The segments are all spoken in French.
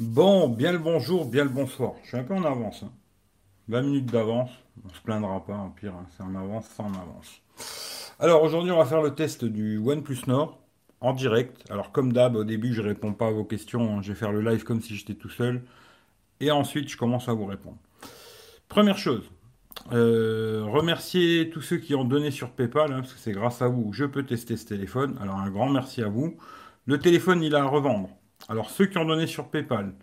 Bon, bien le bonjour, bien le bonsoir. Je suis un peu en avance. hein. 20 minutes d'avance. On se plaindra pas, en pire. hein. C'est en avance, c'est en avance. Alors aujourd'hui, on va faire le test du OnePlus Nord en direct. Alors comme d'hab, au début, je réponds pas à vos questions. hein. Je vais faire le live comme si j'étais tout seul. Et ensuite, je commence à vous répondre. Première chose, euh, remercier tous ceux qui ont donné sur PayPal, hein, parce que c'est grâce à vous que je peux tester ce téléphone. Alors un grand merci à vous. Le téléphone, il a à revendre. Alors ceux qui ont donné sur PayPal,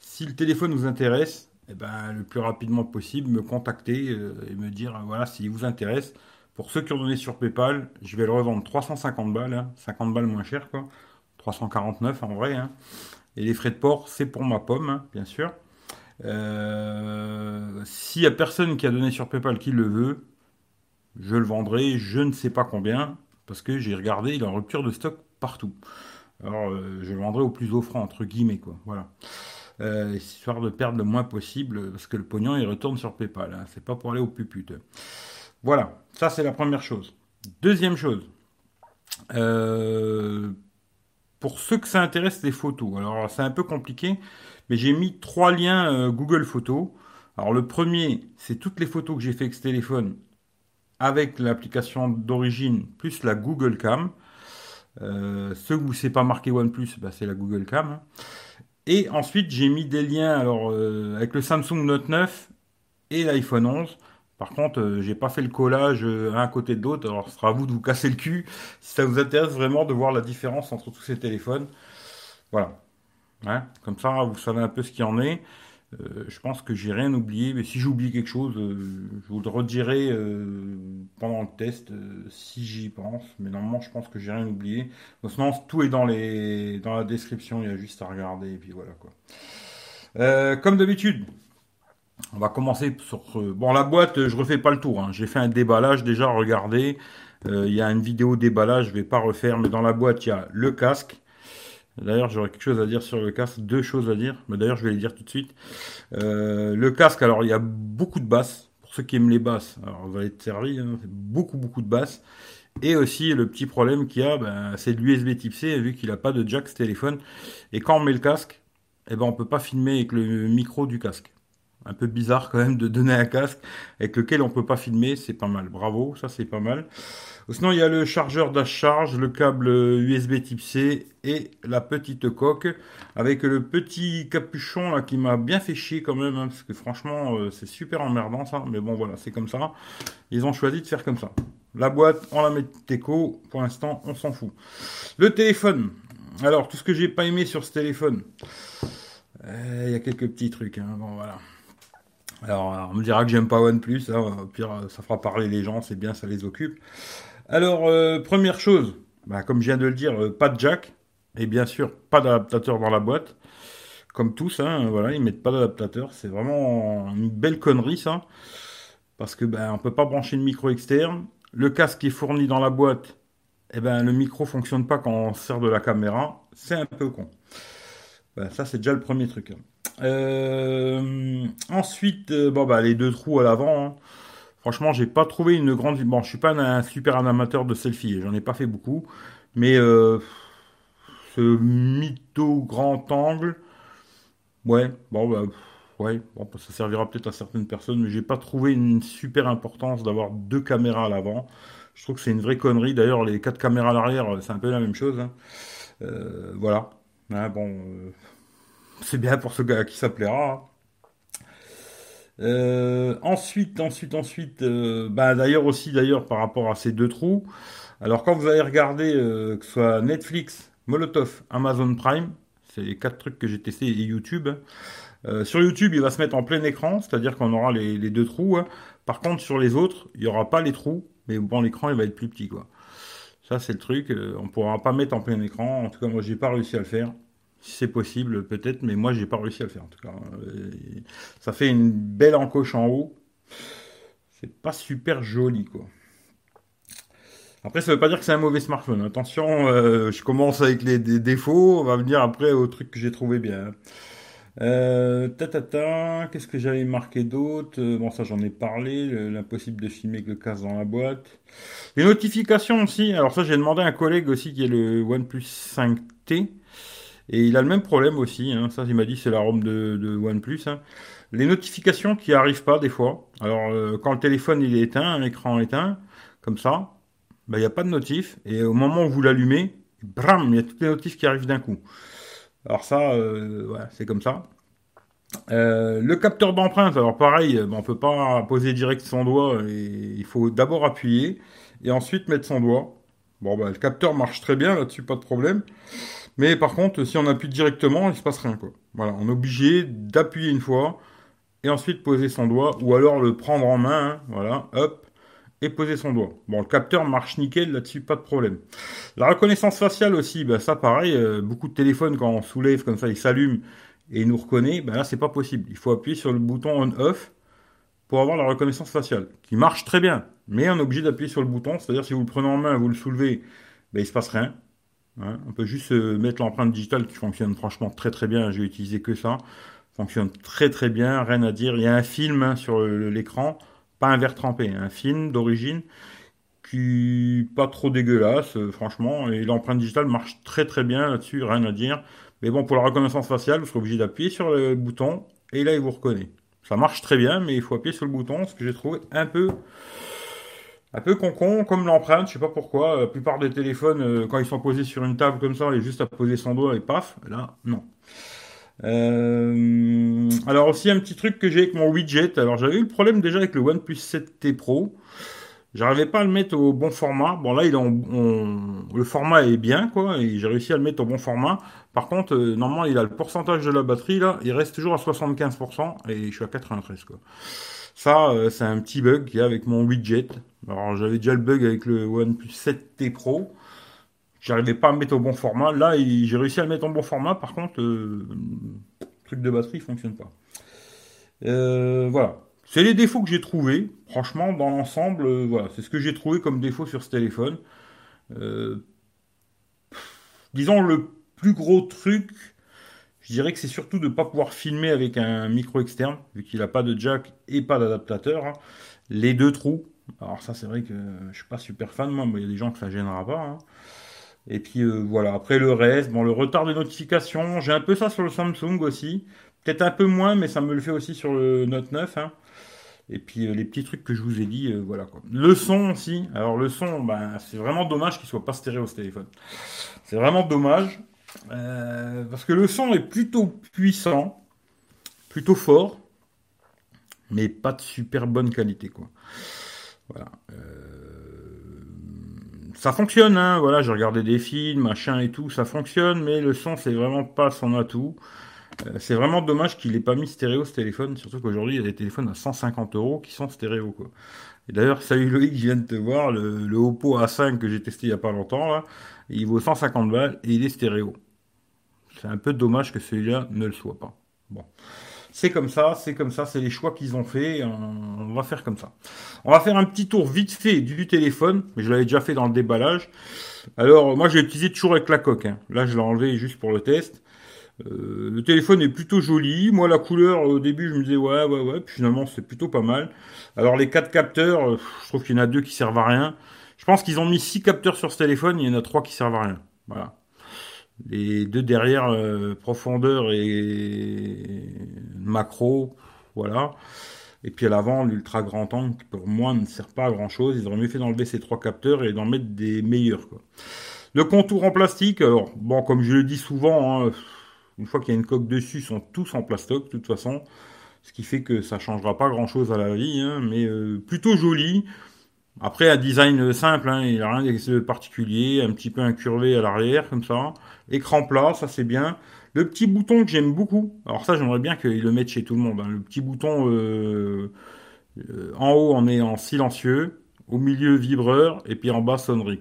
si le téléphone vous intéresse, eh ben, le plus rapidement possible, me contacter euh, et me dire, euh, voilà, s'il vous intéresse. Pour ceux qui ont donné sur PayPal, je vais le revendre 350 balles, hein, 50 balles moins cher, quoi. 349 en vrai. hein. Et les frais de port, c'est pour ma pomme, hein, bien sûr. Euh, S'il y a personne qui a donné sur PayPal qui le veut, je le vendrai, je ne sais pas combien, parce que j'ai regardé, il est en rupture de stock partout. Alors, euh, je vendrai au plus offrant, entre guillemets, quoi. Voilà. Euh, histoire de perdre le moins possible, parce que le pognon, il retourne sur PayPal. hein. C'est pas pour aller au pupute. Voilà, ça c'est la première chose. Deuxième chose, euh, pour ceux que ça intéresse les photos, alors c'est un peu compliqué, mais j'ai mis trois liens euh, Google Photos. Alors le premier, c'est toutes les photos que j'ai fait avec ce téléphone avec l'application d'origine plus la Google Cam. Euh, ceux où c'est pas marqué OnePlus, bah, c'est la Google Cam. Et ensuite, j'ai mis des liens alors euh, avec le Samsung Note 9 et l'iPhone 11. Par contre, euh, j'ai pas fait le collage euh, un à côté de l'autre. Alors, ce sera à vous de vous casser le cul si ça vous intéresse vraiment de voir la différence entre tous ces téléphones. Voilà. Hein, comme ça, vous savez un peu ce qu'il en est. Euh, je pense que j'ai rien oublié, mais si j'oublie quelque chose, euh, je vous le redirai euh, pendant le test si j'y pense. Mais normalement, je pense que j'ai rien oublié. Sinon, tout est dans les dans la description. Il y a juste à regarder et puis voilà quoi. Comme d'habitude, on va commencer sur bon la boîte. Je refais pas le tour. hein. J'ai fait un déballage déjà. Regardez, il y a une vidéo déballage. Je vais pas refaire, mais dans la boîte, il y a le casque. D'ailleurs, j'aurais quelque chose à dire sur le casque, deux choses à dire. Mais d'ailleurs, je vais les dire tout de suite. Euh, le casque, alors il y a beaucoup de basses. Pour ceux qui aiment les basses, alors vous allez être servi. hein, beaucoup, beaucoup de basses. Et aussi, le petit problème qu'il y a, ben, c'est l'USB Type C, vu qu'il n'a pas de jack ce téléphone. Et quand on met le casque, eh ben, on peut pas filmer avec le micro du casque. Un peu bizarre quand même de donner un casque avec lequel on peut pas filmer, c'est pas mal. Bravo, ça c'est pas mal. Sinon, il y a le chargeur dash charge, le câble USB Type C et la petite coque avec le petit capuchon là qui m'a bien fait chier quand même, hein, parce que franchement, euh, c'est super emmerdant ça. Mais bon, voilà, c'est comme ça. Ils ont choisi de faire comme ça. La boîte, on la met écho. Pour l'instant, on s'en fout. Le téléphone. Alors, tout ce que j'ai pas aimé sur ce téléphone. Euh, Il y a quelques petits trucs. hein. Bon, voilà. Alors, on me dira que j'aime pas OnePlus. hein. Au pire, ça fera parler les gens. C'est bien, ça les occupe. Alors, euh, première chose, bah, comme je viens de le dire, euh, pas de jack. Et bien sûr, pas d'adaptateur dans la boîte. Comme tous, hein, voilà, ils mettent pas d'adaptateur. C'est vraiment une belle connerie, ça. Parce que ben, on peut pas brancher de micro externe. Le casque qui est fourni dans la boîte, eh ben, le micro fonctionne pas quand on sert de la caméra. C'est un peu con. Ben, ça, c'est déjà le premier truc. hein. Euh, ensuite, bon, bah, les deux trous à l'avant. hein. Franchement, j'ai pas trouvé une grande. Bon, je suis pas un super amateur de selfie. J'en ai pas fait beaucoup. Mais euh, ce mytho grand angle, ouais, bon, bah, ouais, bon, bah, ça servira peut-être à certaines personnes, mais j'ai pas trouvé une super importance d'avoir deux caméras à l'avant. Je trouve que c'est une vraie connerie. D'ailleurs, les quatre caméras à l'arrière, c'est un peu la même chose. hein. Euh, voilà. Hein, bon, euh, c'est bien pour ce gars à qui ça plaira. hein. Euh, ensuite, ensuite, ensuite, euh, bah, d'ailleurs aussi, d'ailleurs, par rapport à ces deux trous. Alors, quand vous allez regarder, euh, que ce soit Netflix, Molotov, Amazon Prime, c'est les quatre trucs que j'ai testés et YouTube. sur YouTube, il va se mettre en plein écran, c'est-à-dire qu'on aura les, deux trous. hein. Par contre, sur les autres, il n'y aura pas les trous, mais bon, l'écran, il va être plus petit, quoi. Ça, c'est le truc. on pourra pas mettre en plein écran. En tout cas, moi, j'ai pas réussi à le faire. C'est possible, peut-être, mais moi, j'ai pas réussi à le faire, en tout cas. Ça fait une belle encoche en haut. C'est pas super joli, quoi. Après, ça veut pas dire que c'est un mauvais smartphone. Attention, euh, je commence avec les, défauts. On va venir après au truc que j'ai trouvé bien. Euh, qu'est-ce que j'avais marqué d'autre? Euh, Bon, ça, j'en ai parlé. le- L'impossible de filmer avec le casque dans la boîte. Les notifications aussi. Alors ça, j'ai demandé à un collègue aussi qui est le OnePlus 5T. Et il a le même problème aussi. Hein. Ça, il m'a dit, c'est la ROM de, OnePlus. Hein. Les notifications qui arrivent pas des fois. Alors, euh, quand le téléphone il est éteint, l'écran éteint, comme ça, bah, il n'y a pas de notif. Et au moment où vous l'allumez, bram, il y a toutes les notifs qui arrivent d'un coup. Alors ça, euh, c'est comme ça. Euh, le capteur d'empreinte, alors pareil, on on peut pas poser direct son doigt, il faut d'abord appuyer et ensuite mettre son doigt. Bon, bah, le capteur marche très bien là-dessus, pas de problème. Mais par contre, si on appuie directement, il se passe rien. Voilà, on est obligé d'appuyer une fois et ensuite poser son doigt, ou alors le prendre en main, hein, voilà, hop, et poser son doigt. Bon, le capteur marche nickel là-dessus, pas de problème. La reconnaissance faciale aussi, bah, ça pareil, euh, beaucoup de téléphones quand on soulève comme ça, ils s'allument et il nous reconnaît, ben là c'est pas possible. Il faut appuyer sur le bouton on-off pour avoir la reconnaissance faciale, qui marche très bien, mais on est obligé d'appuyer sur le bouton, c'est-à-dire si vous le prenez en main, vous le soulevez, ben il se passe rien. Hein. on peut juste euh, mettre l'empreinte digitale qui fonctionne franchement très très bien, j'ai utilisé que ça, fonctionne très très bien, rien à dire. Il y a un film hein, sur l'écran, pas un verre trempé, un film d'origine qui pas trop dégueulasse, euh, franchement, et l'empreinte digitale marche très très bien là-dessus, rien à dire. Mais bon, pour la reconnaissance faciale, vous serez obligé d'appuyer sur le bouton et là, il vous reconnaît. Ça marche très bien, mais il faut appuyer sur le bouton, ce que j'ai trouvé un peu un peu concon, comme l'empreinte, je sais pas pourquoi. La plupart des téléphones, euh, quand ils sont posés sur une table comme ça, il est juste à poser son doigt et paf. Là, non. Euh, alors aussi un petit truc que j'ai avec mon widget. Alors j'avais eu le problème déjà avec le OnePlus 7T Pro. J'arrivais pas à le mettre au bon format. Bon là, il est le format est bien quoi, et j'ai réussi à le mettre au bon format. Par contre, euh, normalement, il a le pourcentage de la batterie là, il reste toujours à 75% et je suis à 93 quoi. Ça, euh, c'est un petit bug qu'il y a avec mon widget. Alors j'avais déjà le bug avec le OnePlus 7T Pro. J'arrivais pas à le mettre au bon format. Là, j'ai réussi à le mettre au bon format. Par contre, euh, le truc de batterie fonctionne pas. voilà. C'est les défauts que j'ai trouvés. Franchement, dans l'ensemble, euh, voilà, c'est ce que j'ai trouvé comme défaut sur ce téléphone. Euh, disons le plus gros truc, je dirais que c'est surtout de ne pas pouvoir filmer avec un micro externe, vu qu'il n'a pas de jack et pas d'adaptateur. Hein. Les deux trous. Alors ça, c'est vrai que je suis pas super fan, moi, mais il y a des gens que ça gênera pas. Hein. Et puis euh, voilà, après le reste, bon, le retard des notifications, j'ai un peu ça sur le Samsung aussi. Peut-être un peu moins, mais ça me le fait aussi sur le Note 9. Hein. Et puis euh, les petits trucs que je vous ai dit, euh, voilà quoi. Le son aussi. Alors le son, ben, c'est vraiment dommage qu'il soit pas stéréo ce téléphone. C'est vraiment dommage. Parce que le son est plutôt puissant, plutôt fort, mais pas de super bonne qualité quoi. Voilà. ça fonctionne, hein, voilà, j'ai regardé des films, machin et tout, ça fonctionne, mais le son c'est vraiment pas son atout. Euh, c'est vraiment dommage qu'il ait pas mis stéréo ce téléphone, surtout qu'aujourd'hui il y a des téléphones à 150 euros qui sont stéréo quoi. Et d'ailleurs, salut Loïc, je viens de te voir, le, Oppo A5 que j'ai testé il y a pas longtemps là, il vaut 150 balles et il est stéréo. C'est un peu dommage que celui-là ne le soit pas. Bon. C'est comme ça, c'est comme ça, c'est les choix qu'ils ont fait, on, va faire comme ça. On va faire un petit tour vite fait du téléphone, mais je l'avais déjà fait dans le déballage. Alors, moi j'ai utilisé toujours avec la coque, hein. là je l'ai enlevé juste pour le test. Euh, le téléphone est plutôt joli. Moi, la couleur, au début, je me disais ouais, ouais, ouais. Puis finalement, c'est plutôt pas mal. Alors, les quatre capteurs, euh, je trouve qu'il y en a deux qui servent à rien. Je pense qu'ils ont mis six capteurs sur ce téléphone. Il y en a trois qui servent à rien. Voilà. Les deux derrière, euh, profondeur et macro, voilà. Et puis à l'avant, l'ultra grand angle, qui pour moi ne sert pas à grand chose. Ils auraient mieux fait d'enlever ces trois capteurs et d'en mettre des meilleurs. Le contour en plastique, alors, bon, comme je le dis souvent, hein, une fois qu'il y a une coque dessus, ils sont tous en plastoc, de toute façon. Ce qui fait que ça changera pas grand chose à la vie, hein, mais euh, plutôt joli. Après, un design simple, hein, il n'y a rien de particulier, un petit peu incurvé à l'arrière, comme ça. Écran plat, ça c'est bien. Le petit bouton que j'aime beaucoup, alors ça j'aimerais bien qu'ils le mettent chez tout le monde. Hein. Le petit bouton euh, euh, en haut on est en silencieux, au milieu vibreur, et puis en bas sonnerie.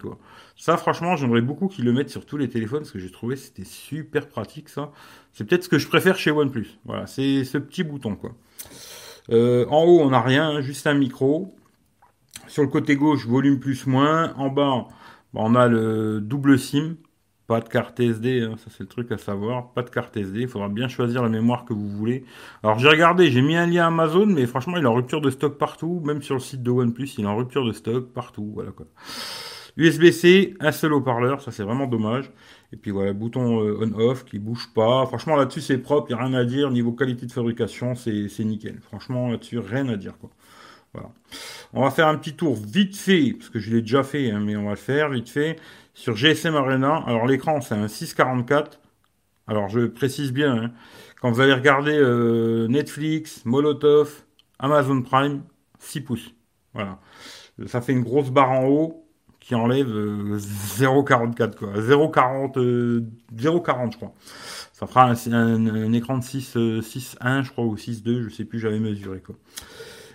Ça, franchement, j'aimerais beaucoup qu'ils le mettent sur tous les téléphones parce que j'ai trouvé c'était super pratique ça. C'est peut-être ce que je préfère chez OnePlus. Voilà, c'est ce petit bouton quoi. Euh, en haut, on n'a rien, hein, juste un micro. Sur le côté gauche, volume plus moins. En bas, bah, on a le double SIM. Pas de carte SD, hein, ça c'est le truc à savoir. Pas de carte SD, il faudra bien choisir la mémoire que vous voulez. Alors j'ai regardé, j'ai mis un lien Amazon, mais franchement il est en rupture de stock partout, même sur le site de OnePlus, il est en rupture de stock partout, voilà quoi. USB-C, un seul haut-parleur, ça c'est vraiment dommage. Et puis voilà, bouton euh, on-off qui bouge pas. Franchement, là-dessus, c'est propre, il n'y a rien à dire. Niveau qualité de fabrication, c'est nickel. Franchement, là-dessus, rien à dire, quoi. On va faire un petit tour vite fait, parce que je l'ai déjà fait, hein, mais on va le faire vite fait, sur GSM Arena. Alors, l'écran, c'est un 644. Alors, je précise bien, hein, quand vous allez regarder euh, Netflix, Molotov, Amazon Prime, 6 pouces. Voilà. Ça fait une grosse barre en haut qui enlève 0,44 euh, quoi. 0,40 0,40 euh, je crois. Ça fera un, écran de 6 6.1 je crois ou 6.2, je sais plus, j'avais mesuré quoi.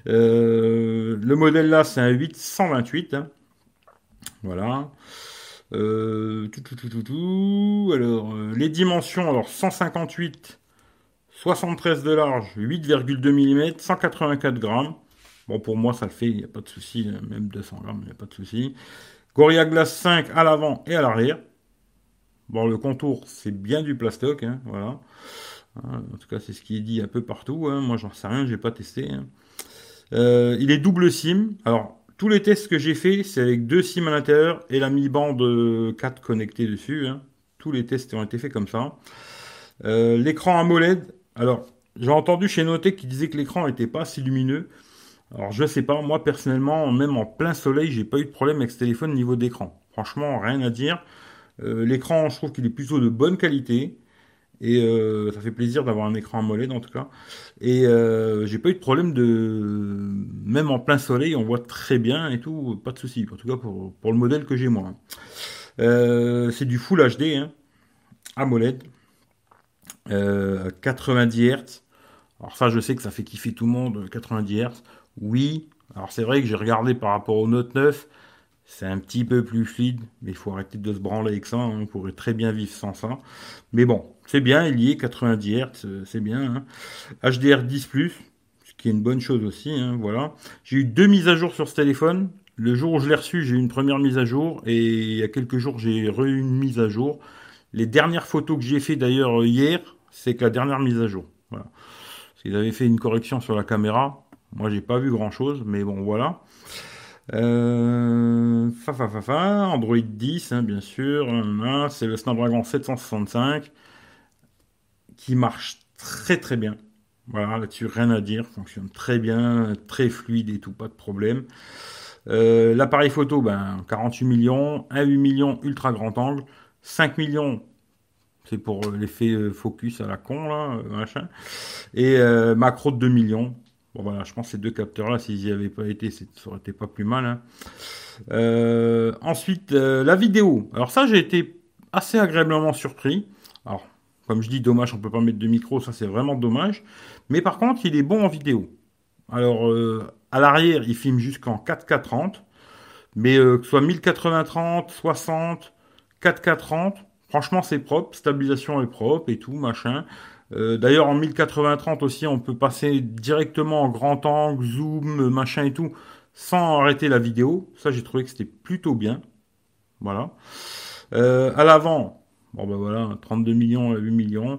Euh, le modèle là c'est un 828 hein. Voilà. tout, tout, tout, tout, Alors, les dimensions, alors 158, 73 de large, 8,2 mm, 184 grammes. Bon, pour moi, ça le fait, il n'y a pas de souci, même 200 grammes, il n'y a pas de souci. Gorilla Glass 5 à l'avant et à l'arrière. Bon, le contour, c'est bien du plastoc, hein, voilà. Hein, en tout cas, c'est ce qui est dit un peu partout. Hein. Moi, j'en sais rien, j'ai pas testé. Hein. Euh, il est double SIM. Alors, tous les tests que j'ai fait, c'est avec deux SIM à l'intérieur et la mi-bande 4 connectée dessus. Tous les tests ont été faits comme ça. Euh, l'écran AMOLED. Alors, j'ai entendu chez Notech qui disait que l'écran n'était pas si lumineux. Alors je sais pas, moi personnellement, même en plein soleil, j'ai pas eu de problème avec ce téléphone niveau d'écran. Franchement, rien à dire. Euh, l'écran, je trouve qu'il est plutôt de bonne qualité. Et euh, ça fait plaisir d'avoir un écran AMOLED en tout cas. Et euh, j'ai pas eu de problème de... Même en plein soleil, on voit très bien et tout, pas de souci. En tout cas pour, pour le modèle que j'ai moi. c'est du Full HD, hein, AMOLED. 90 Hz. Alors ça, je sais que ça fait kiffer tout le monde, 90 Hz. Oui, alors c'est vrai que j'ai regardé par rapport au Note 9, c'est un petit peu plus fluide, mais il faut arrêter de se branler avec ça, hein. on pourrait très bien vivre sans ça. Mais bon, c'est bien, il y est 90 Hz, c'est bien. HDR 10 ⁇ ce qui est une bonne chose aussi, hein, voilà. J'ai eu deux mises à jour sur ce téléphone. Le jour où je l'ai reçu, j'ai eu une première mise à jour, et il y a quelques jours, j'ai eu une mise à jour. Les dernières photos que j'ai fait d'ailleurs hier, c'est que la dernière mise à jour. Voilà. Ils avaient fait une correction sur la caméra, moi, j'ai pas vu grand chose, mais bon, voilà. Euh, Android 10, hein, bien sûr. C'est le Snapdragon 765 qui marche très très bien. Voilà, là-dessus, rien à dire. Fonctionne très bien, très fluide et tout, pas de problème. Euh, l'appareil photo, ben, 48 millions, 1 8 millions ultra grand angle, 5 millions, c'est pour l'effet euh, focus à la con, là, machin. Et macro de 2 millions. Bon voilà, je pense que ces deux capteurs-là, s'ils n'y avaient pas été, ça aurait été pas plus mal. Hein. Euh, ensuite, euh, la vidéo. Alors ça, j'ai été assez agréablement surpris. Comme je dis, dommage, on peut pas mettre de micro, ça c'est vraiment dommage. Mais par contre, il est bon en vidéo. Alors, euh, à l'arrière, il filme jusqu'en 4K 30. Mais que ce soit 1080-30, 60, 4K 30, franchement c'est propre, stabilisation est propre et tout, machin. Euh, d'ailleurs, en 1080-30 aussi, on peut passer directement en grand angle, zoom, machin et tout, sans arrêter la vidéo. Ça, j'ai trouvé que c'était plutôt bien. Voilà. Euh, à l'avant, bon ben voilà, 32 millions à 8 millions,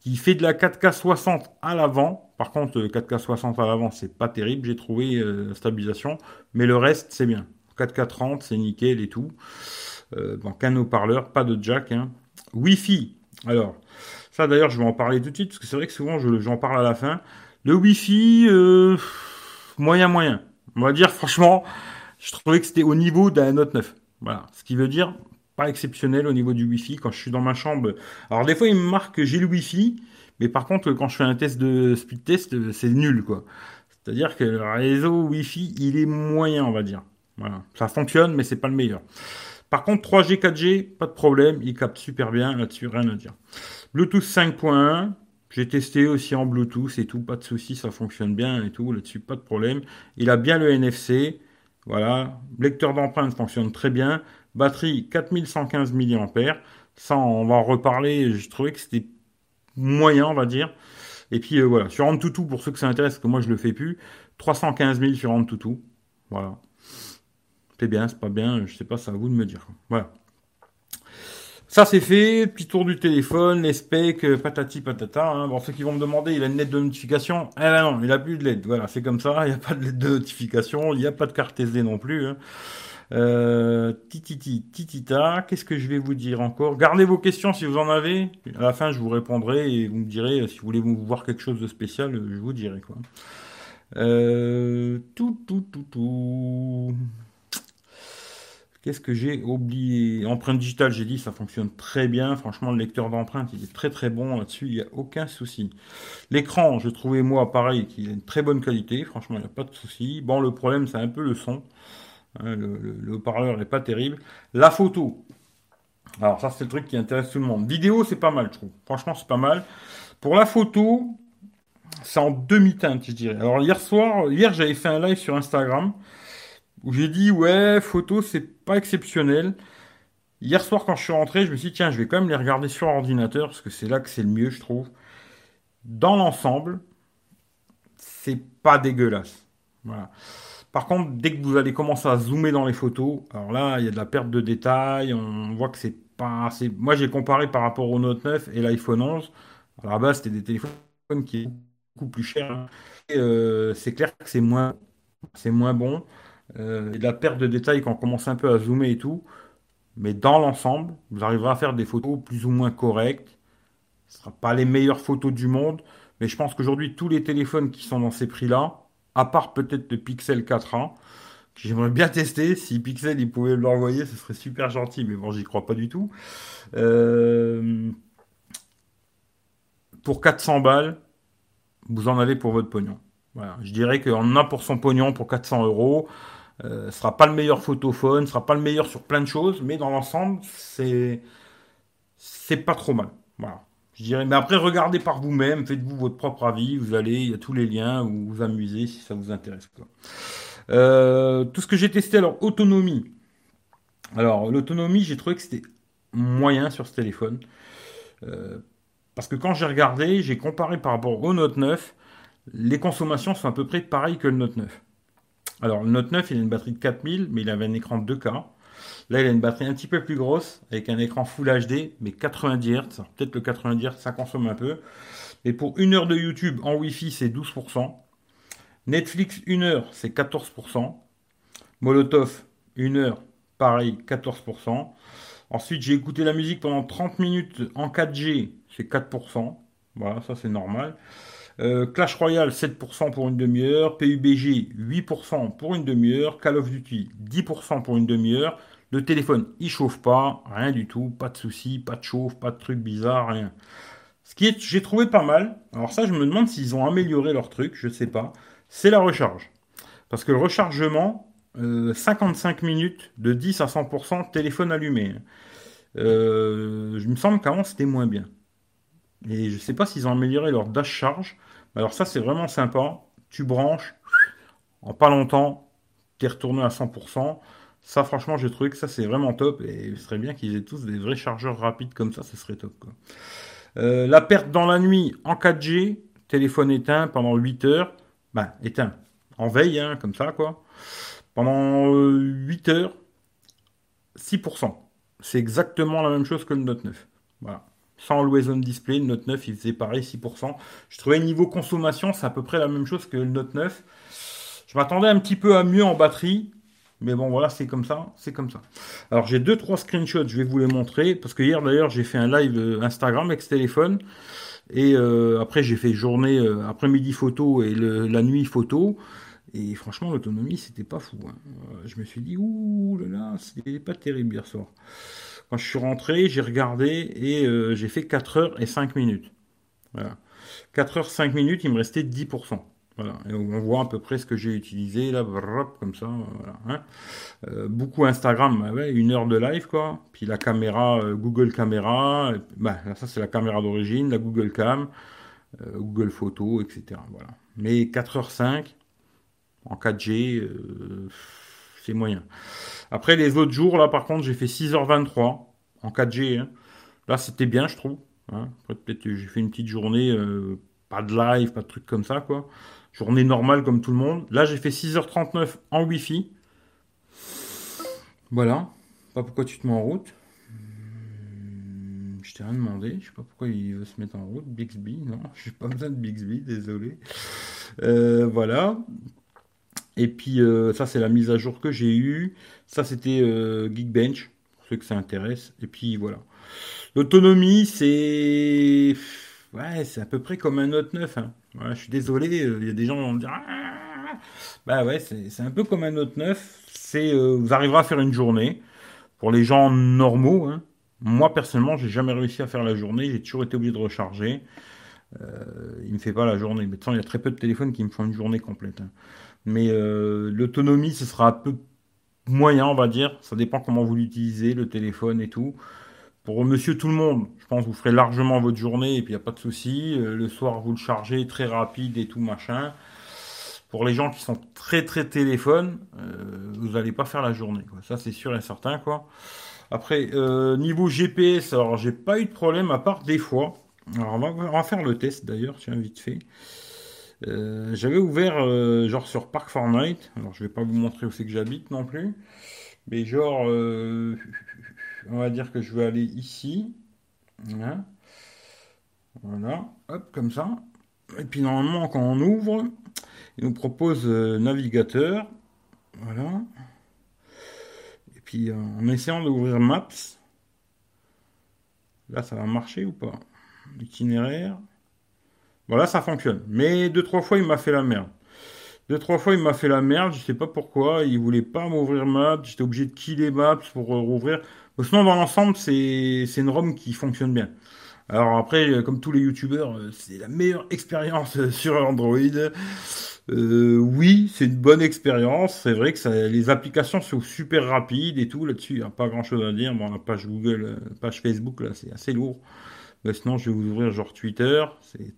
qui fait de la 4K 60 à l'avant. Par contre, 4K 60 à l'avant, c'est pas terrible, j'ai trouvé euh, la stabilisation, mais le reste, c'est bien. 4K 30, c'est nickel et tout. Euh, bon, qu'un haut-parleur, pas de jack. Hein. Wi-Fi. Alors, ça d'ailleurs, je vais en parler tout de suite, parce que c'est vrai que souvent j'en parle à la fin. Le Wi-Fi, euh, moyen moyen. On va dire franchement, je trouvais que c'était au niveau d'un Note 9. Voilà. Ce qui veut dire pas exceptionnel au niveau du Wi-Fi. Quand je suis dans ma chambre, alors des fois il me marque que j'ai le Wi-Fi, mais par contre quand je fais un test de speed test, c'est nul quoi. C'est-à-dire que le réseau Wi-Fi, il est moyen, on va dire. Voilà. Ça fonctionne, mais c'est pas le meilleur. Par contre, 3G, 4G, pas de problème, il capte super bien là-dessus, rien à dire. Bluetooth 5.1, j'ai testé aussi en Bluetooth et tout, pas de souci, ça fonctionne bien et tout, là-dessus, pas de problème. Il a bien le NFC, voilà. Lecteur d'empreintes fonctionne très bien. Batterie 4115 mAh. Ça, on va en reparler. Je trouvais que c'était moyen, on va dire. Et puis euh, voilà, sur AnTuTu, pour ceux que ça intéresse, que moi je le fais plus, 315 000 sur AnTuTu. Voilà. C'est bien, c'est pas bien, je sais pas, c'est à vous de me dire. Voilà. Ça c'est fait, petit tour du téléphone, les specs, euh, patati patata. Hein. Bon, ceux qui vont me demander, il a une lettre de notification. Eh ben non, il a plus de LED. Voilà, c'est comme ça, il n'y a pas de lettre de notification, il n'y a pas de carte SD non plus. Hein. Euh, tititi, titita, qu'est-ce que je vais vous dire encore? Gardez vos questions si vous en avez. À la fin, je vous répondrai et vous me direz si vous voulez voir quelque chose de spécial, je vous dirai quoi. Euh, tout, tout, tout, tout. Qu'est-ce que j'ai oublié? Empreinte digitale, j'ai dit, ça fonctionne très bien. Franchement, le lecteur d'empreintes, il est très très bon là-dessus, il n'y a aucun souci. L'écran, je trouvais moi pareil, qu'il a une très bonne qualité. Franchement, il n'y a pas de souci. Bon, le problème, c'est un peu le son. Hein, le, haut-parleur n'est pas terrible. La photo. Alors ça, c'est le truc qui intéresse tout le monde. Vidéo, c'est pas mal, je trouve. Franchement, c'est pas mal. Pour la photo, c'est en demi-teinte, je dirais. Alors hier soir, hier, j'avais fait un live sur Instagram où j'ai dit ouais, photo c'est pas exceptionnel. Hier soir quand je suis rentré, je me suis dit tiens, je vais quand même les regarder sur ordinateur parce que c'est là que c'est le mieux, je trouve. Dans l'ensemble, c'est pas dégueulasse. Voilà. Par contre, dès que vous allez commencer à zoomer dans les photos, alors là, il y a de la perte de détails, on voit que c'est pas assez. Moi, j'ai comparé par rapport au Note 9 et l'iPhone 11. À la base, c'était des téléphones qui étaient beaucoup plus chers. Hein. Euh, c'est clair que c'est moins, c'est moins bon euh, la perte de détails quand on commence un peu à zoomer et tout. Mais dans l'ensemble, vous arriverez à faire des photos plus ou moins correctes. Ce ne sera pas les meilleures photos du monde, mais je pense qu'aujourd'hui, tous les téléphones qui sont dans ces prix-là, à part peut-être le Pixel 4a, que j'aimerais bien tester, si Pixel il pouvait l'envoyer, ce serait super gentil, mais bon, j'y crois pas du tout. Euh, pour 400 balles, vous en avez pour votre pognon. Voilà. Je dirais qu'on a pour son pognon pour 400 euros. Euh, ce sera pas le meilleur photophone, sera pas le meilleur sur plein de choses, mais dans l'ensemble, c'est c'est pas trop mal. Voilà. Je dirais, mais après, regardez par vous-même, faites-vous votre propre avis, vous allez, il y a tous les liens, vous vous amusez si ça vous intéresse. Euh, tout ce que j'ai testé, alors, autonomie. Alors, l'autonomie, j'ai trouvé que c'était moyen sur ce téléphone. Euh, parce que quand j'ai regardé, j'ai comparé par rapport au Note 9, les consommations sont à peu près pareilles que le Note 9. Alors, le Note 9, il a une batterie de 4000, mais il avait un écran de 2K. Là, il a une batterie un petit peu plus grosse, avec un écran Full HD, mais 90 Hz. Peut-être le 90 Hz, ça consomme un peu. Et pour une heure de YouTube en Wi-Fi, c'est 12%. Netflix, une heure, c'est 14%. Molotov, une heure, pareil, 14%. Ensuite, j'ai écouté la musique pendant 30 minutes en 4G, c'est 4%. Voilà, ça c'est normal. Euh, Clash Royale 7% pour une demi-heure, PUBG 8% pour une demi-heure, Call of Duty 10% pour une demi-heure. Le téléphone, il chauffe pas, rien du tout, pas de soucis, pas de chauffe, pas de trucs bizarres, rien. Ce qui est, j'ai trouvé pas mal. Alors ça, je me demande s'ils ont amélioré leur truc, je sais pas. C'est la recharge, parce que le rechargement, 55 euh, minutes de 10 à 100% téléphone allumé. Euh, je me semble qu'avant c'était moins bien. Et je sais pas s'ils ont amélioré leur dash charge. Alors ça, c'est vraiment sympa. Tu branches, en pas longtemps, tu es retourné à 100%. Ça, franchement, j'ai trouvé que ça, c'est vraiment top. Et ce serait bien qu'ils aient tous des vrais chargeurs rapides comme ça, ce serait top. Euh, la perte dans la nuit en 4G, téléphone éteint pendant 8 heures. Ben, éteint. En veille, hein, comme ça, quoi. Pendant 8 euh, heures, 6%. C'est exactement la même chose que le Note 9. Voilà sans Always Display. Le Note 9, il faisait pareil, 6%. Je trouvais niveau consommation, c'est à peu près la même chose que le Note 9. Je m'attendais un petit peu à mieux en batterie. Mais bon, voilà, c'est comme ça, c'est comme ça. Alors, j'ai deux, trois screenshots, je vais vous les montrer. Parce que hier, d'ailleurs, j'ai fait un live euh, Instagram avec ce téléphone. Et euh, après, j'ai fait journée, euh, après-midi photo et la nuit photo. Et franchement, l'autonomie, c'était pas fou. Hein. Je me suis dit, ouh là là, c'était pas terrible hier soir. Quand je suis rentré, j'ai regardé et j'ai fait 4 heures et 5 minutes. Voilà. 4 heures 5 minutes, il me restait 10%. Voilà. Et on voit à peu près ce que j'ai utilisé là, comme ça. Voilà, hein. euh, beaucoup Instagram, ouais, une heure de live quoi. Puis la caméra, euh, Google Caméra, bah, ça c'est la caméra d'origine, la Google Cam, Google Photo, etc. Voilà. Mais 4h5 en 4G, c'est moyen. Après, les autres jours, là, par contre, j'ai fait 6h23 en 4G. Hein. Là, c'était bien, je trouve. Hein. peut-être j'ai fait une petite journée, euh, pas de live, pas de trucs comme ça, quoi. Journée normale comme tout le monde. Là, j'ai fait 6h39 en Wi-Fi. Voilà. Pas pourquoi tu te mets en route. Hmm, je t'ai rien demandé. Je sais pas pourquoi il veut se mettre en route. Bixby, non. J'ai pas besoin de Bixby, désolé. Euh, voilà. Et puis euh, ça c'est la mise à jour que j'ai eue. Ça c'était euh, Geekbench, pour ceux que ça intéresse. Et puis voilà. L'autonomie c'est... Ouais, c'est à peu près comme un Note 9. Hein. je suis désolé, euh, il y a des gens qui vont me dire... Ah bah ouais, c'est un peu comme un Note 9. C'est, vous arriverez à faire une journée. Pour les gens normaux, hein. moi personnellement, j'ai jamais réussi à faire la journée. J'ai toujours été obligé de recharger. Euh, il me fait pas la journée. Mais de il y a très peu de téléphones qui me font une journée complète. Hein. Mais euh, l'autonomie, ce sera un peu moyen, on va dire. Ça dépend comment vous l'utilisez, le téléphone et tout. Pour monsieur tout le monde, je pense que vous ferez largement votre journée et puis il n'y a pas de souci. Euh, le soir, vous le chargez très rapide et tout machin. Pour les gens qui sont très très téléphones, euh, vous n'allez pas faire la journée. Ça, c'est sûr et certain. quoi. Après, niveau GPS, alors j'ai pas eu de problème à part des fois. Alors, on va, faire le test d'ailleurs, tiens, vite fait. Euh, j'avais ouvert euh, genre sur Park Fortnite. Alors, je vais pas vous montrer où c'est que j'habite non plus. Mais genre, euh, on va dire que je vais aller ici. Hein. Voilà, hop, comme ça. Et puis normalement, quand on ouvre, il nous propose navigateur. Voilà. Et puis en essayant d'ouvrir Maps, là, ça va marcher ou pas? L'itinéraire. Voilà, ça fonctionne. Mais deux, trois fois, il m'a fait la merde. Deux, trois fois, il m'a fait la merde. Je sais pas pourquoi. Il voulait pas m'ouvrir Maps. J'étais obligé de killer Maps pour rouvrir. Sinon, dans l'ensemble, c'est, une ROM qui fonctionne bien. Alors après, comme tous les youtubeurs, euh, c'est la meilleure expérience sur Android. Euh, oui, c'est une bonne expérience. C'est vrai que les applications sont super rapides et tout. Là-dessus, il n'y a pas grand-chose à dire. Bon, la page Google, euh, page Facebook, là, c'est assez lourd. Bah, sinon, je vais vous ouvrir genre Twitter. C'est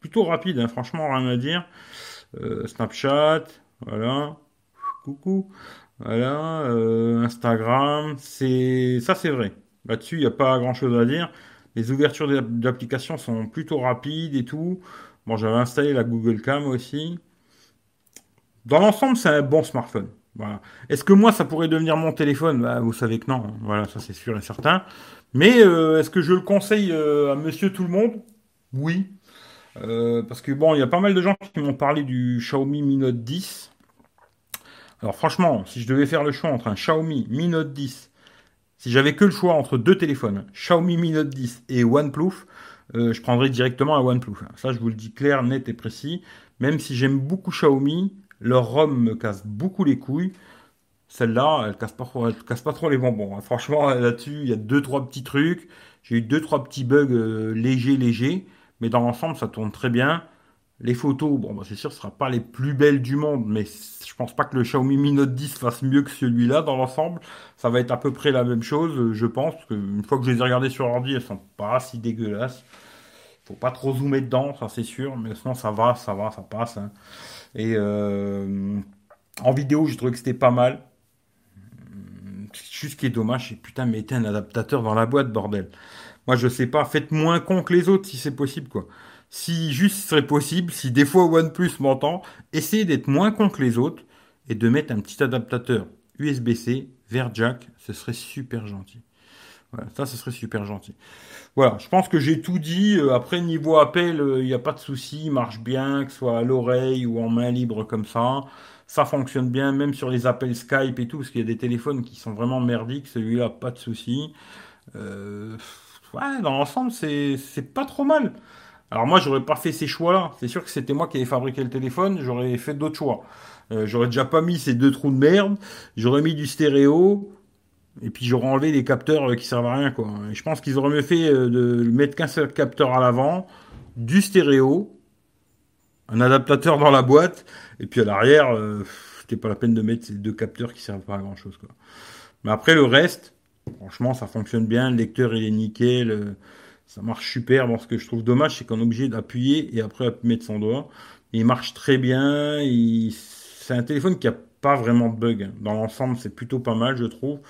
plutôt rapide, hein, franchement, rien à dire. Euh, Snapchat, voilà. Coucou. Voilà. Euh, Instagram, c'est ça, c'est vrai. Là-dessus, il n'y a pas grand-chose à dire. Les ouvertures d'applications sont plutôt rapides et tout. Bon, j'avais installé la Google Cam aussi. Dans l'ensemble, c'est un bon smartphone. Voilà. Est-ce que moi, ça pourrait devenir mon téléphone? Bah, Vous savez que non. Voilà, ça c'est sûr et certain. Mais euh, est-ce que je le conseille euh, à monsieur tout le monde? Oui. Parce que bon, il y a pas mal de gens qui m'ont parlé du Xiaomi Mi Note 10. Alors franchement, si je devais faire le choix entre un Xiaomi Mi Note 10, si j'avais que le choix entre deux téléphones, Xiaomi Mi Note 10 et OnePlus, je prendrais directement un OnePlus. Ça, je vous le dis clair, net et précis. Même si j'aime beaucoup Xiaomi, leur ROM me casse beaucoup les couilles. Celle-là, elle casse pas elle casse pas trop les bonbons. Hein. Franchement, là-dessus, il y a deux trois petits trucs. J'ai eu deux trois petits bugs euh, légers, légers, mais dans l'ensemble, ça tourne très bien. Les photos, bon, bah, c'est sûr, ce sera pas les plus belles du monde, mais je pense pas que le Xiaomi Mi Note 10 fasse mieux que celui-là dans l'ensemble. Ça va être à peu près la même chose, je pense, parce fois que je les ai regardées sur ordi, elles sont pas si dégueulasses. Faut pas trop zoomer dedans, ça c'est sûr, mais sinon ça va, ça va, ça passe. Hein. Et euh, en vidéo, j'ai trouvé que c'était pas mal. Juste ce qui est dommage, c'est putain, mettez un adaptateur dans la boîte, bordel. Moi, je sais pas, faites moins con que les autres si c'est possible, quoi. Si juste ce serait possible, si des fois OnePlus m'entend, essayez d'être moins con que les autres et de mettre un petit adaptateur USB-C vers jack, ce serait super gentil. Voilà, ça, ce serait super gentil. Voilà, je pense que j'ai tout dit. Euh, après, niveau appel, il euh, n'y a pas de souci, marche bien, que ce soit à l'oreille ou en main libre comme ça. Ça fonctionne bien, même sur les appels Skype et tout, parce qu'il y a des téléphones qui sont vraiment merdiques. Celui-là, pas de souci. Euh, ouais, dans l'ensemble, c'est pas trop mal. Alors moi, j'aurais pas fait ces choix-là. C'est sûr que c'était moi qui avais fabriqué le téléphone, j'aurais fait d'autres choix. Euh, j'aurais déjà pas mis ces deux trous de merde. J'aurais mis du stéréo. Et puis j'aurais enlevé les capteurs euh, qui servent à rien, quoi. Et je pense qu'ils auraient mieux fait de mettre qu'un seul capteur à l'avant, du stéréo, un adaptateur dans la boîte, et puis à l'arrière, euh, c'était pas la peine de mettre ces deux capteurs qui servent pas à grand chose. Quoi. Mais après le reste, franchement, ça fonctionne bien. Le lecteur il est nickel, euh, ça marche super. Bon, ce que je trouve dommage, c'est qu'on est obligé d'appuyer et après mettre son doigt. il marche très bien. C'est un téléphone qui a pas vraiment de bug. Dans l'ensemble, c'est plutôt pas mal, je trouve.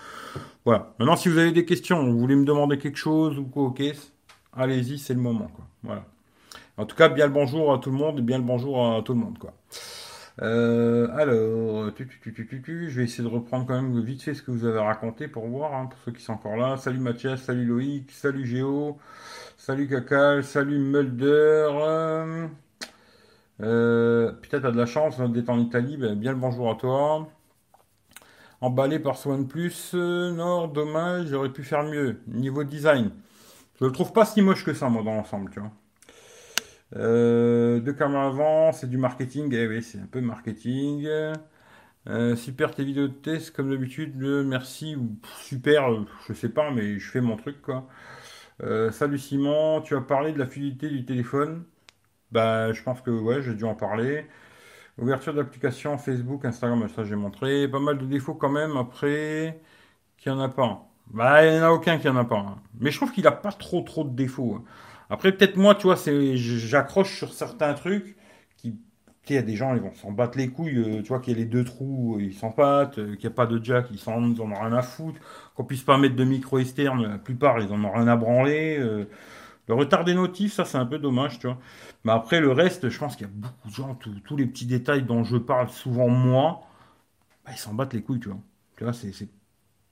Voilà. Maintenant, si vous avez des questions, vous voulez me demander quelque chose ou quoi, ok, allez-y, c'est le moment. Voilà. En tout cas, bien le bonjour à tout le monde et bien le bonjour à tout le monde, quoi. Euh, alors, je vais essayer de reprendre quand même vite fait ce que vous avez raconté pour voir, hein, pour ceux qui sont encore là. Salut Mathias, salut Loïc, salut Géo, salut Cacal, salut Mulder. Euh, putain, t'as de la chance d'être en Italie. Ben, bien le bonjour à toi. Emballé par ce OnePlus euh, Nord, dommage, j'aurais pu faire mieux. Niveau design, je le trouve pas si moche que ça, moi, dans l'ensemble, tu vois. Euh, deux caméras avant, c'est du marketing. Eh oui, c'est un peu marketing. Euh, super tes vidéos de test, comme d'habitude. merci ou super, euh, je sais pas, mais je fais mon truc. Euh, salut Simon, tu as parlé de la fluidité du téléphone. Bah, je pense que ouais, j'ai dû en parler. Ouverture d'application Facebook, Instagram, ça j'ai montré. Pas mal de défauts quand même. Après, qu'il n'y en a pas. Bah, il n'y en a aucun qui en a pas. hein. Mais je trouve qu'il a pas trop trop de défauts. Après, peut-être moi, tu vois, j'accroche sur certains trucs qui, il y a des gens, ils vont s'en battre les couilles. euh, tu vois, qu'il y a les deux trous, euh, ils s'en battent. euh, qu'il n'y a pas de jack, ils s'en en ont rien à foutre. Qu'on puisse pas mettre de micro externe, la plupart, ils en ont rien à branler. Le retard des notifs, ça, c'est un peu dommage, tu vois. Mais après, le reste, je pense qu'il y a beaucoup de gens, tous les petits détails dont je parle souvent moi, bah, ils s'en battent les couilles, tu vois. Tu vois, c'est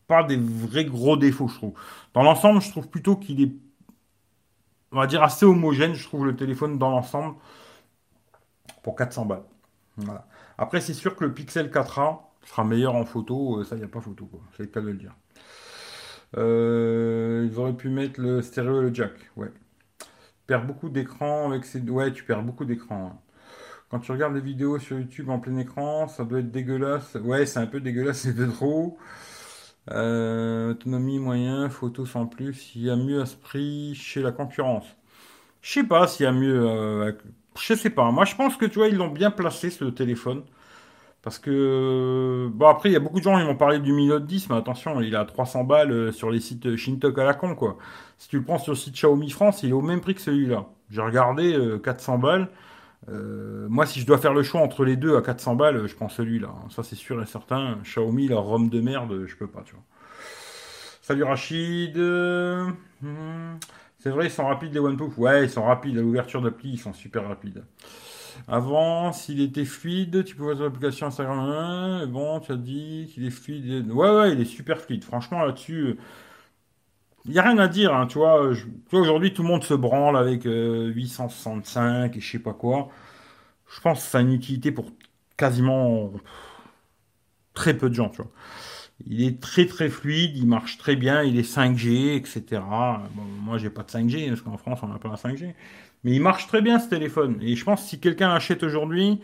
pas des vrais gros défauts, je trouve. Dans l'ensemble, je trouve plutôt qu'il est, on va dire, assez homogène, je trouve, le téléphone dans l'ensemble, pour 400 balles. Après, c'est sûr que le Pixel 4a sera meilleur en photo, euh, ça, il n'y a pas photo, quoi. C'est le cas de le dire. Euh, ils auraient pu mettre le stéréo et le jack, ouais. Tu perds beaucoup d'écran avec ces... Ouais, tu perds beaucoup d'écran. hein. Quand tu regardes des vidéos sur YouTube en plein écran, ça doit être dégueulasse. Ouais, c'est un peu dégueulasse, c'est trop. Euh, autonomie moyen, photo sans plus. Il y a mieux à ce prix chez la concurrence. Je sais pas s'il y a mieux. euh, je sais pas. Moi, je pense que tu vois, ils l'ont bien placé ce téléphone. Parce que. Bon, après, il y a beaucoup de gens qui vont parler du Note 10, mais attention, il à 300 balles euh, sur les sites Shintok à la con, quoi. Si tu le prends sur le site Xiaomi France, il est au même prix que celui-là. J'ai regardé euh, 400 balles. Euh, moi, si je dois faire le choix entre les deux à 400 balles, je prends celui-là. hein. Ça, c'est sûr et certain. Xiaomi, la ROM de merde, je peux pas, tu vois. Salut Rachid. Euh, hmm. C'est vrai, ils sont rapides les OnePlus. Ouais, ils sont rapides. À l'ouverture d'appli, ils sont super rapides. Avant, s'il était fluide, tu pouvais voir l'application Instagram. et Bon, tu as dit qu'il est fluide. Ouais, ouais, il est super fluide. Franchement, là-dessus, il n'y a rien à dire. hein, tu vois, aujourd'hui, tout le monde se branle avec euh, 865 et je sais pas quoi. Je pense que ça a une utilité pour quasiment très peu de gens. Il est très très fluide, il marche très bien, il est 5G, etc. Bon, moi j'ai pas de 5G, parce qu'en France on n'a pas la 5G. Mais il marche très bien ce téléphone. Et je pense que si quelqu'un l'achète aujourd'hui,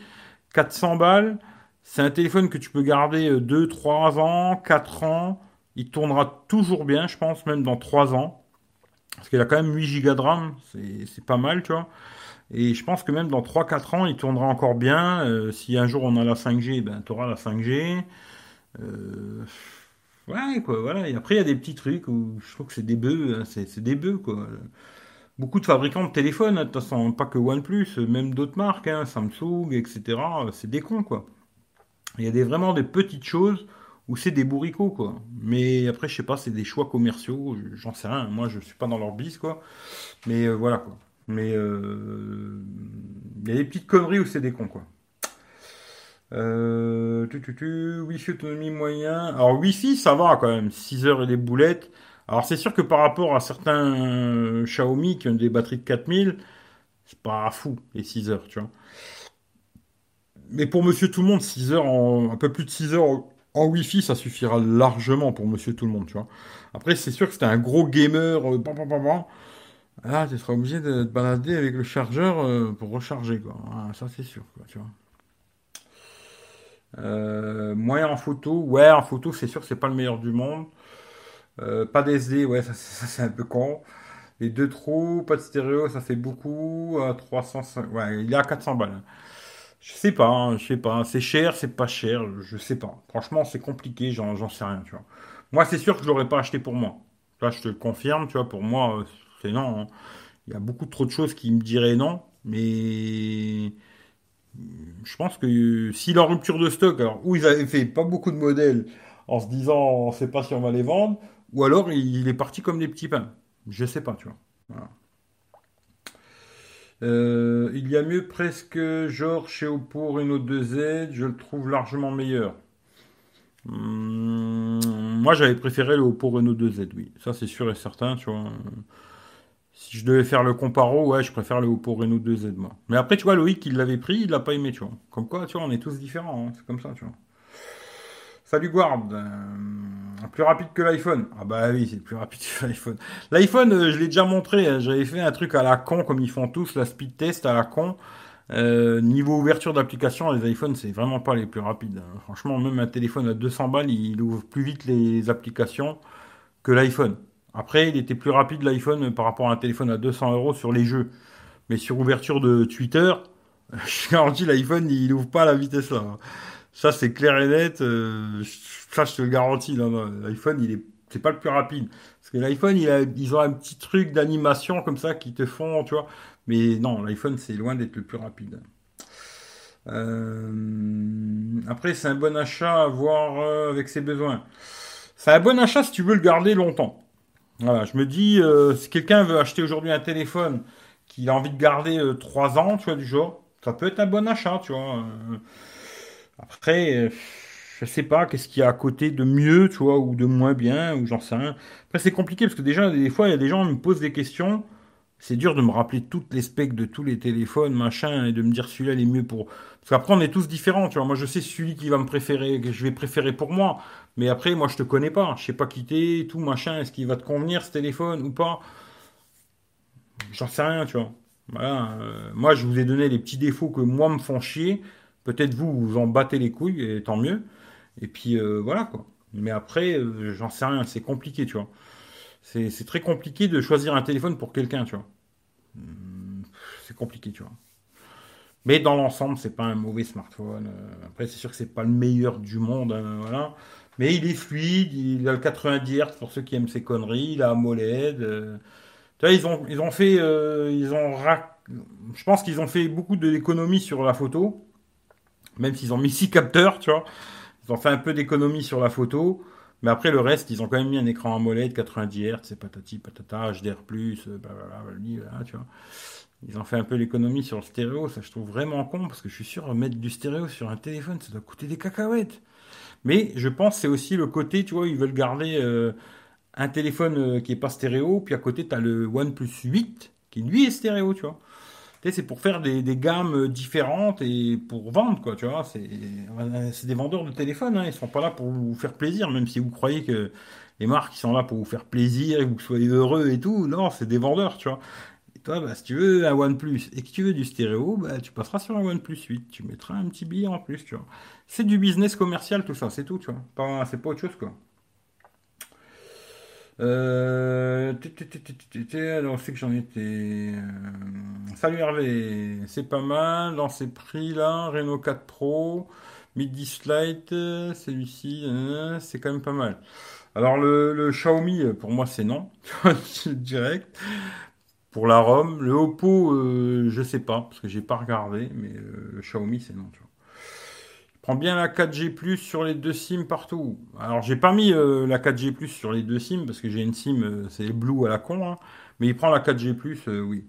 400 balles, c'est un téléphone que tu peux garder euh, 2, 3 ans, 4 ans. Il tournera toujours bien, je pense, même dans 3 ans. Parce qu'il a quand même 8 Go de RAM, c'est pas mal, tu vois. Et je pense que même dans trois quatre ans, il tournera encore bien. Euh, si un jour on a la 5G, ben, tu la 5G. Euh, ouais, quoi, voilà. Et après, il y a des petits trucs où je trouve que c'est des bœufs, hein, c'est des bœufs, quoi. Beaucoup de fabricants de téléphones, hein, de toute façon, pas que OnePlus, même d'autres marques, hein, Samsung, etc. C'est des cons, quoi. Il y a des, vraiment des petites choses où c'est des bourricots, quoi. Mais après, je sais pas, c'est des choix commerciaux, je- j'en sais rien. Moi, je suis pas dans leur bise, quoi. Mais euh, voilà, quoi. Mais euh, il y a des petites conneries où c'est des cons, quoi. Euh, tu, tu, tu, Wi-Fi autonomie moyen. Alors, Wi-Fi, ça va quand même. 6 heures et des boulettes. Alors, c'est sûr que par rapport à certains euh, Xiaomi qui ont des batteries de 4000, c'est pas fou, les 6 heures, tu vois. Mais pour Monsieur Tout le Monde, 6 heures en, un peu plus de 6 heures en, Wi-Fi, ça suffira largement pour Monsieur Tout le Monde, tu vois. Après, c'est sûr que c'était un gros gamer, euh, bam, bam. Ah, tu seras obligé de te balader avec le chargeur euh, pour recharger, quoi. Ah, ça, c'est sûr, quoi, tu vois. Euh, moyen en photo, ouais, en photo, c'est sûr que c'est pas le meilleur du monde. Euh, pas d'SD, ouais, ça, c'est un peu con. Les deux trous, pas de stéréo, ça fait beaucoup. À 305, ouais, il est à 400 balles. hein. Je sais pas, hein, je sais pas. C'est cher, c'est pas cher, je sais pas. Franchement, c'est compliqué, j'en sais rien, tu. Moi, c'est sûr que je l'aurais pas acheté pour moi. Là, je te le confirme, tu vois, pour moi, euh, c'est non. hein. Il y a beaucoup trop de choses qui me diraient non, mais je pense que si la rupture de stock, alors, ou ils avaient fait pas beaucoup de modèles en se disant on sait pas si on va les vendre, ou alors il est parti comme des petits pains. Je sais pas, tu vois. Voilà. Euh, il y a mieux presque, genre chez Oppo Reno 2Z, je le trouve largement meilleur. Hum, moi j'avais préféré le Oppo Reno 2Z, oui. Ça c'est sûr et certain, tu vois. Si je devais faire le comparo, ouais, je préfère le Oppo Reno 2Z, moi. Mais après, tu vois, Loïc, il l'avait pris, il l'a pas aimé, tu vois. Comme quoi, tu vois, on est tous différents, hein, c'est comme ça, tu vois. Salut Guard, euh, plus rapide que l'iPhone. Ah bah oui, c'est plus rapide que l'iPhone. L'iPhone, euh, je l'ai déjà montré, hein. j'avais fait un truc à la con, comme ils font tous, la speed test à la con. Euh, niveau ouverture d'application, les iPhones, c'est vraiment pas les plus rapides. Hein. Franchement, même un téléphone à 200 balles, il ouvre plus vite les applications que l'iPhone. Après, il était plus rapide l'iPhone par rapport à un téléphone à 200 euros sur les jeux. Mais sur ouverture de Twitter, je garantis l'iPhone, il ouvre pas à la vitesse là. Ça, c'est clair et net. Euh, ça, je te le garantis. L'iPhone, il est, c'est pas le plus rapide. Parce que l'iPhone, ils ont un petit truc d'animation comme ça qui te font, tu vois. Mais non, l'iPhone, c'est loin d'être le plus rapide. Euh, après, c'est un bon achat à voir euh, avec ses besoins. C'est un bon achat si tu veux le garder longtemps. Voilà, je me dis, si quelqu'un veut acheter aujourd'hui un téléphone qu'il a envie de garder 3 ans, tu vois, du genre, ça peut être un bon achat, tu vois. Après, je sais pas, qu'est-ce qu'il y a à côté de mieux, tu vois, ou de moins bien, ou j'en sais rien. Après, c'est compliqué parce que déjà, des fois, il y a des gens qui me posent des questions c'est dur de me rappeler toutes les specs de tous les téléphones, machin, et de me dire celui-là est mieux pour. Parce qu'après, on est tous différents, tu vois. Moi, je sais celui qui va me préférer, que je vais préférer pour moi. Mais après, moi, je te connais pas. Je sais pas quitter, tout, machin. Est-ce qu'il va te convenir, ce téléphone, ou pas? J'en sais rien, tu vois. Euh, moi, je vous ai donné les petits défauts que moi me font chier. Peut-être vous, vous en battez les couilles, et tant mieux. Et puis, euh, voilà, quoi. Mais après, euh, j'en sais rien. C'est compliqué, tu vois c'est très compliqué de choisir un téléphone pour quelqu'un, tu vois. Hmm, c'est compliqué, tu vois. Mais dans l'ensemble, c'est pas un mauvais smartphone. Euh, après, c'est sûr que c'est pas le meilleur du monde, hein. Mais il est fluide, il a le 90 Hz pour ceux qui aiment ces conneries, il a AMOLED. Ils ont, fait, je pense qu'ils ont fait beaucoup d'économies sur la photo, même s'ils ont mis six capteurs, tu vois. Ils ont fait un peu d'économie sur la photo. Mais après, le reste, ils ont quand même mis un écran AMOLED 90 Hz, c'est patati patata, HDR+, blablabla, tu vois. Ils ont fait un peu l'économie sur le stéréo, ça je trouve vraiment con, parce que je suis sûr, mettre du stéréo sur un téléphone, ça doit coûter des cacahuètes. Mais je pense c'est aussi le côté, tu vois, ils veulent garder euh, un téléphone euh, qui est pas stéréo, puis à côté, tu as le OnePlus 8, qui lui est stéréo, tu vois c'est pour faire des, gammes différentes et pour vendre, quoi, tu vois. C'est des vendeurs de téléphone, hein, ils sont pas là pour vous faire plaisir, même si vous croyez que les marques sont là pour vous faire plaisir et que vous soyez heureux et tout. Non, c'est des vendeurs, tu vois. Toi, bah, si tu veux un OnePlus et que tu veux du stéréo, bah, tu passeras sur un OnePlus 8. Tu mettras un petit billet en plus, tu vois. C'est du business commercial, tout ça, c'est tout, tu vois. C'est pas autre chose, quoi. Euh... Alors, c'est que j'en étais. Euh, salut Hervé, c'est pas mal dans ces prix-là. Renault 4 Pro, Midi Slide, celui-ci, euh, c'est quand même pas mal. Alors, le, Xiaomi, pour moi, c'est non, direct. Pour la ROM, le Oppo, je sais pas, parce que j'ai pas regardé, mais le Xiaomi, c'est non, prend bien la 4G+, sur les deux SIM partout. Alors, j'ai pas mis euh, la 4G+, sur les deux SIM, parce que j'ai une SIM, euh, c'est Blue à la con, hein. mais il prend la 4G+, euh, oui.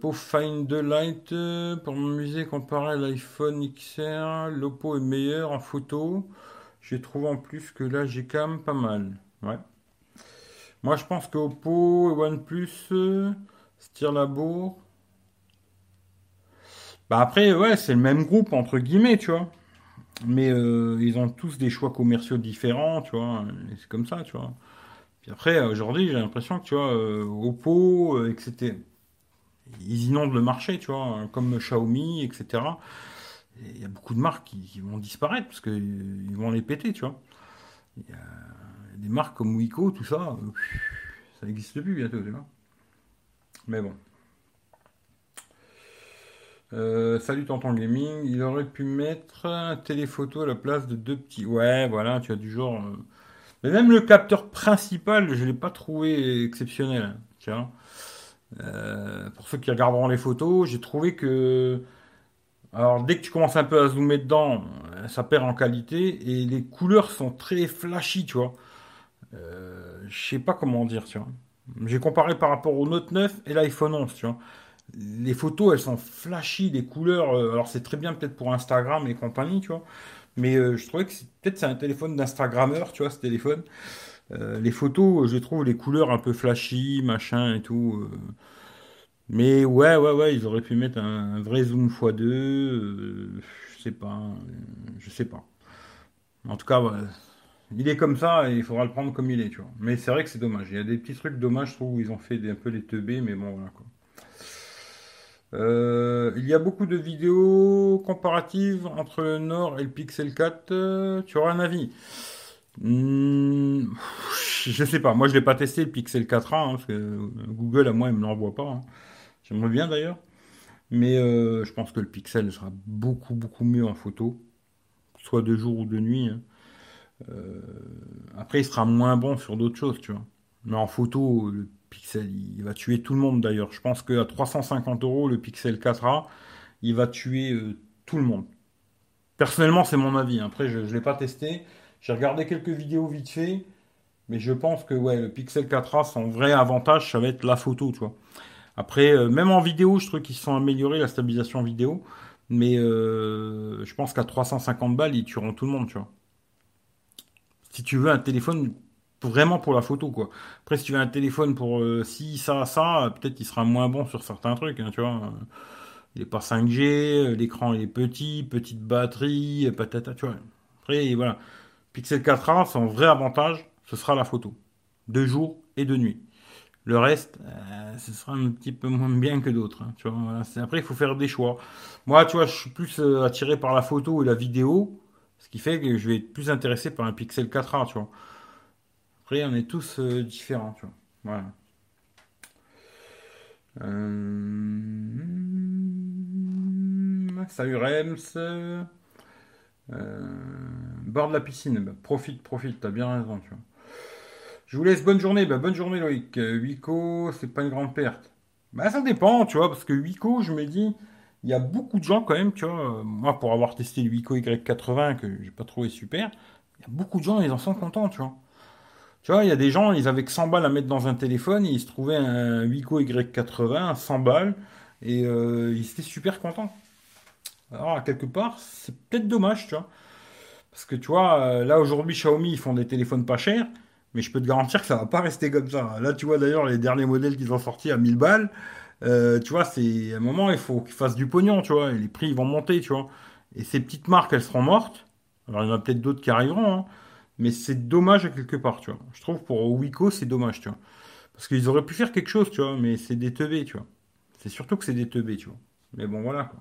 pour Find the Light, pour m'amuser, comparer à l'iPhone XR, l'Oppo est meilleur en photo. J'ai trouvé en plus que là, j'ai quand même pas mal. Ouais. Moi, je pense que Oppo et OnePlus se tirent la bourre. Bah après, ouais, c'est le même groupe, entre guillemets, tu vois. Mais euh, ils ont tous des choix commerciaux différents, tu vois. C'est comme ça, tu vois. Puis après, aujourd'hui, j'ai l'impression que, tu vois, euh, Oppo, euh, etc. Ils inondent le marché, tu vois, comme Xiaomi, etc. Il y a beaucoup de marques qui, vont disparaître parce qu'ils vont les péter, tu vois. Il y a des marques comme Wiko, tout ça, ça n'existe plus bientôt, tu vois. Mais bon. Euh, salut Tonton Gaming, il aurait pu mettre un téléphoto à la place de deux petits. Ouais, voilà, tu as du genre. Euh. Mais même le capteur principal, je ne l'ai pas trouvé exceptionnel. Tiens. Euh, pour ceux qui regarderont les photos, j'ai trouvé que. Alors, dès que tu commences un peu à zoomer dedans, ça perd en qualité et les couleurs sont très flashy, tu vois. je sais pas comment dire, tu vois. J'ai comparé par rapport au Note 9 et l'iPhone 11, tu vois les photos, elles sont flashy, les couleurs. Euh, alors, c'est très bien peut-être pour Instagram et compagnie, tu vois. Mais euh, je trouvais que peut-être c'est un téléphone d'Instagrammeur, tu vois, ce téléphone. Euh, les photos, je trouve les couleurs un peu flashy, machin et tout. Mais ouais, ouais, ouais, ils auraient pu mettre un, vrai zoom x2. euh, je sais pas. je sais pas. En tout cas, il est comme ça et il faudra le prendre comme il est, tu vois. Mais c'est vrai que c'est dommage. Il y a des petits trucs dommages, je trouve, où ils ont fait des- un peu les teubés, mais bon, voilà quoi. Euh, il y a beaucoup de vidéos comparatives entre le Nord et le Pixel 4. euh, tu auras un avis? Hmm, je sais pas. Moi, je l'ai pas testé le Pixel 4a hein, Google à moi, il me l'envoie pas. hein. J'aimerais bien d'ailleurs, mais euh, je pense que le Pixel sera beaucoup beaucoup mieux en photo, soit de jour ou de nuit. hein. Après, il sera moins bon sur d'autres choses, tu vois. Mais en photo, le Il va tuer tout le monde d'ailleurs. Je pense qu'à 350 euros, le Pixel 4a, il va tuer euh, tout le monde. Personnellement, c'est mon avis. Après, je ne l'ai pas testé. J'ai regardé quelques vidéos vite fait, mais je pense que ouais, le Pixel 4a, son vrai avantage, ça va être la photo, tu vois. Après, euh, même en vidéo, je trouve qu'ils sont améliorés, la stabilisation vidéo. Mais euh, je pense qu'à 350 balles, ils tueront tout le monde, tu vois. Si tu veux un téléphone vraiment pour la photo, quoi. Après, si tu veux un téléphone pour euh, si, ça, ça, peut-être il sera moins bon sur certains trucs, hein, tu vois. Il est pas 5G, euh, l'écran est petit, petite batterie, euh, patata, tu vois. Après, voilà. Pixel 4a, son vrai avantage, ce sera la photo. De jour et de nuit. Le reste, euh, ce sera un petit peu moins bien que d'autres. hein, tu vois, voilà. C'est- Après, il faut faire des choix. Moi, tu vois, je suis plus euh, attiré par la photo et la vidéo, ce qui fait que je vais être plus intéressé par un Pixel 4a, tu vois. Après, on est tous euh, différents, tu vois. Voilà. Euh, Salut Rems. Euh, bord de la piscine. Bah, profite, profite, t'as bien raison. Je vous laisse bonne journée. Bah, bonne journée, Loïc. Wico, c'est pas une grande perte. Bah, ça dépend, tu vois, parce que Wico, je me dis, il y a beaucoup de gens quand même, tu vois. Moi, pour avoir testé le Wico Y80, que j'ai pas trouvé super, il y a beaucoup de gens, ils en sont contents, tu vois. Tu vois, il y a des gens, ils avaient que 100 balles à mettre dans un téléphone, ils se trouvaient un Wico Y80 à 100 balles, et euh, ils étaient super contents. Alors, quelque part, c'est peut-être dommage, tu vois. Parce que tu vois, euh, là aujourd'hui, Xiaomi, ils font des téléphones pas chers, mais je peux te garantir que ça va pas rester comme ça. Là, tu vois d'ailleurs les derniers modèles qu'ils ont sortis à 1000 balles, euh, tu vois, c'est à un moment, il faut qu'ils fassent du pognon, tu vois, et les prix vont monter, tu vois. Et ces petites marques, elles seront mortes. Alors, il y en a peut-être d'autres qui arriveront, hein, mais c'est dommage à quelque part, tu vois. Je trouve pour Wiko, c'est dommage, tu vois. Parce qu'ils auraient pu faire quelque chose, tu vois, mais c'est des teubés, tu vois. C'est surtout que c'est des teubés, tu vois. Mais bon, voilà, quoi.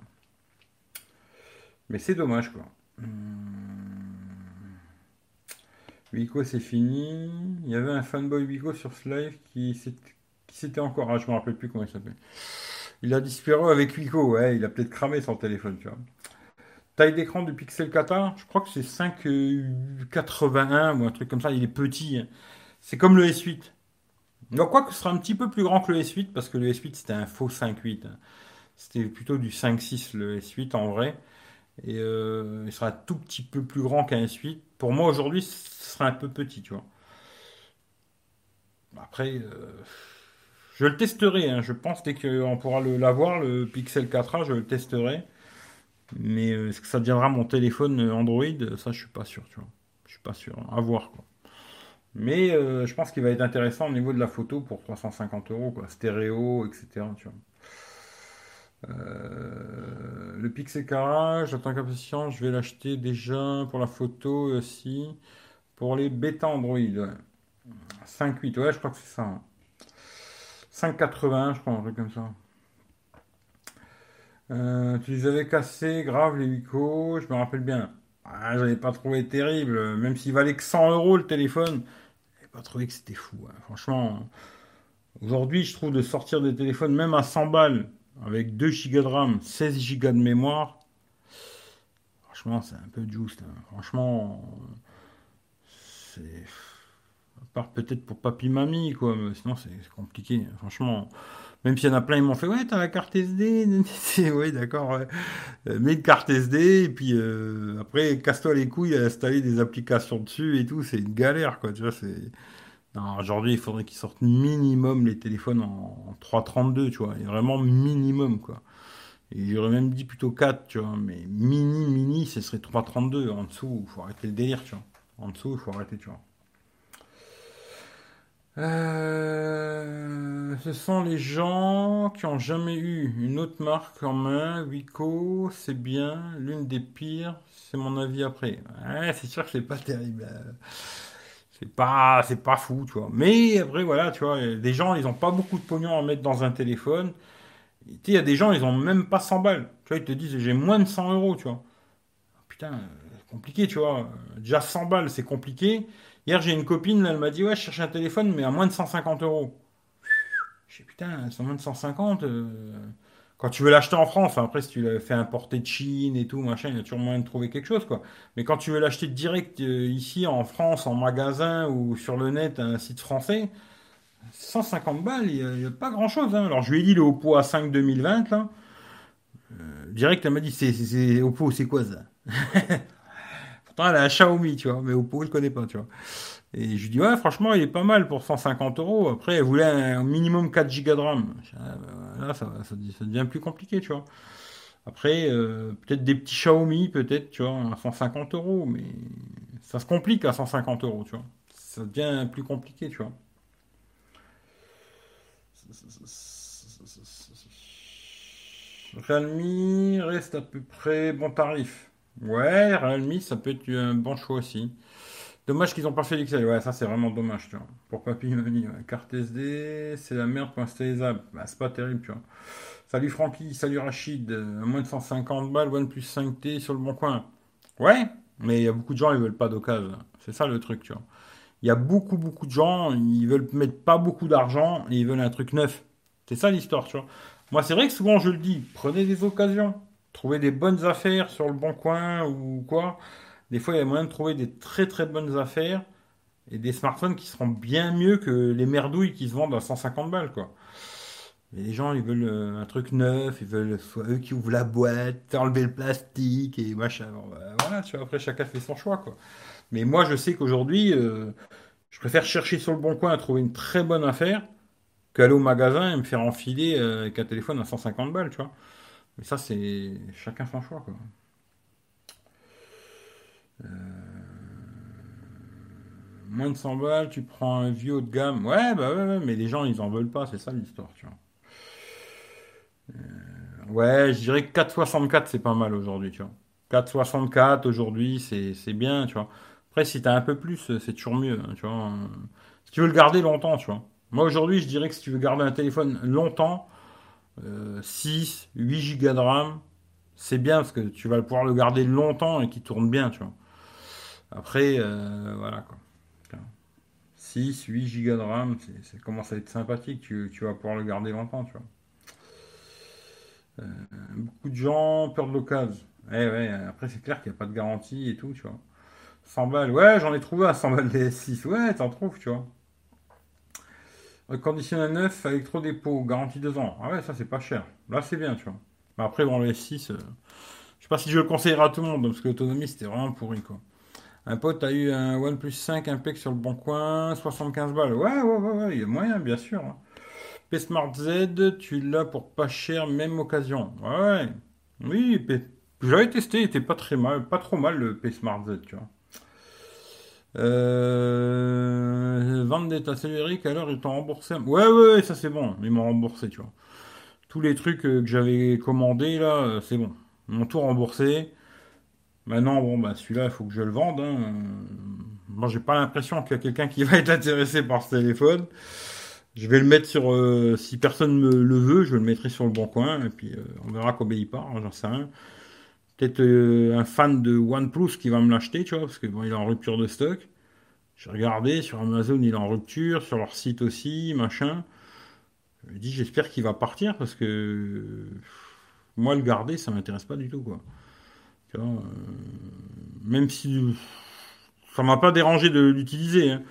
Mais c'est dommage, quoi. Wiko, c'est fini. Il y avait un fanboy Wiko sur ce live qui s'était encore. Ah, je me rappelle plus comment il s'appelle. Il a disparu avec Wiko, ouais, il a peut-être cramé son téléphone, tu vois. Taille d'écran du Pixel 4a, je crois que c'est 5,81 ou un truc comme ça, il est petit. hein. C'est comme le S8. Donc, quoi que ce sera un petit peu plus grand que le S8, parce que le S8 c'était un faux 5,8. hein. C'était plutôt du 5,6 le S8 en vrai. Et euh, il sera un tout petit peu plus grand qu'un S8. Pour moi aujourd'hui, ce sera un peu petit, tu vois. Après, euh, je le testerai. hein. Je pense dès qu'on pourra l'avoir, le Pixel 4a, je le testerai. Mais euh, est-ce que ça deviendra mon téléphone euh, Android? Ça, je suis pas sûr, tu vois. Je suis pas sûr. À voir, quoi. Mais euh, je pense qu'il va être intéressant au niveau de la photo pour 350 euros, quoi. Stéréo, etc. Tu vois. Le Pixel 4a, j'attends je vais l'acheter déjà pour la photo aussi pour les bêta Android. Ouais. 5.8, ouais, je crois que c'est ça. hein. 5.80, je crois, un truc comme ça. Euh, tu les avais cassés, grave, les Wico, je me rappelle bien. Ah, j'avais pas trouvé terrible, même s'il valait que 100 euros le téléphone. J'avais pas trouvé que c'était fou. hein. Franchement, aujourd'hui, je trouve de sortir des téléphones même à 100 balles avec 2 Go de RAM, 16 Go de mémoire. Franchement, c'est un peu juste. hein. Franchement, c'est. À part peut-être pour papy mamie, quoi. Mais sinon, c'est compliqué. Franchement, même s'il y en a plein, ils m'ont fait Ouais, t'as la carte SD. oui, d'accord. ouais. Euh, Mets une carte SD, et puis euh, après, casse-toi les couilles à installer des applications dessus et tout. C'est une galère, quoi. Tu vois, aujourd'hui, il faudrait qu'ils sortent minimum les téléphones en 332, tu vois. Et vraiment minimum, quoi. Et j'aurais même dit plutôt 4, tu vois. Mais mini, mini, ce serait 332. En dessous, il faut arrêter le délire, tu vois. En dessous, il faut arrêter, tu vois. Euh, ce sont les gens qui ont jamais eu une autre marque en main. Wico, c'est bien. L'une des pires, c'est mon avis après. C'est sûr que c'est pas terrible. C'est pas, c'est pas fou, tu vois. Mais après, voilà, tu vois, des gens, ils ont pas beaucoup de pognon à mettre dans un téléphone. Tu sais, il y a des gens, ils ont même pas 100 balles. Tu vois, ils te disent, j'ai moins de 100 euros, tu vois. Putain, c'est compliqué, tu vois. Déjà 100 balles, c'est compliqué. Hier, j'ai une copine, elle m'a dit, ouais, je cherche un téléphone, mais à moins de 150 euros. Je dis, putain, c'est moins de 150. Euh, quand tu veux l'acheter en France, après, si tu l'as fait importer de Chine et tout, machin, il y a toujours moyen de trouver quelque chose, quoi. Mais quand tu veux l'acheter direct euh, ici, en France, en magasin ou sur le net, un site français, 150 balles, il n'y a, pas grand-chose. Hein. Alors, je lui ai dit le Oppo A5 2020, là. Euh, direct, elle m'a dit, c'est Oppo, c'est quoi ça? Elle a un Xiaomi, tu vois, mais Oppo, ne connaît pas, tu vois. Et je lui dis, ouais, franchement, il est pas mal pour 150 euros. Après, elle voulait un minimum 4 Go de RAM. Ah, bah, là, ça, ça, devient plus compliqué, tu vois. Après, euh, peut-être des petits Xiaomi, peut-être, tu vois, à 150 euros, mais ça se complique à 150 euros, tu vois. Ça devient plus compliqué, tu vois. Realme reste à peu près bon tarif. Ouais, Realme, ça peut être un bon choix aussi. Dommage qu'ils n'ont pas fait l'XL. Ouais, ça c'est vraiment dommage, tu vois. Pour Papy Mamie, ouais. Carte SD, c'est la merde pour installer Zap. Bah, c'est pas terrible, tu vois. Salut Francky, salut Rachid. À moins de 150 balles, OnePlus 5T sur le bon coin. Ouais, mais il y a beaucoup de gens, ils veulent pas d'occasion. C'est ça le truc, tu vois. Il y a beaucoup, beaucoup de gens, ils veulent mettre pas beaucoup d'argent et ils veulent un truc neuf. C'est ça l'histoire, tu vois. Moi, c'est vrai que souvent je le dis, prenez des occasions. Trouvez des bonnes affaires sur le bon coin ou quoi. Des fois, il y a moyen de trouver des très très bonnes affaires et des smartphones qui seront bien mieux que les merdouilles qui se vendent à 150 balles, quoi. Les gens, ils veulent euh, un truc neuf, ils veulent soit eux qui ouvrent la boîte, enlever le plastique et machin. Bah, voilà, tu vois, après chacun fait son choix, quoi. Mais moi, je sais qu'aujourd'hui, euh, je préfère chercher sur le bon coin à trouver une très bonne affaire qu'aller au magasin et me faire enfiler euh, avec un téléphone à 150 balles, tu vois. Mais ça, c'est chacun son choix, quoi. Euh, moins de 100 balles, tu prends un vieux haut de gamme. Ouais, bah ouais, mais les gens, ils en veulent pas, c'est ça l'histoire, tu vois. Euh, ouais, je dirais que 4,64 c'est pas mal aujourd'hui, tu vois. 4,64 aujourd'hui, c'est bien, tu vois. Après, si t'as un peu plus, c'est toujours mieux, hein, tu vois. Si tu veux le garder longtemps, tu vois. Moi, aujourd'hui, je dirais que si tu veux garder un téléphone longtemps, 6, 8 gigas de RAM, c'est bien parce que tu vas pouvoir le garder longtemps et qu'il tourne bien, tu vois. Après, euh, voilà quoi. 6, 8 gigas de RAM, ça commence à être sympathique, tu, vas pouvoir le garder longtemps, tu vois. Euh, beaucoup de gens peur de l'occasion. Eh ouais, après c'est clair qu'il n'y a pas de garantie et tout, tu vois. 100 balles, ouais, j'en ai trouvé à 100 balles DS6, ouais, t'en trouves, tu vois. Conditionnel neuf, électro-dépôt, garantie 2 ans. Ah ouais, ça c'est pas cher. Là c'est bien, tu vois. Après, bon, le S6, euh, je sais pas si je le conseillerais à tout le monde, parce que l'autonomie c'était vraiment pourri, quoi. Un pote a eu un OnePlus 5 Impec sur le bon coin, 75 balles. Ouais, ouais, ouais, ouais, il y a moyen, bien sûr. Hein. P Smart Z, tu l'as pour pas cher, même occasion. Ouais, oui, j'avais testé, il était pas très mal, pas trop mal le P Smart Z, tu vois. Euh, d'état Eric, alors ils t'ont remboursé. Ouais, ouais, ça c'est bon, ils m'ont remboursé, tu vois. Tous les trucs euh, que j'avais commandés, là, euh, c'est bon. Ils m'ont tout remboursé. Maintenant, bon, bah, celui-là, il faut que je le vende. Hein. Moi, j'ai pas l'impression qu'il y a quelqu'un qui va être intéressé par ce téléphone. Je vais le mettre sur. Euh, si personne me le veut, je le mettrai sur le bon coin. Et puis, on verra combien il part. J'en sais rien. Peut-être euh, un fan de OnePlus qui va me l'acheter, tu vois, parce que bon, il est en rupture de stock. J'ai regardé sur Amazon, il est en rupture, sur leur site aussi, machin. Je me dis, j'espère qu'il va partir parce que moi, le garder, ça m'intéresse pas du tout, quoi. Euh, même si ça m'a pas dérangé de l'utiliser. Hein.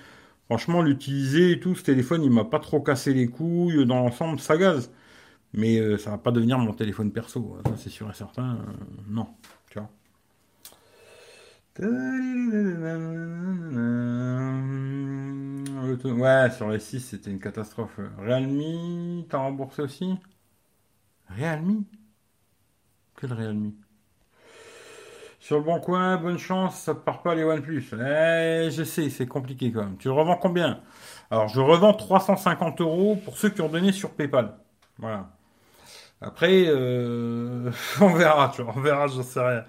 Franchement, l'utiliser et tout, ce téléphone, il m'a pas trop cassé les couilles. Dans l'ensemble, ça gaz. Mais euh, ça va pas devenir mon téléphone perso. Ça, c'est sûr et certain. Euh, non. Tu vois. Ouais, sur les 6, c'était une catastrophe. Realme, t'as remboursé aussi? Realme? Quel Realme? Sur le bon coin, bonne chance, ça part pas les OnePlus. Eh, je sais, c'est compliqué quand même. Tu le revends combien? Alors, je revends 350 euros pour ceux qui ont donné sur PayPal. Voilà. Après, euh, on verra, tu vois, on verra, j'en sais rien.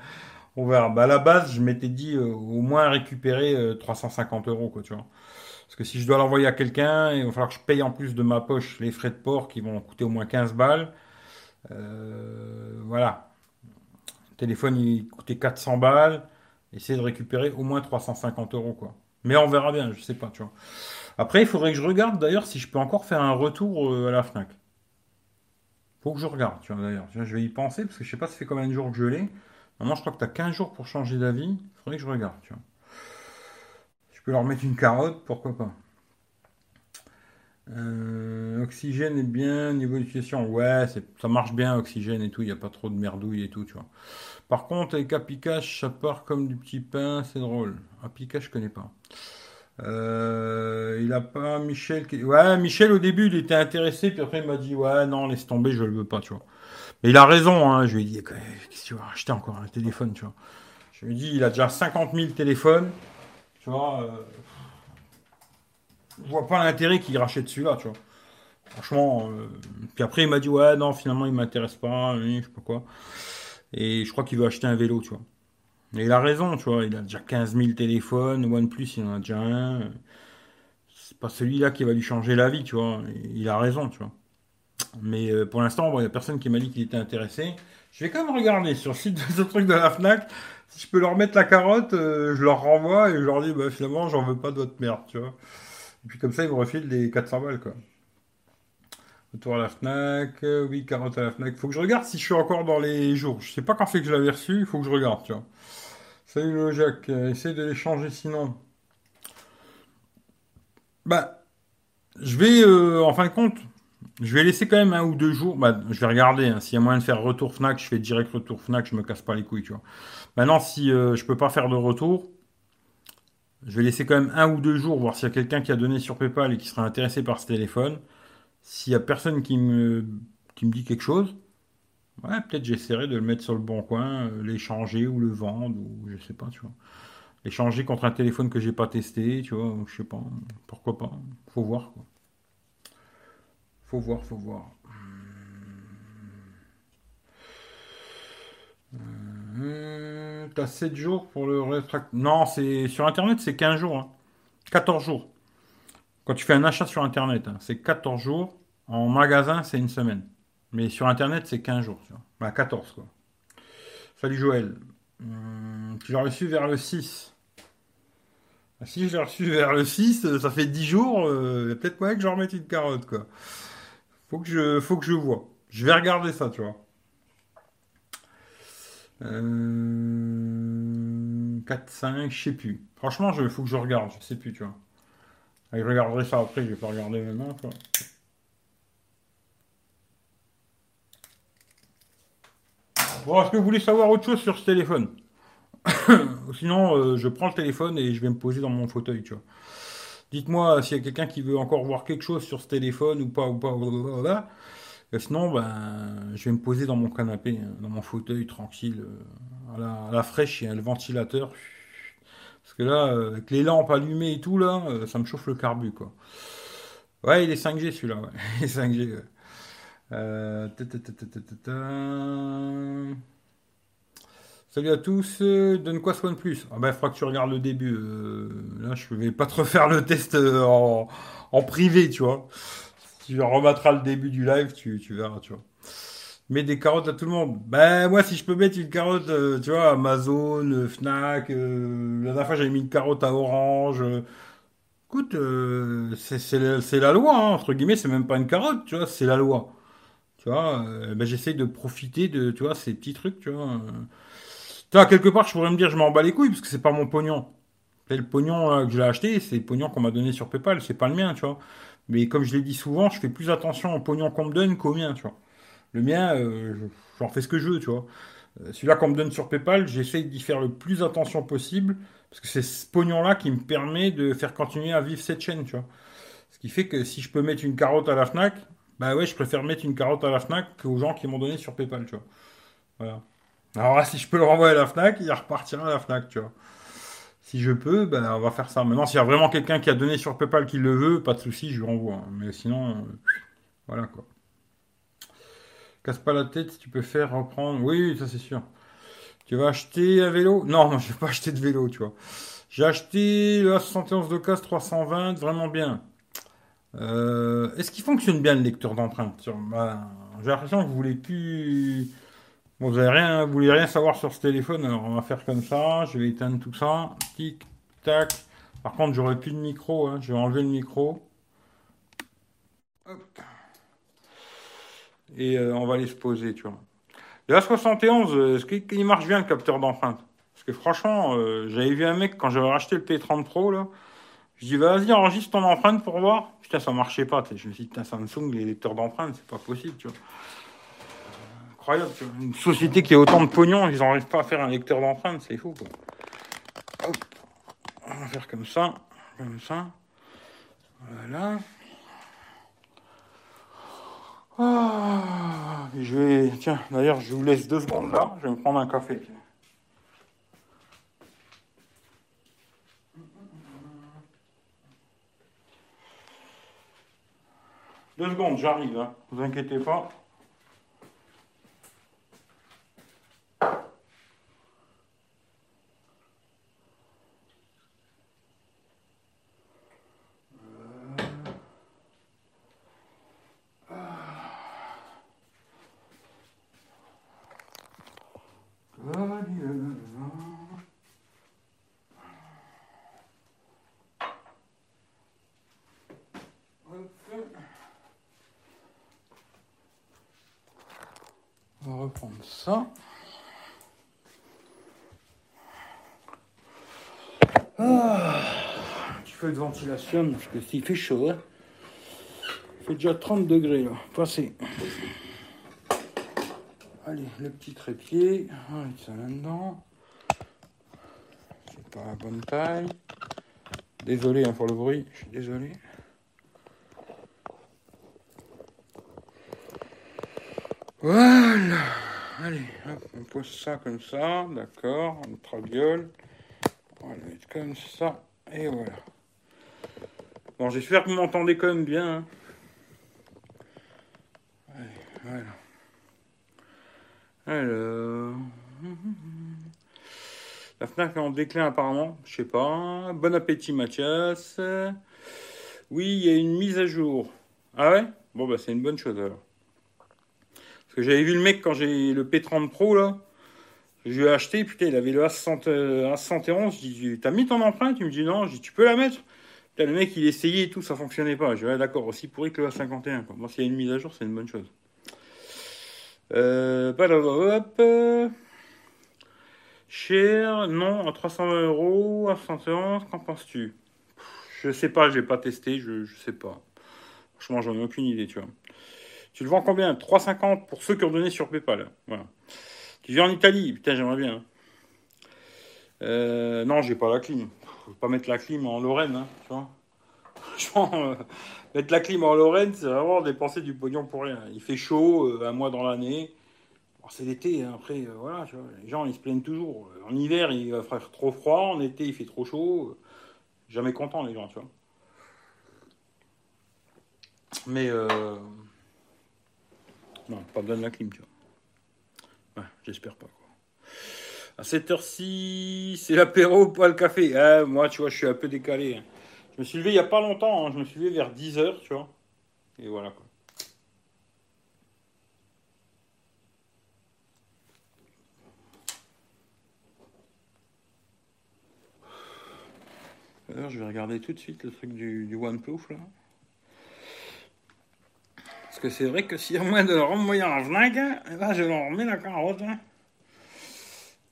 On verra. Bah, à la base, je m'étais dit euh, au moins récupérer 350 euh, euros, quoi, tu vois. Parce que si je dois l'envoyer à quelqu'un, il va falloir que je paye en plus de ma poche les frais de port qui vont coûter au moins 15 balles. voilà. Le téléphone, il coûtait 400 balles. Essayer de récupérer au moins 350 euros, quoi. Mais on verra bien, je sais pas, tu vois. Après, il faudrait que je regarde d'ailleurs si je peux encore faire un retour à la Fnac. Faut que je regarde, tu vois, d'ailleurs. Je vais y penser, parce que je sais pas ça fait combien de jours que je l'ai. Maintenant, je crois que tu as 15 jours pour changer d'avis. Il faudrait que je regarde, tu vois. Je peux leur mettre une carotte, pourquoi pas. Euh, oxygène est bien, niveau d'utilisation, ouais, ça marche bien, oxygène et tout, il n'y a pas trop de merdouille et tout, tu vois. Par contre, avec Applicache, ça part comme du petit pain, c'est drôle. Applicache, je connais pas. Euh, il a pas Michel. Ouais, Michel au début il était intéressé, puis après il m'a dit ouais non laisse tomber, je le veux pas, tu vois. Mais il a raison, hein. Je lui ai dit qu'est-ce que tu vas acheter encore un téléphone, tu vois. Je lui ai dit il a déjà 50 000 téléphones, tu vois. Euh... Je vois pas l'intérêt qu'il rachète celui-là, tu vois. Franchement. Euh... Puis après il m'a dit ouais non finalement il m'intéresse pas, je sais pas quoi. Et je crois qu'il veut acheter un vélo, tu vois. Il a raison, tu vois, il a déjà 15 000 téléphones, OnePlus il en a déjà un. C'est pas celui-là qui va lui changer la vie, tu vois. Il a raison, tu vois. Mais euh, pour l'instant, il n'y a personne qui m'a dit qu'il était intéressé. Je vais quand même regarder sur le site de ce truc de la FNAC. Si je peux leur mettre la carotte, euh, je leur renvoie et je leur dis, bah, finalement, j'en veux pas de votre merde, tu vois. Et puis comme ça, ils me refilent les 400 balles, quoi. Retour à la FNAC, euh, oui, carotte à la FNAC. Faut que je regarde si je suis encore dans les jours. Je sais pas quand c'est que je l'avais reçu, il faut que je regarde, tu vois. Salut le Jacques, essaye de les changer sinon. Bah, je vais, euh, en fin de compte, je vais laisser quand même un ou deux jours. Bah, je vais regarder. Hein. S'il y a moyen de faire retour Fnac, je fais direct retour Fnac, je me casse pas les couilles, tu vois. Maintenant, si euh, je peux pas faire de retour, je vais laisser quand même un ou deux jours, voir s'il y a quelqu'un qui a donné sur PayPal et qui serait intéressé par ce téléphone. S'il y a personne qui me, qui me dit quelque chose, Ouais, peut-être j'essaierai de le mettre sur le bon coin, euh, l'échanger ou le vendre, ou je sais pas, tu vois. L'échanger contre un téléphone que j'ai pas testé, tu vois, je sais pas, pourquoi pas. Faut voir, quoi. Faut voir, faut voir. Euh, T'as 7 jours pour le rétract. Non, c'est sur internet, c'est 15 jours. 14 hein. jours. Quand tu fais un achat sur internet, hein, c'est 14 jours. En magasin, c'est une semaine. Mais sur Internet, c'est 15 jours. Tu vois. Bah, 14, quoi. Salut Joël. Hum, tu l'as reçu vers le 6. Ah, si je l'ai reçu vers le 6, euh, ça fait 10 jours. Euh, peut-être moyen que je remette une carotte, quoi. Faut que je, faut que je vois. Je vais regarder ça, tu vois. 4, 5, je sais plus. Franchement, il faut que je regarde, je sais plus, tu vois. je regarderai ça après, je vais pas regarder maintenant, tu. Bon, est-ce que vous voulez savoir autre chose sur ce téléphone Sinon, euh, je prends le téléphone et je vais me poser dans mon fauteuil, tu vois. Dites-moi s'il y a quelqu'un qui veut encore voir quelque chose sur ce téléphone ou pas, ou pas, blablabla. sinon, ben, je vais me poser dans mon canapé, hein, dans mon fauteuil, tranquille, euh, à, la, fraîche, il y a le ventilateur. Parce que là, euh, avec les lampes allumées et tout, là, ça me chauffe le carbu, quoi. Ouais, il est 5G celui-là, ouais. Il est 5G, euh, Salut à tous. Donne quoi de plus? Ah ben, Il faudra que tu regardes le début. Euh, là, je vais pas te refaire le test euh, en, privé, tu vois. Tu remettras le début du live, tu, verras, tu vois. Mets des carottes à tout le monde. Ben, moi, si je peux mettre une carotte, tu vois, Amazon, Fnac. la dernière fois, j'avais mis une carotte à Orange. Écoute, c'est la loi, hein, entre guillemets, c'est même pas une carotte, tu vois, c'est la loi. Tu vois, euh, ben, j'essaie de profiter de, tu ces petits trucs, tu vois. Tu vois, quelque part, je pourrais me dire, je m'en bats les couilles, parce que c'est pas mon pognon. C'est le pognon que j'ai acheté, c'est le pognon qu'on m'a donné sur PayPal, c'est pas le mien, tu vois. Mais comme je l'ai dit souvent, je fais plus attention au pognon qu'on me donne qu'au mien, tu vois. Le mien, euh, j'en fais ce que je veux, tu vois. Euh, celui-là qu'on me donne sur PayPal, j'essaie d'y faire le plus attention possible, parce que c'est ce pognon-là qui me permet de faire continuer à vivre cette chaîne, tu vois. Ce qui fait que si je peux mettre une carotte à la FNAC, bah ouais, je préfère mettre une carotte à la FNAC qu'aux gens qui m'ont donné sur PayPal, tu vois. Voilà. Alors si je peux le renvoyer à la FNAC, il repartira à la FNAC, tu vois. Si je peux, ben, on va faire ça. Maintenant, s'il y a vraiment quelqu'un qui a donné sur PayPal qui le veut, pas de souci, je lui renvoie. Mais sinon, euh, voilà quoi. Casse pas la tête tu peux faire reprendre. Oui, ça c'est sûr. Tu vas acheter un vélo? Non, non, je vais pas acheter de vélo, tu vois. J'ai acheté le A71 de casse 320, vraiment bien. Euh, est-ce qu'il fonctionne bien le lecteur d'empreintes bah, J'ai l'impression que vous voulez plus. vous n'avez rien, voulez rien savoir sur ce téléphone, alors on va faire comme ça. Je vais éteindre tout ça. Tic, tac. Par contre, j'aurai plus de micro. Hein. Je vais enlever le micro. Et euh, on va aller se poser, tu vois. Le A71, est-ce qu'il marche bien le capteur d'empreinte Parce que franchement, euh, j'avais vu un mec quand j'avais racheté le P30 Pro, là. Je dis, vas-y, enregistre ton empreinte pour voir. Putain, ça marchait pas. Je me suis dit, Samsung, les lecteurs d'empreintes, c'est pas possible, tu vois. Incroyable. Une société qui a autant de pognon, ils n'arrivent pas à faire un lecteur d'empreintes, c'est fou. On va faire comme ça, comme ça. Voilà. Ah, je vais. Tiens, d'ailleurs, je vous laisse deux secondes là. Je vais me prendre un café. Deux secondes, j'arrive. Hein. Vous inquiétez pas. Ça. Ah, petit peu de ventilation parce que s'il fait chaud, hein. il fait déjà 30 degrés là. Allez, le petit trépied, on va ça là-dedans. C'est pas la bonne taille. Désolé hein, pour le bruit, je suis désolé. Voilà. Allez, on pose ça comme ça, d'accord, on traviole. On va le mettre comme ça, et voilà. Bon, j'espère que vous m'entendez quand même bien. Hein. Allez, voilà. Alors... La FNAC est en déclin apparemment, je sais pas. Bon appétit Mathias. Oui, il y a une mise à jour. Ah ouais? Bon bah c'est une bonne chose alors. Parce que j'avais vu le mec quand j'ai le P30 Pro, là. Je lui ai acheté, putain, il avait le A60, A61. Je dis, t'as mis ton empreinte? Il me dit non. Je dis, tu peux la mettre? Putain, le mec, il essayait et tout, ça fonctionnait pas. Je dis, ouais, d'accord, aussi pourri que le A51. Quoi. Bon, s'il y a une mise à jour, c'est une bonne chose. Euh, hop. Cher, non, à 320 euros, à 171, qu'en penses-tu? Je sais pas, j'ai pas testé, je, je sais pas. Franchement, j'en ai aucune idée, tu vois. Tu le vends combien? 3,50 pour ceux qui ont donné sur PayPal. Voilà. Tu viens en Italie? Putain, j'aimerais bien. Hein. Euh, non, j'ai pas la clim. Faut pas mettre la clim en Lorraine, hein, tu vois. Euh, mettre la clim en Lorraine, c'est vraiment dépenser du pognon pour rien. Il fait chaud euh, un mois dans l'année. c'est l'été, hein, après, voilà, tu vois. Les gens, ils se plaignent toujours. En hiver, il va faire trop froid. En été, il fait trop chaud. Jamais content, les gens, tu vois. Mais non, pas besoin de la clim, tu vois. j'espère pas, quoi. À cette heure-ci, c'est l'apéro, pas le café. Ah, moi, tu vois, je suis un peu décalé. Hein. Je me suis levé il n'y a pas longtemps. Hein. Je me suis levé vers 10h, tu vois. Et voilà, quoi. Alors, je vais regarder tout de suite le truc du, du OnePlus, là que c'est vrai que s'il y a moyen de le renvoyer en Fnac, ben, je leur remets la carotte. Hein.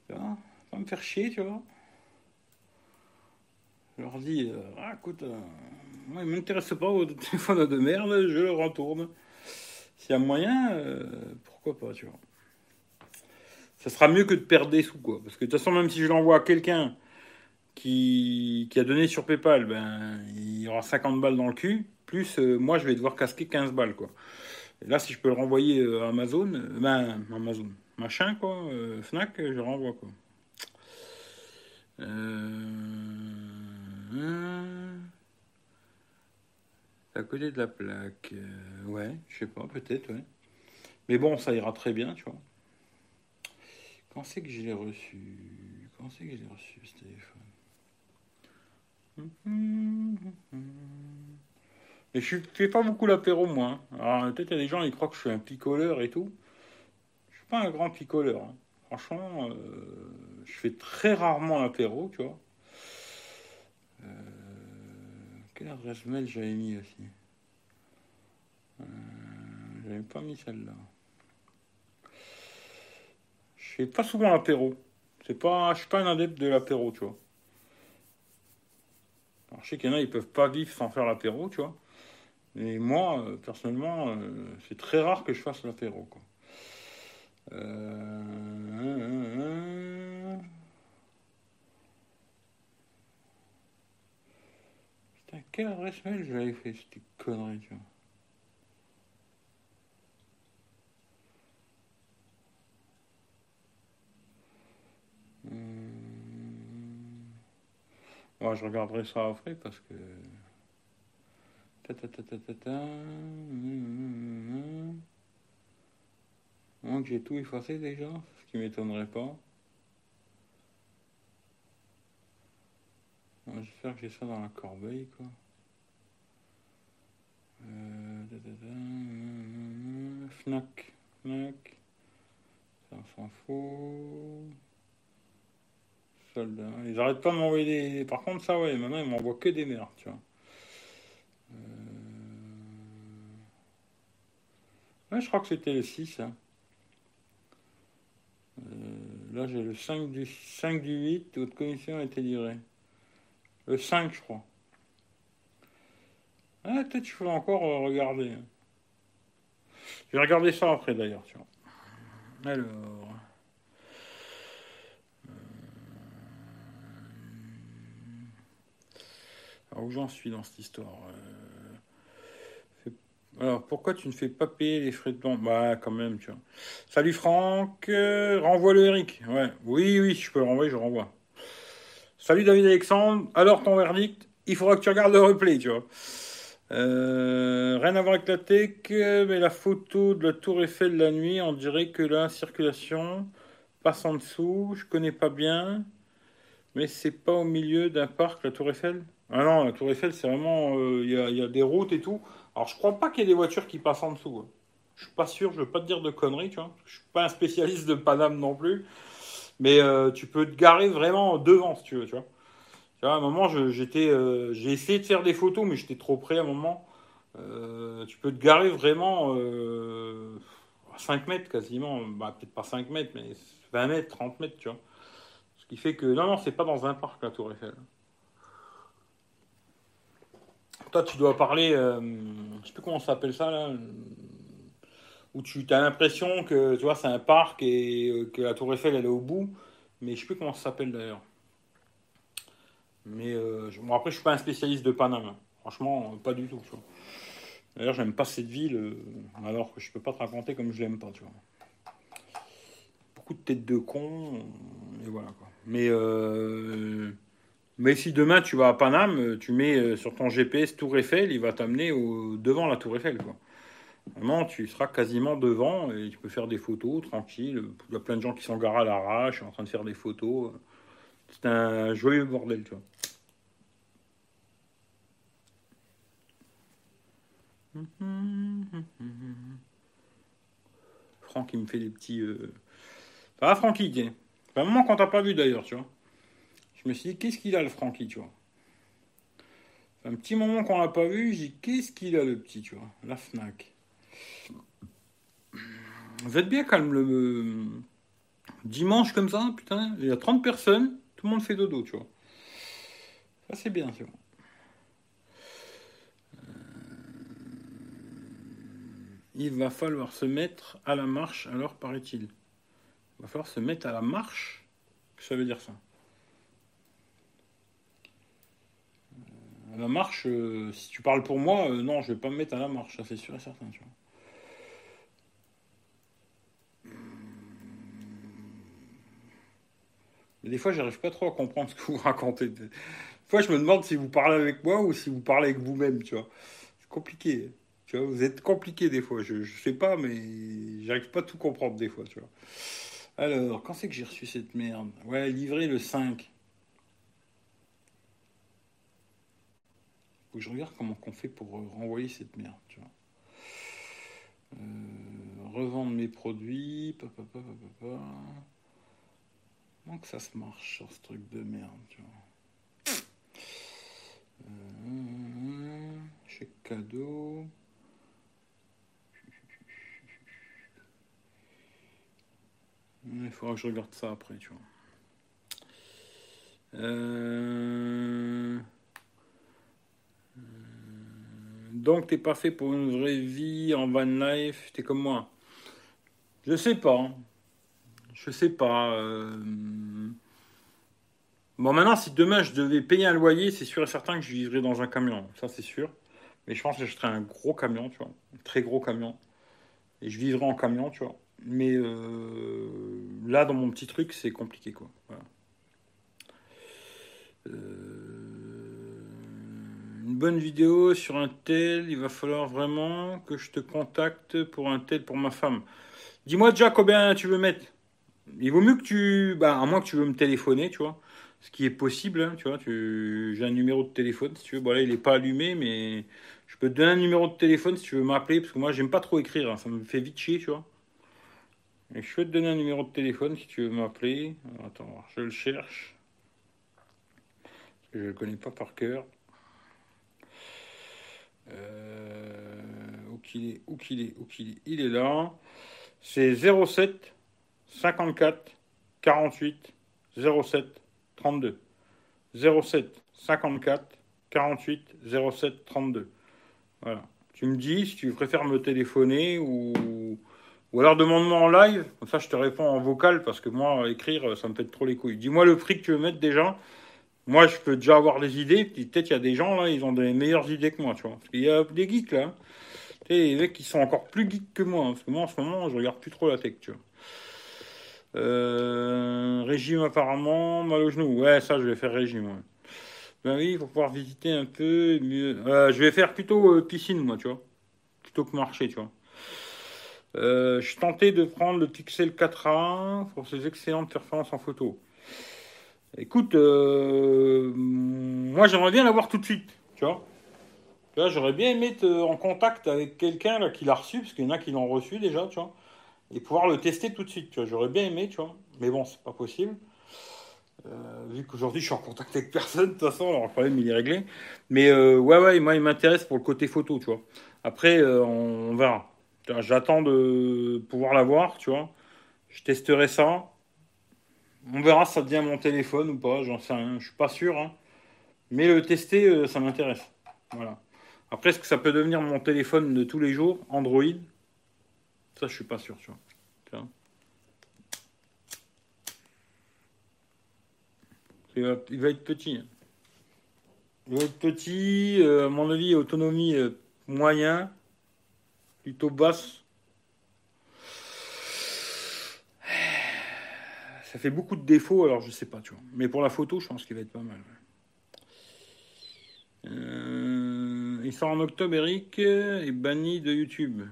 Tu pas me faire chier, tu vois. Je leur dis, euh, ah, écoute, euh, moi, il m'intéresse pas au téléphone de merde, je le retourne. S'il y a moyen, euh, pourquoi pas, tu vois. Ça sera mieux que de perdre des sous, quoi. Parce que de toute façon, même si je l'envoie à quelqu'un qui, a donné sur PayPal, ben, il y aura 50 balles dans le cul. Plus, moi, je vais devoir casquer 15 balles, quoi là, si je peux le renvoyer à euh, Amazon, euh, ben, Amazon, machin, quoi. euh, Fnac, je renvoie, quoi. Euh... À côté de la plaque. euh, ouais, je sais pas, peut-être, ouais. Mais bon, ça ira très bien, tu vois. Quand c'est que je l'ai reçu? Quand c'est que je l'ai reçu, ce téléphone Et je fais pas beaucoup l'apéro, moi. hein. Alors, peut-être il y a des gens, ils croient que je suis un picoleur et tout. Je suis pas un grand picoleur. hein. Franchement, euh, je fais très rarement l'apéro, tu vois. Euh, quelle adresse mail j'avais mis aussi? Euh, J'avais pas mis celle-là. Je fais pas souvent l'apéro. C'est pas, je suis pas un adepte de l'apéro, tu vois. Alors, je sais qu'il y en a, ils peuvent pas vivre sans faire l'apéro, tu vois. Mais moi, euh, personnellement, euh, c'est très rare que je fasse l'apéro, quoi. Euh... Putain, quelle adresse mail j'avais fait cette connerie, tu vois. Hum. Je regarderai ça après parce que. Ta, j'ai tout effacé déjà, ce qui m'étonnerait pas. J'espère que j'ai ça dans la corbeille, quoi. Euh, Fnac, Fnac. Ça, s'en fout. Soldat. Ils arrêtent pas de m'envoyer des. Par contre, ça, ouais, maintenant, ils m'envoient que des merdes, tu vois. Euh, je crois que c'était le 6. hein. Euh, là, j'ai le 5 du, 5 du 8. Votre commission a été livrée. Le 5, je crois. Ah, peut-être je peux encore euh, regarder. hein. Je vais regarder ça après, d'ailleurs, tu vois. Alors. Où j'en suis dans cette histoire Euh, Alors, pourquoi tu ne fais pas payer les frais de don Bah, quand même, tu vois. Salut Franck, euh, renvoie-le Eric. Ouais, oui, oui, je peux le renvoyer, je le renvoie. Salut David Alexandre, alors ton verdict? Il faudra que tu regardes le replay, tu vois. Euh, rien à voir avec la tech, mais la photo de la tour Eiffel la nuit, on dirait que la circulation passe en dessous. Je connais pas bien, mais c'est pas au milieu d'un parc, la tour Eiffel? Ah non, la tour Eiffel, c'est vraiment. euh, Il y a, des routes et tout. Alors, je crois pas qu'il y ait des voitures qui passent en dessous. hein. Je suis pas sûr, je veux pas te dire de conneries, tu vois. Je suis pas un spécialiste de Paname non plus. Mais euh, tu peux te garer vraiment devant, si tu veux, tu vois. Tu vois, à un moment, euh, j'ai essayé de faire des photos, mais j'étais trop près à un moment. Tu peux te garer vraiment à 5 mètres quasiment. Bah, peut-être pas 5 mètres, mais 20 mètres, 30 mètres, tu vois. Ce qui fait que, non, non, c'est pas dans un parc, la Tour Eiffel. Toi, tu dois parler, euh, je sais plus comment ça s'appelle ça, là, où tu as l'impression que, tu vois, c'est un parc et euh, que la Tour Eiffel, elle est au bout. Mais je sais plus comment ça s'appelle d'ailleurs. Mais euh, bon, après, je suis pas un spécialiste de Paname. Franchement, pas du tout. tu vois. D'ailleurs, j'aime pas cette ville, euh, alors que je peux pas te raconter comme je l'aime pas, tu vois. Beaucoup de têtes de con, euh, et voilà quoi. Mais, mais si demain tu vas à Paname, euh, tu mets euh, sur ton GPS Tour Eiffel, il va t'amener au, devant la Tour Eiffel, quoi. Vraiment, tu seras quasiment devant et tu peux faire des photos tranquille. Il y a plein de gens qui garés à l'arrache, en train de faire des photos. C'est un joyeux bordel, tu vois. Franck, il me fait des petits. Euh... Ça va, Francky, tiens. C'est un moment qu'on t'a pas vu d'ailleurs, tu vois. Je me suis dit, qu'est-ce qu'il a le Francky, tu vois? C'est un petit moment qu'on l'a pas vu, j'ai dit, qu'est-ce qu'il a le petit, tu vois. La Fnac? Vous êtes bien calme le dimanche comme ça, putain. Il y a 30 personnes, tout le monde fait dodo, tu vois. Ça, c'est bien, tu vois. Il va falloir se mettre à la marche, alors paraît-il. Il va falloir se mettre à la marche. Que ça veut dire ça? La marche, euh, si tu parles pour moi, euh, non, je vais pas me mettre à la marche, ça c'est sûr et certain, tu vois. Mais des fois, j'arrive pas trop à comprendre ce que vous racontez. Des fois, je me demande si vous parlez avec moi ou si vous parlez avec vous-même, tu vois. C'est compliqué. Tu vois, vous êtes compliqué des fois. Je, je sais pas, mais j'arrive pas à tout comprendre des fois, tu vois. Alors, quand c'est que j'ai reçu cette merde? Ouais, livré le 5. Faut que je regarde comment on fait pour renvoyer cette merde, tu vois. Euh, revendre mes produits. Papa. Comment que ça se marche sur ce truc de merde, tu. Euh, cadeau. Il faudra que je regarde ça après, tu vois. Euh... donc, t'es pas fait pour une vraie vie en van life, t'es comme moi. Je sais pas. Hein. Je sais pas. Euh. Bon, maintenant, si demain je devais payer un loyer, c'est sûr et certain que je vivrais dans un camion. Ça, c'est sûr. Mais je pense que j'achèterais un gros camion, tu vois. Un très gros camion. Et je vivrais en camion, tu vois. Mais euh, là, dans mon petit truc, c'est compliqué, quoi. Euh, une bonne vidéo sur un tel, il va falloir vraiment que je te contacte pour un tel pour ma femme. Dis-moi déjà combien tu veux mettre? Il vaut mieux que tu. Bah, à moins que tu veux me téléphoner, tu vois. Ce qui est possible, hein, tu vois. J'ai un numéro de téléphone, si tu veux. Bon, là, il n'est pas allumé, mais je peux te donner un numéro de téléphone si tu veux m'appeler, parce que moi, j'aime pas trop écrire. Hein. Ça me fait vite chier, tu vois. Je peux te donner un numéro de téléphone si tu veux m'appeler. Attends, je le cherche. Je ne le connais pas par cœur. Euh, où qu'il est, où qu'il est, où qu'il est. Il est là. C'est 07 54 48 07 32. 07 54 48 07 32. Voilà. Tu me dis si tu préfères me téléphoner ou ou alors demande-moi en live, comme ça je te réponds en vocal, parce que moi, écrire, ça me fait trop les couilles. Dis-moi le prix que tu veux mettre déjà. Moi, je peux déjà avoir des idées. Peut-être il y a des gens là, ils ont des meilleures idées que moi, tu vois. Parce qu'il y a des geeks là. Tu sais, des mecs qui sont encore plus geeks que moi. Hein, parce que moi, en ce moment, je regarde plus trop la tech, tu vois. Euh, régime apparemment, mal au genou. Ouais, ça, je vais faire régime. Ouais. Ben oui, faut pouvoir visiter un peu mieux. Euh, je vais faire plutôt euh, piscine, moi, tu vois. Plutôt que marcher, tu vois. Je tentais de prendre le Pixel 4a pour ses excellentes performances en photo. Écoute, euh, moi j'aimerais bien l'avoir tout de suite, tu vois. J'aurais bien aimé être en contact avec quelqu'un là qui l'a reçu, parce qu'il y en a qui l'ont reçu déjà, tu vois, et pouvoir le tester tout de suite, tu vois. J'aurais bien aimé, tu vois, mais bon, c'est pas possible. Euh, vu qu'aujourd'hui je suis en contact avec personne, de toute façon, alors le problème il est réglé. Mais ouais, ouais, moi il m'intéresse pour le côté photo, tu vois. Après, on verra. J'attends de pouvoir l'avoir, tu vois. Je testerai ça. On verra si ça devient mon téléphone ou pas, j'en sais rien. Je suis pas sûr. Hein. Mais le tester, euh, ça m'intéresse. Voilà. Après, est-ce que ça peut devenir mon téléphone de tous les jours, Android? Ça, je suis pas sûr, tu vois. Il va, être petit. Hein. Il va être petit, euh, à mon avis, autonomie euh, moyen plutôt basse. Ça fait beaucoup de défauts, alors je sais pas, tu vois. Mais pour la photo, je pense qu'il va être pas mal. Euh, il sort en octobre, Eric, et banni de YouTube.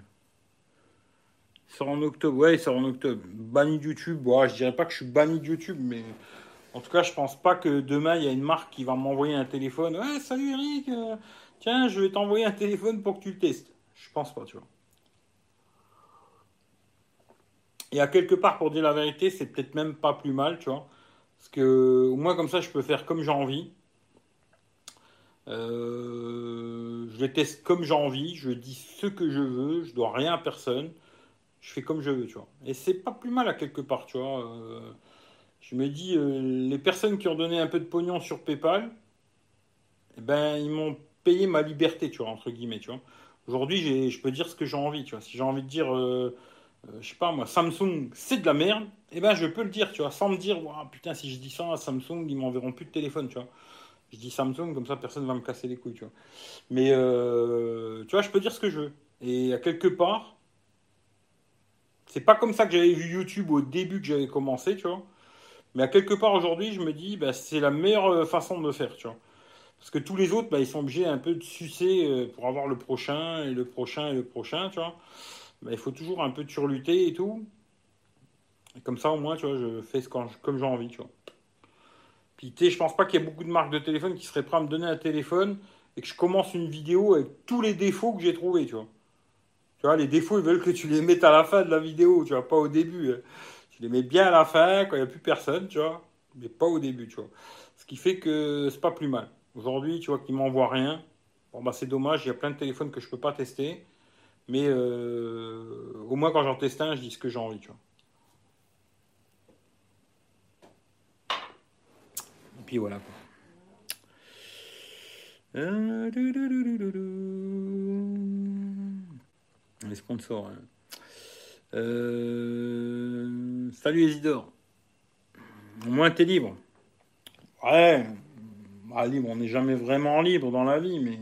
Il sort en octobre, ouais, il sort en octobre. Banni de YouTube, bon, je dirais pas que je suis banni de YouTube, mais en tout cas, je pense pas que demain, il y a une marque qui va m'envoyer un téléphone. Ouais, salut Eric, euh, tiens, je vais t'envoyer un téléphone pour que tu le testes. Je pense pas, tu vois. Et à quelque part, pour dire la vérité, c'est peut-être même pas plus mal, tu vois. Parce que au moins comme ça, je peux faire comme j'ai envie. Euh, je les teste comme j'ai envie, je dis ce que je veux, je dois rien à personne. Je fais comme je veux, tu vois. Et c'est pas plus mal à quelque part, tu vois. Euh, je me dis, euh, les personnes qui ont donné un peu de pognon sur PayPal, eh ben, ils m'ont payé ma liberté, tu vois, entre guillemets, tu vois. Aujourd'hui, je peux dire ce que j'ai envie, tu vois. Si j'ai envie de dire euh, je sais pas moi, Samsung, c'est de la merde, et eh ben je peux le dire, tu vois, sans me dire, putain, si je dis ça à Samsung, ils m'enverront plus de téléphone, tu vois. Je dis Samsung, comme ça, personne va me casser les couilles, tu vois. Mais, euh, tu vois, je peux dire ce que je veux. Et à quelque part, c'est pas comme ça que j'avais vu YouTube au début que j'avais commencé, tu vois. Mais à quelque part aujourd'hui, je me dis, bah, c'est la meilleure euh, façon de faire, tu vois. Parce que tous les autres, bah, ils sont obligés un peu de sucer pour avoir le prochain, et le prochain, et le prochain, tu vois. Bah, il faut toujours un peu de surlutter et tout. Et comme ça, au moins, tu vois, je fais ce comme j'ai envie, tu vois. Puis, tu sais, je pense pas qu'il y ait beaucoup de marques de téléphone qui seraient prêts à me donner un téléphone et que je commence une vidéo avec tous les défauts que j'ai trouvés, tu vois. Tu vois, les défauts, ils veulent que tu les mettes à la fin de la vidéo, tu vois, pas au début. Hein. Tu les mets bien à la fin, quand il n'y a plus personne, tu vois, mais pas au début, tu vois. Ce qui fait que c'est pas plus mal. Aujourd'hui, tu vois, qu'ils m'envoient rien. Bon, bah, c'est dommage, il y a plein de téléphones que je peux pas tester. Mais euh, au moins, quand j'en teste un, je dis ce que j'ai envie, tu vois. Et puis voilà, quoi. Euh, Les sponsors. Hein. Euh, salut Isidore. Au moins t'es libre. Ouais, bah, libre, on n'est jamais vraiment libre dans la vie, mais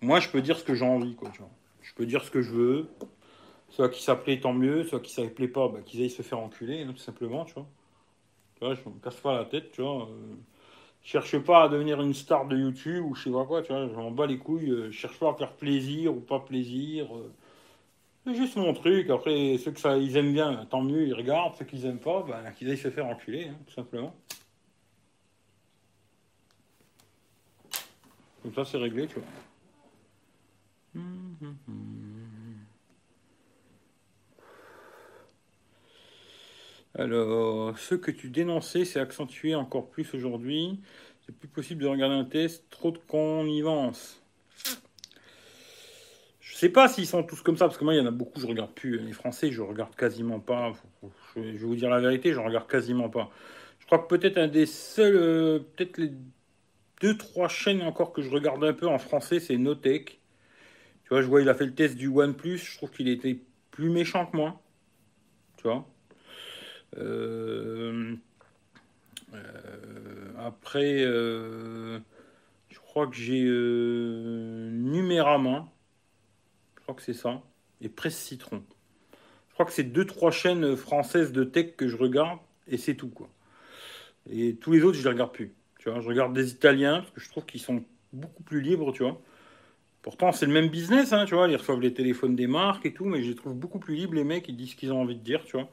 moi je peux dire ce que j'ai envie, quoi, tu vois. Peux dire ce que je veux. Soit qui s'appelait tant mieux, soit qui s'appelait pas, bah, qu'ils aillent se faire enculer, hein, tout simplement, tu vois. Je me casse pas la tête, tu vois. Euh, cherche pas à devenir une star de YouTube ou je sais pas quoi, tu vois. Je m'en bats les couilles. Euh, je cherche pas à faire plaisir ou pas plaisir. C'est juste mon truc. Après, ceux que ça, ils aiment bien, tant mieux, ils regardent. Ceux qui n'aiment pas, ben, qu'ils aillent se faire enculer, hein, tout simplement. Comme ça, c'est réglé, tu vois. Alors, ce que tu dénonçais, c'est accentué encore plus aujourd'hui. C'est plus possible de regarder un test, trop de connivence. Je sais pas s'ils sont tous comme ça, parce que moi, il y en a beaucoup, je regarde plus. Les Français, je regarde quasiment pas. Je vais vous dire la vérité, je regarde quasiment pas. Je crois que peut-être un des seuls, euh, peut-être les deux, trois chaînes encore que je regarde un peu en français, c'est Notech. Tu vois, je vois, il a fait le test du OnePlus. Je trouve qu'il était plus méchant que moi. Tu vois. Euh, euh, après, je crois que j'ai Numérama crois que c'est ça. Et Presse Citron. Je crois que c'est deux, trois chaînes françaises de tech que je regarde et c'est tout, quoi. Et tous les autres, je les regarde plus. Tu vois, je regarde des Italiens parce que je trouve qu'ils sont beaucoup plus libres, tu vois. Pourtant, c'est le même business, hein, tu vois. Ils reçoivent les téléphones des marques et tout, mais je les trouve beaucoup plus libres, les mecs, ils disent ce qu'ils ont envie de dire, tu vois.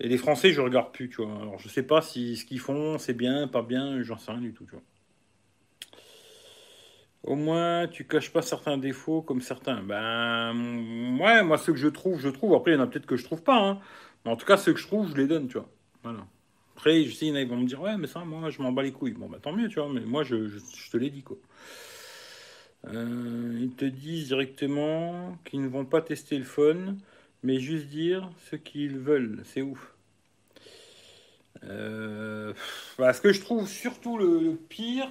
Et les Français, je regarde plus, tu vois. Alors, je sais pas si ce qu'ils font, c'est bien, pas bien, j'en sais rien du tout, tu vois. Au moins, tu caches pas certains défauts comme certains. Ben, ouais, moi, ceux que je trouve, je trouve. Après, il y en a peut-être que je trouve pas. Hein. Mais en tout cas, ceux que je trouve, je les donne, tu vois. Voilà. Après, je sais, il vont me dire, ouais, mais ça, moi, je m'en bats les couilles. Bon, bah, tant mieux, tu vois. Mais moi, je, je, te l'ai dit, quoi. Euh, ils te disent directement qu'ils ne vont pas tester le phone, mais juste dire ce qu'ils veulent. C'est ouf. Euh, ce que je trouve surtout le pire,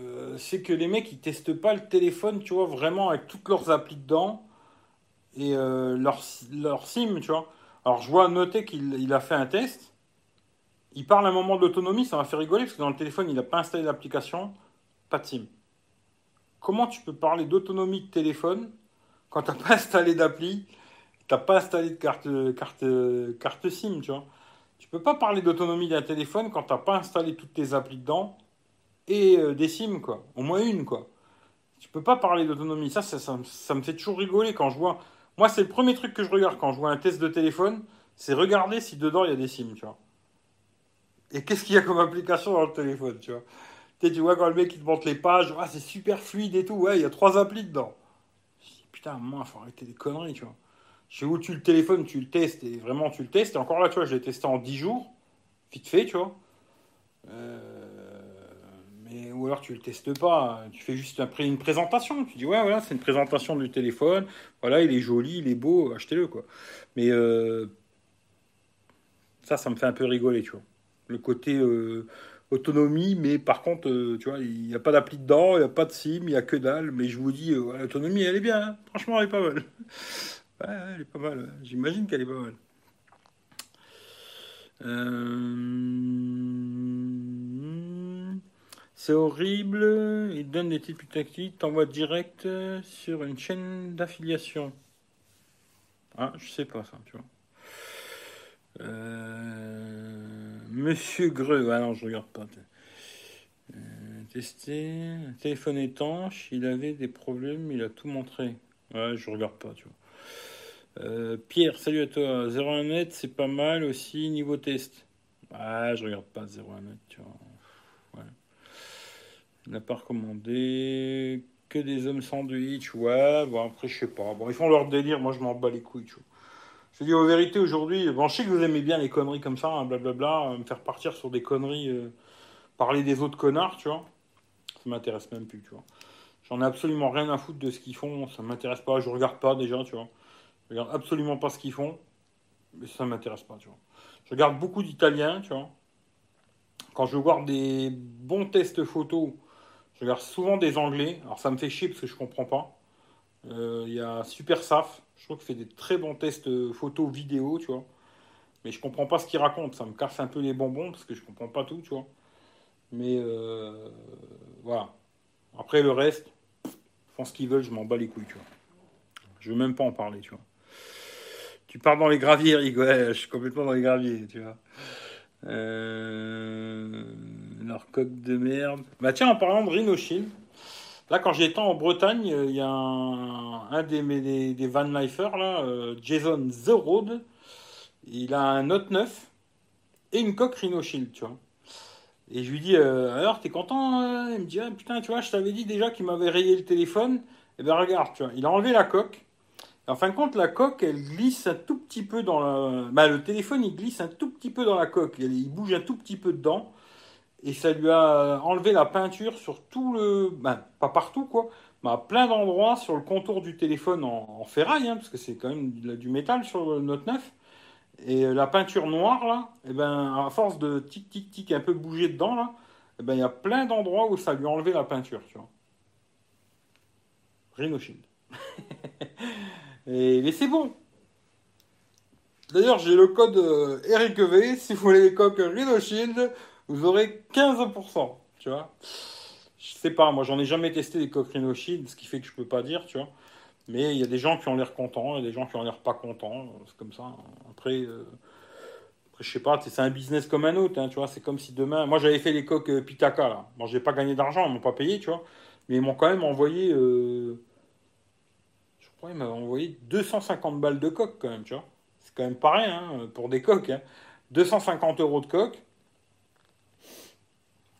euh, c'est que les mecs ils testent pas le téléphone, tu vois, vraiment avec toutes leurs applis dedans et leur, leur SIM, tu vois. Alors je vois noter qu'il il a fait un test. Il parle un moment d'autonomie, ça m'a fait rigoler parce que dans le téléphone il n'a pas installé l'application, pas de SIM. Comment tu peux parler d'autonomie de téléphone quand tu n'as pas installé d'appli, tu n'as pas installé de carte, carte, carte SIM, tu vois? Tu peux pas parler d'autonomie d'un téléphone quand tu n'as pas installé toutes tes applis dedans et euh, des sims, quoi. Au moins une, quoi. Tu peux pas parler d'autonomie. Ça ça, ça, me fait toujours rigoler quand je vois. Moi, c'est le premier truc que je regarde quand je vois un test de téléphone, c'est regarder si dedans il y a des sims, tu vois. Et qu'est-ce qu'il y a comme application dans le téléphone, tu vois? Tu, tu vois quand le mec il te montre les pages, ah, c'est super fluide et tout, ouais, il y a trois applis dedans. putain, moi, faut arrêter les conneries, tu vois. Chez où tu le téléphone, tu le testes, et vraiment tu le testes. Et encore là, tu vois, je l'ai testé en 10 jours, vite fait, tu vois. Euh, ou alors tu le testes pas, tu fais juste une présentation. Tu dis ouais voilà c'est une présentation du téléphone, voilà il est joli, il est beau, achetez-le quoi. Mais euh, ça ça me fait un peu rigoler tu vois. Le côté euh, autonomie, mais par contre euh, tu vois il n'y a pas d'appli dedans, il n'y a pas de SIM, il n'y a que dalle. Mais je vous dis l'autonomie elle est bien, hein. franchement elle est pas mal. ouais, elle est pas mal. J'imagine qu'elle est pas mal. C'est horrible, il donne des titres tactiques, t'envoie direct sur une chaîne d'affiliation. Ah, je sais pas ça, tu vois. Euh, Monsieur Greux, ah non, je regarde pas. Euh, tester, téléphone étanche, il avait des problèmes, il a tout montré. Ouais, je regarde pas, tu vois. Euh, Pierre, salut à toi. 01net, c'est pas mal aussi niveau test. Ah, je regarde pas 01net, tu vois. Il n'a pas recommandé que des hommes sandwich. Ouais, bon, après, je sais pas. Bon, ils font leur délire, moi, je m'en bats les couilles, tu vois. Je dis aux vérités aujourd'hui, bon, je sais que vous aimez bien les conneries comme ça, hein, blablabla, me faire partir sur des conneries, euh, parler des autres connards, tu vois. Ça m'intéresse même plus, tu vois. J'en ai absolument rien à foutre de ce qu'ils font, ça m'intéresse pas, je regarde pas déjà, tu vois. Je regarde absolument pas ce qu'ils font, mais ça m'intéresse pas, tu vois. Je regarde beaucoup d'Italiens, tu vois. Quand je vois des bons tests photos, je regarde souvent des Anglais. Alors ça me fait chier parce que je comprends pas. Euh, il y a Super Saf, je trouve qu'il fait des très bons tests euh, photo, vidéo, tu vois. Mais je comprends pas ce qu'il raconte. Ça me casse un peu les bonbons parce que je comprends pas tout, tu vois. Mais euh, voilà. Après le reste, ils font ce qu'ils veulent, je m'en bats les couilles, tu vois. Je veux même pas en parler, tu vois. Tu pars dans les graviers, Rigo. je suis complètement dans les graviers, tu vois. Euh... Leur coque de merde. Bah tiens, en parlant de Rhino Shield, Là, quand j'étais en Bretagne, il y a un, des, Van Lifers, là, euh, Jason The Road. Il a un Note 9 et une coque Rhino Shield, tu vois. Et je lui dis, euh, alors, t'es content euh? Il me dit, ah, putain, tu vois, je t'avais dit déjà qu'il m'avait rayé le téléphone. Et eh ben regarde, tu vois, il a enlevé la coque. en fin de compte, la coque, elle glisse un tout petit peu dans la... Bah, le téléphone, il glisse un tout petit peu dans la coque. Il bouge un tout petit peu dedans et ça lui a enlevé la peinture sur tout le. Ben, pas partout, quoi, mais à plein d'endroits sur le contour du téléphone en, ferraille, hein, parce que c'est quand même du métal sur le Note 9. Et la peinture noire, là, eh ben, à force de tic tic tic un peu bouger dedans, là, eh ben, il y a plein d'endroits où ça lui a enlevé la peinture, tu vois. Rhino mais c'est bon. D'ailleurs, j'ai le code euh, Eric V. Si vous voulez les coques Rhino vous aurez 15%, tu vois. Je sais pas, moi j'en ai jamais testé des coques ce qui fait que je peux pas dire, tu vois. Mais il y a des gens qui ont l'air contents et des gens qui ont l'air pas contents, c'est comme ça. Après, euh, après je sais pas, c'est un business comme un autre, hein, tu vois. C'est comme si demain, moi j'avais fait les coques euh, Pitaka là. Bon, j'ai pas gagné d'argent, ils m'ont pas payé, tu vois. Mais ils m'ont quand même envoyé, euh, je crois, ils m'avaient envoyé 250 balles de coques quand même, tu vois. C'est quand même pareil hein, pour des coques. Hein. 250 euros de coques.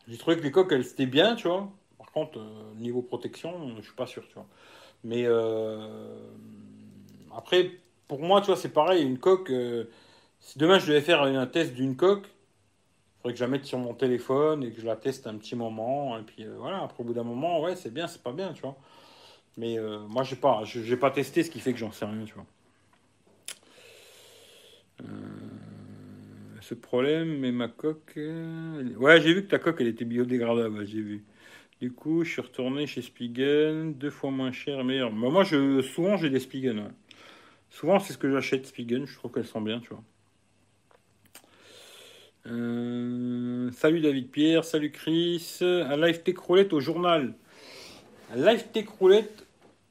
J'ai trouvé que les coques, elles étaient bien, tu vois. Par contre, euh, niveau protection, je suis pas sûr, tu vois. Mais euh, après, pour moi, tu vois, c'est pareil. Une coque, euh, si demain je devais faire un test d'une coque, il faudrait que je la mette sur mon téléphone et que je la teste un petit moment. Et puis voilà, après, au bout d'un moment, ouais, c'est bien, c'est pas bien, tu vois. Mais moi, j'ai pas, j'ai pas testé, ce qui fait que j'en sais rien, tu vois ce problème, mais ma coque. Euh, ouais, j'ai vu que ta coque, elle était biodégradable, j'ai vu. Du coup, je suis retourné chez Spigen, deux fois moins cher, meilleur. Mais moi, je, souvent, j'ai des Spigen. Souvent, c'est ce que j'achète, Spigen. Je trouve qu'elles sont bien, tu vois. Euh, salut David Pierre, salut Chris. Un live tech roulette au journal. Un live tech roulette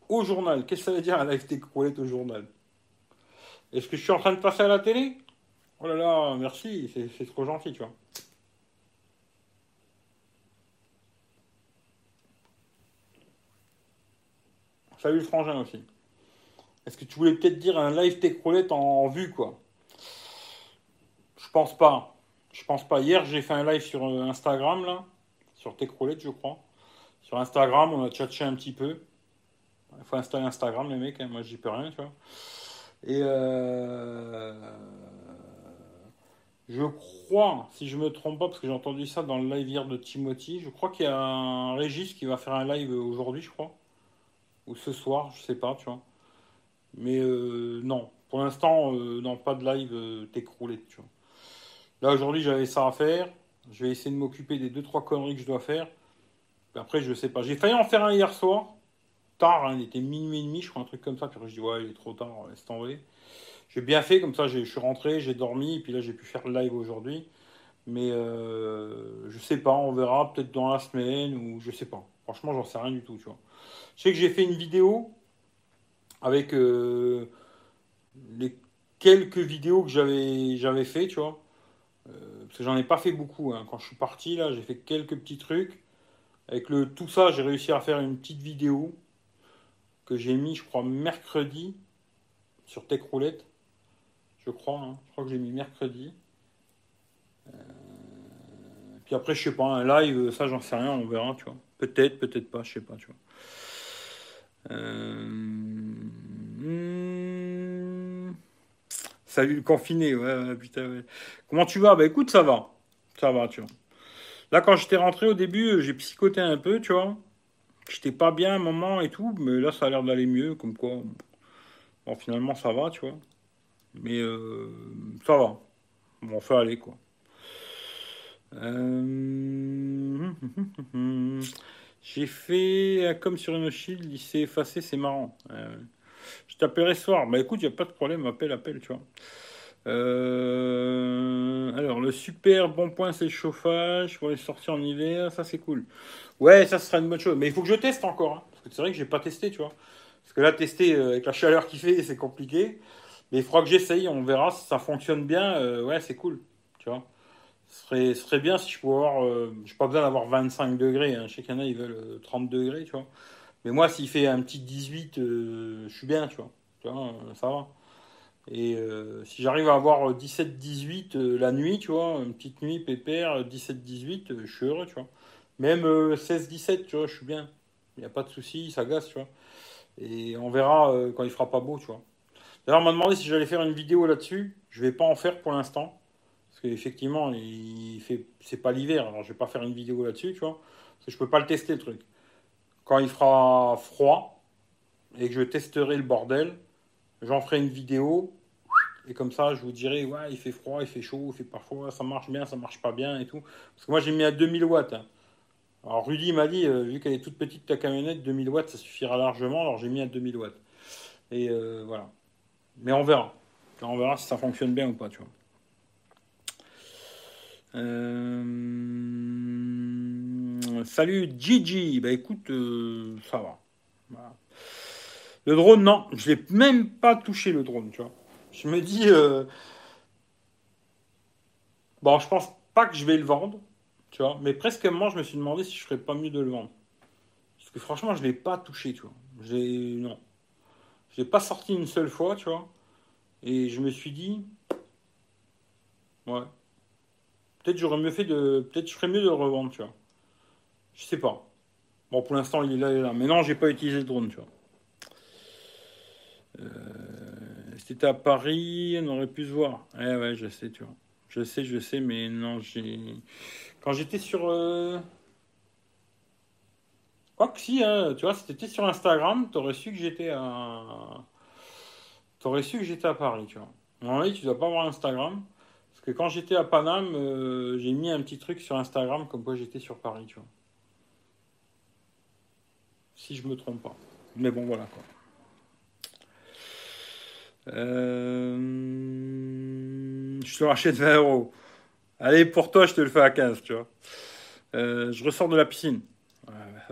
au journal. Qu'est-ce que ça veut dire un live tech roulette au journal? Est-ce que je suis en train de passer à la télé? Oh là là, merci, c'est trop gentil, tu vois. Salut le frangin aussi. Est-ce que tu voulais peut-être dire un live tech roulette en, vue, quoi? Je pense pas. Je pense pas. Hier, j'ai fait un live sur euh, Instagram, là, sur Tech je crois. Sur Instagram, on a tchatché un petit peu. Il faut installer Instagram, les mecs, hein. moi j'y peux rien, tu vois. Et euh, je crois, si je me trompe pas, parce que j'ai entendu ça dans le live hier de Timothy, je crois qu'il y a un Régis qui va faire un live aujourd'hui, je crois. Ou ce soir, je sais pas, tu vois. Mais euh, non, pour l'instant, euh, non, pas de live euh, t'écrouler, tu vois. Là, aujourd'hui, j'avais ça à faire. Je vais essayer de m'occuper des 2-3 conneries que je dois faire. après, je sais pas. J'ai failli en faire un hier soir. Tard, hein, il était minuit et demi, je crois, un truc comme ça. Puis je dis, ouais, il est trop tard, laisse tomber. J'ai bien fait, comme ça je suis rentré, j'ai dormi, et puis là j'ai pu faire le live aujourd'hui. Mais euh, je sais pas, on verra peut-être dans la semaine ou je sais pas. Franchement, j'en sais rien du tout, tu vois. Je sais que j'ai fait une vidéo avec euh, les quelques vidéos que j'avais j'avais fait, tu vois. parce que j'en ai pas fait beaucoup. hein. Quand je suis parti, là, j'ai fait quelques petits trucs. Avec le, tout ça, j'ai réussi à faire une petite vidéo que j'ai mis, je crois, mercredi sur Tech Roulette. Je crois, hein. je crois que j'ai mis mercredi. Euh, Puis après, je sais pas, un live, ça, j'en sais rien, on verra, tu vois. Peut-être, peut-être pas, je sais pas, tu vois. Euh. Salut le confiné, ouais, putain. Comment tu vas? Bah écoute, ça va. Ça va, tu vois. Là, quand j'étais rentré au début, euh, j'ai psychoté un peu, tu vois. J'étais pas bien un moment et tout, mais là, ça a l'air d'aller mieux, comme quoi. Bon, finalement, ça va, tu vois. Mais euh, ça va. Bon, on fait aller, quoi. Euh, J'ai fait euh, comme sur une shield, il s'est effacé, c'est marrant. Je t'appellerai ce soir. Bah écoute, il n'y a pas de problème, appelle, appelle, tu vois. Alors, le super bon point, c'est le chauffage pour les sorties en hiver, ça c'est cool. Ouais, ça sera une bonne chose. Mais il faut que je teste encore. hein, parce que c'est vrai que j'ai pas testé, tu vois. Parce que là, tester avec la chaleur qu'il fait, c'est compliqué. Mais il faudra que j'essaye, on verra si ça fonctionne bien. Euh, ouais, c'est cool, tu vois. Ce serait, serait bien si je pouvais avoir. Euh, j'ai pas besoin d'avoir 25 degrés. Hein. Je sais qu'il y en a, ils veulent euh, 30 degrés, tu vois. Mais moi, s'il fait un petit 18, euh, je suis bien, tu vois. Tu vois, euh, ça va. Et euh, si j'arrive à avoir 17-18 euh, la nuit, tu vois, une petite nuit pépère, 17-18, euh, je suis heureux, tu vois. Même euh, 16-17, tu vois, je suis bien. Il n'y a pas de souci, ça gaze, tu vois. Et on verra euh, quand il fera pas beau, tu vois. D'ailleurs, on m'a demandé si j'allais faire une vidéo là-dessus. Je vais pas en faire pour l'instant. Parce qu'effectivement, il fait... c'est pas l'hiver, alors je vais pas faire une vidéo là-dessus, tu vois. Parce que je peux pas le tester, le truc. Quand il fera froid et que je testerai le bordel, j'en ferai une vidéo. Et comme ça, je vous dirai, ouais, il fait froid, il fait chaud, il fait parfois, ça marche bien, ça marche pas bien et tout. Parce que moi, j'ai mis à 2000 watts. hein. Alors, Rudy m'a dit, euh, vu qu'elle est toute petite, ta camionnette, 2000 watts, ça suffira largement. Alors, j'ai mis à 2000 watts. Et euh, voilà. Mais on verra. On verra si ça fonctionne bien ou pas, tu vois. Euh, Salut Gigi. Bah écoute, euh, ça va. Le drone, non, je l'ai même pas touché le drone, tu vois. Je me dis, euh, bon, je pense pas que je vais le vendre, tu vois, mais presque à un moment, je me suis demandé si je ferais pas mieux de le vendre. Parce que franchement, je l'ai pas touché, tu vois. J'ai, non, pas sorti une seule fois, tu vois. Et je me suis dit, ouais, peut-être j'aurais mieux fait de, peut-être je ferais mieux de le revendre, tu vois. Je sais pas. Bon, pour l'instant, il est là, là. Mais non, j'ai pas utilisé le drone, tu vois. Euh, si t'étais à Paris, on aurait pu se voir. Eh ouais, je sais, tu vois. Je sais, je sais, mais non, j'ai. Quand j'étais sur. Euh... Quoi que si, hein, tu vois, si t'étais sur Instagram, t'aurais su que j'étais à. T'aurais su que j'étais à Paris, tu vois. En tu dois pas avoir Instagram. Parce que quand j'étais à Paname, euh, j'ai mis un petit truc sur Instagram comme quoi j'étais sur Paris, tu vois. Si je me trompe pas. Mais bon, voilà quoi. Euh, Je te rachète 20 euros. Allez, pour toi, je te le fais à 15, tu vois. Euh, je ressors de la piscine.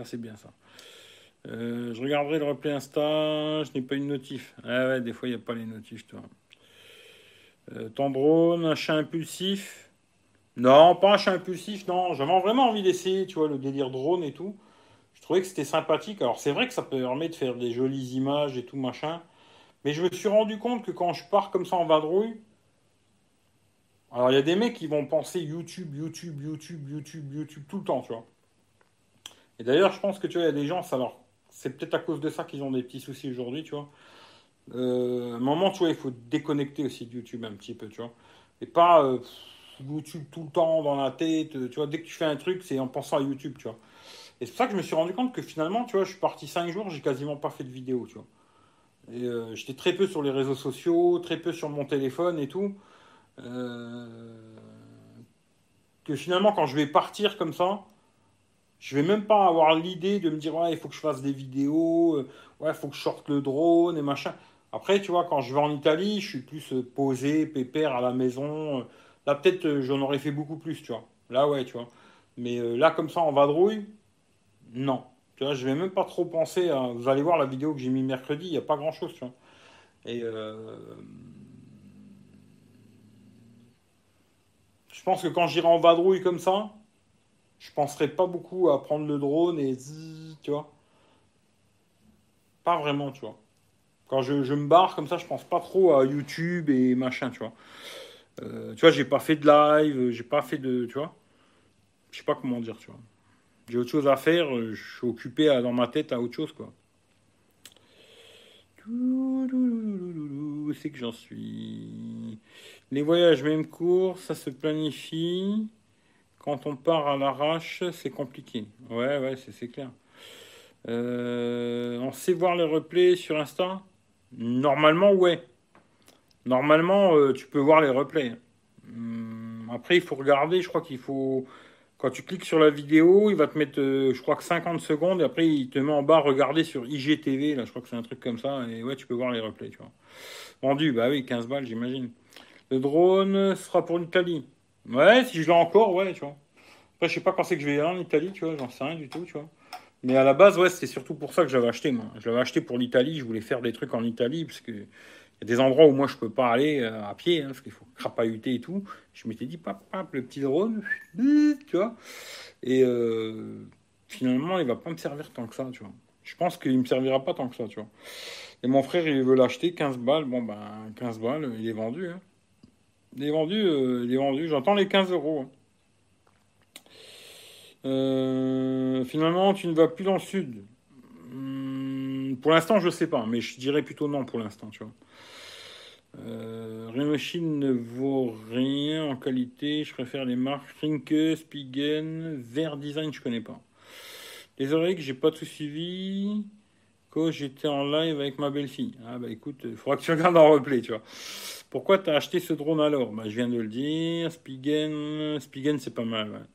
C'est bien ça. Euh, je regarderai le replay Insta. Je n'ai pas une notif. Ah ouais, des fois, il n'y a pas les notifs, toi. Euh, ton drone, un chat impulsif? Non, pas un chat impulsif, non. J'avais vraiment envie d'essayer, tu vois, le délire drone et tout. Je trouvais que c'était sympathique. Alors, c'est vrai que ça permet de faire des jolies images et tout, machin. Mais je me suis rendu compte que quand je pars comme ça en vadrouille, alors il y a des mecs qui vont penser YouTube, YouTube, YouTube, YouTube, YouTube tout le temps, tu vois. Et d'ailleurs, je pense que tu vois, il y a des gens, leur... c'est peut-être à cause de ça qu'ils ont des petits soucis aujourd'hui, tu vois. Euh, à un moment, tu vois, il faut déconnecter aussi de YouTube un petit peu, tu vois. Et pas euh, YouTube tout le temps dans la tête, tu vois. Dès que tu fais un truc, c'est en pensant à YouTube, tu vois. Et c'est pour ça que je me suis rendu compte que finalement, tu vois, je suis parti 5 jours, j'ai quasiment pas fait de vidéo, tu vois. Et euh, j'étais très peu sur les réseaux sociaux, très peu sur mon téléphone et tout. Euh, que finalement, quand je vais partir comme ça, je vais même pas avoir l'idée de me dire, ouais, il faut que je fasse des vidéos, euh, ouais, il faut que je sorte le drone et machin. Après, tu vois, quand je vais en Italie, je suis plus euh, posé, pépère à la maison. Là, peut-être, euh, j'en aurais fait beaucoup plus, tu vois. Là, ouais, tu vois. Mais euh, là, comme ça, en vadrouille, non. Tu vois, je vais même pas trop penser à... Vous allez voir la vidéo que j'ai mis mercredi, il n'y a pas grand-chose, tu vois. Et euh, Je pense que quand j'irai en vadrouille comme ça, je penserai pas beaucoup à prendre le drone et tu vois. Pas vraiment, tu vois. Quand je, me barre comme ça, je pense pas trop à YouTube et machin, tu vois. Euh, tu vois, j'ai pas fait de live, j'ai pas fait de. Tu vois. Je sais pas comment dire, tu vois. J'ai autre chose à faire, je suis occupé dans ma tête à autre chose, quoi. Où c'est que j'en suis? Les voyages, même cours, ça se planifie. Quand on part à l'arrache, c'est compliqué. Ouais, ouais, c'est clair. Euh, on sait voir les replays sur Insta? Normalement, ouais. Normalement, euh, tu peux voir les replays. Hum, après, il faut regarder. Je crois qu'il faut. Quand tu cliques sur la vidéo, il va te mettre, euh, je crois que 50 secondes. Et après, il te met en bas regarder sur IGTV. Là, je crois que c'est un truc comme ça. Et ouais, tu peux voir les replays, tu vois. Vendu, bah oui, 15 balles, j'imagine. Le drone sera pour l'Italie. Ouais, si je l'ai encore, ouais, tu vois. Après, je sais pas quand c'est que je vais y aller en Italie, tu vois. J'en sais rien du tout, tu vois. Mais à la base, ouais, c'est surtout pour ça que j'avais acheté, moi. Je l'avais acheté pour l'Italie. Je voulais faire des trucs en Italie, parce que y a des endroits où moi je peux pas aller euh, à pied, hein, parce qu'il faut crapahuter et tout. Je m'étais dit, pap, pap, le petit drone, tu vois. Et euh, finalement, il va pas me servir tant que ça, tu vois. Je pense qu'il me servira pas tant que ça, tu vois. Et mon frère, il veut l'acheter 15 balles. Bon, ben, 15 balles, il est vendu. Hein. Il est vendu, euh, il est vendu. J'entends les 15 euros. Hein. finalement, tu ne vas plus dans le sud. Hmm, pour l'instant, je sais pas, mais je dirais plutôt non pour l'instant, tu vois. Euh, ne vaut rien en qualité. Je préfère les marques Rinke, Spigen, Vert Design, je connais pas. Les oreilles que j'ai pas tout suivi. Quand j'étais en live avec ma belle-fille. Ah bah écoute, il faudra que tu regardes en replay, tu vois. Pourquoi t'as acheté ce drone alors? Bah je viens de le dire. Spigen, Spigen c'est pas mal.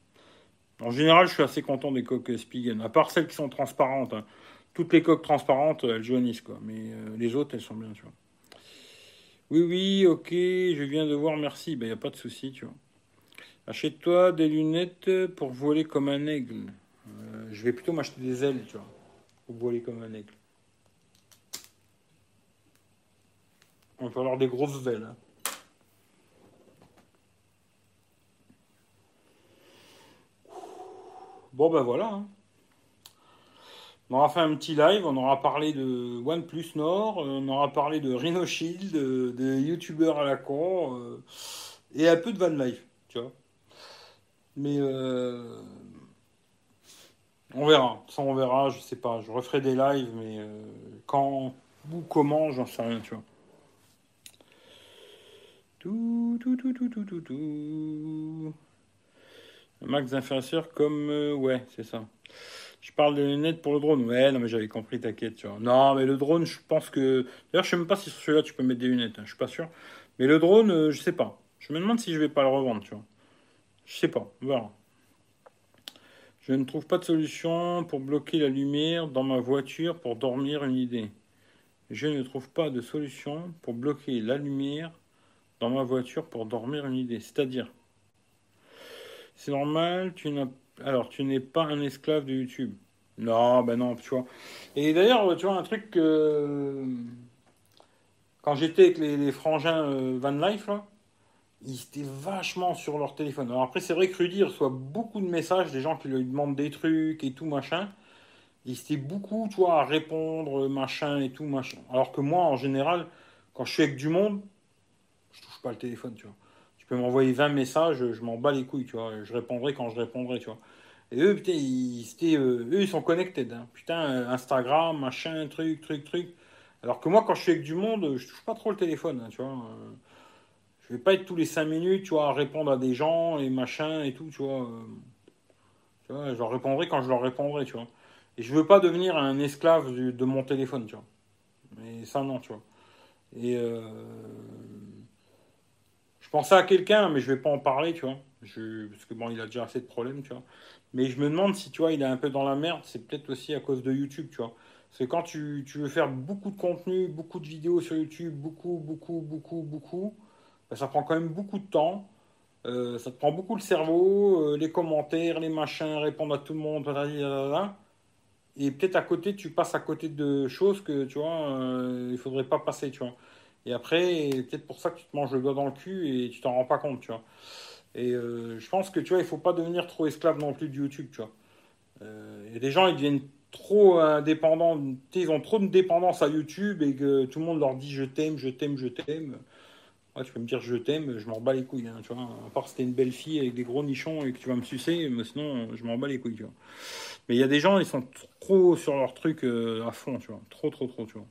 En général, je suis assez content des coques Spigen. À part celles qui sont transparentes. Hein. Toutes les coques transparentes, elles jaunissent quoi. Mais euh, les autres, elles sont bien, tu vois. Oui, oui, ok, je viens de voir, merci. Il ben, n'y a pas de souci, tu vois. Achète-toi des lunettes pour voler comme un aigle. Euh, je vais plutôt m'acheter des ailes, tu vois, pour voler comme un aigle. On va avoir des grosses ailes. Bon, ben voilà. Hein. On aura fait un petit live, on aura parlé de OnePlus Nord, euh, on aura parlé de Rhino Shield, de, youtubeurs à la con, euh, et un peu de Van Life, tu vois. Mais euh, on verra, ça on verra, je sais pas, je referai des lives, mais quand ou comment, j'en sais rien, tu vois. Tout, tout, tout, tout, tout, tout, tout. Max d'influenceurs comme, ouais, c'est ça. Je parle de lunettes pour le drone. Ouais, non, mais j'avais compris, t'inquiète, tu vois. Non, mais le drone, je pense que. D'ailleurs, je sais même pas si sur celui-là tu peux mettre des lunettes, hein, je suis pas sûr. Mais le drone, euh, je sais pas. Je me demande si je vais pas le revendre, tu vois. Je sais pas, on Je ne trouve pas de solution pour bloquer la lumière dans ma voiture pour dormir une idée. Je ne trouve pas de solution pour bloquer la lumière dans ma voiture pour dormir une idée. C'est-à-dire, c'est normal, tu n'as alors, tu n'es pas un esclave de YouTube. Non, ben non, tu vois. Et d'ailleurs, tu vois, un truc que. Quand j'étais avec les, frangins euh, Van Life, là, ils étaient vachement sur leur téléphone. Alors après, c'est vrai que Rudy reçoit beaucoup de messages des gens qui lui demandent des trucs et tout, machin. Il était beaucoup, tu vois, à répondre, machin et tout, machin. Alors que moi, en général, quand je suis avec du monde, pas le téléphone, tu vois peux m'envoyer 20 messages, je m'en bats les couilles, tu vois. Je répondrai quand je répondrai, tu vois. Et eux, ils, euh, eux, ils sont connectés. Hein. Putain, euh, Instagram, machin, truc, truc, truc. Alors que moi, quand je suis avec du monde, je touche pas trop le téléphone, hein, tu vois. Euh. je vais pas être tous les 5 minutes, tu vois, répondre à des gens et machin et tout, tu vois. tu vois, je leur répondrai quand je leur répondrai, tu vois. Et je veux pas devenir un esclave de mon téléphone, tu vois. Mais ça, non, tu vois. Et pensais à quelqu'un, mais je vais pas en parler, tu vois. Je, parce que bon, il a déjà assez de problèmes, tu vois. Mais je me demande si, tu vois, il est un peu dans la merde. C'est peut-être aussi à cause de YouTube, tu vois. Que quand tu, veux faire beaucoup de contenu, beaucoup de vidéos sur YouTube, beaucoup, beaucoup, beaucoup, beaucoup, ben, ça prend quand même beaucoup de temps. Euh, ça te prend beaucoup le cerveau, euh, les commentaires, les machins, répondre à tout le monde, et peut-être à côté, tu passes à côté de choses que, tu vois, euh, il faudrait pas passer, tu vois. Et après, peut-être pour ça que tu te manges le doigt dans le cul et tu t'en rends pas compte, tu vois. Et euh, je pense que tu vois, il faut pas devenir trop esclave non plus de YouTube, tu vois. Euh, Il y a des gens, ils deviennent trop indépendants, ils ont trop de dépendance à YouTube et que tout le monde leur dit je t'aime, je t'aime, je t'aime. Ouais, tu peux me dire je t'aime, je m'en bats les couilles, hein, tu vois. À part si t'es une belle fille avec des gros nichons et que tu vas me sucer, mais sinon, je m'en bats les couilles, tu vois. Mais il y a des gens, ils sont trop sur leur truc euh, à fond, tu vois. Trop, trop, trop, tu vois.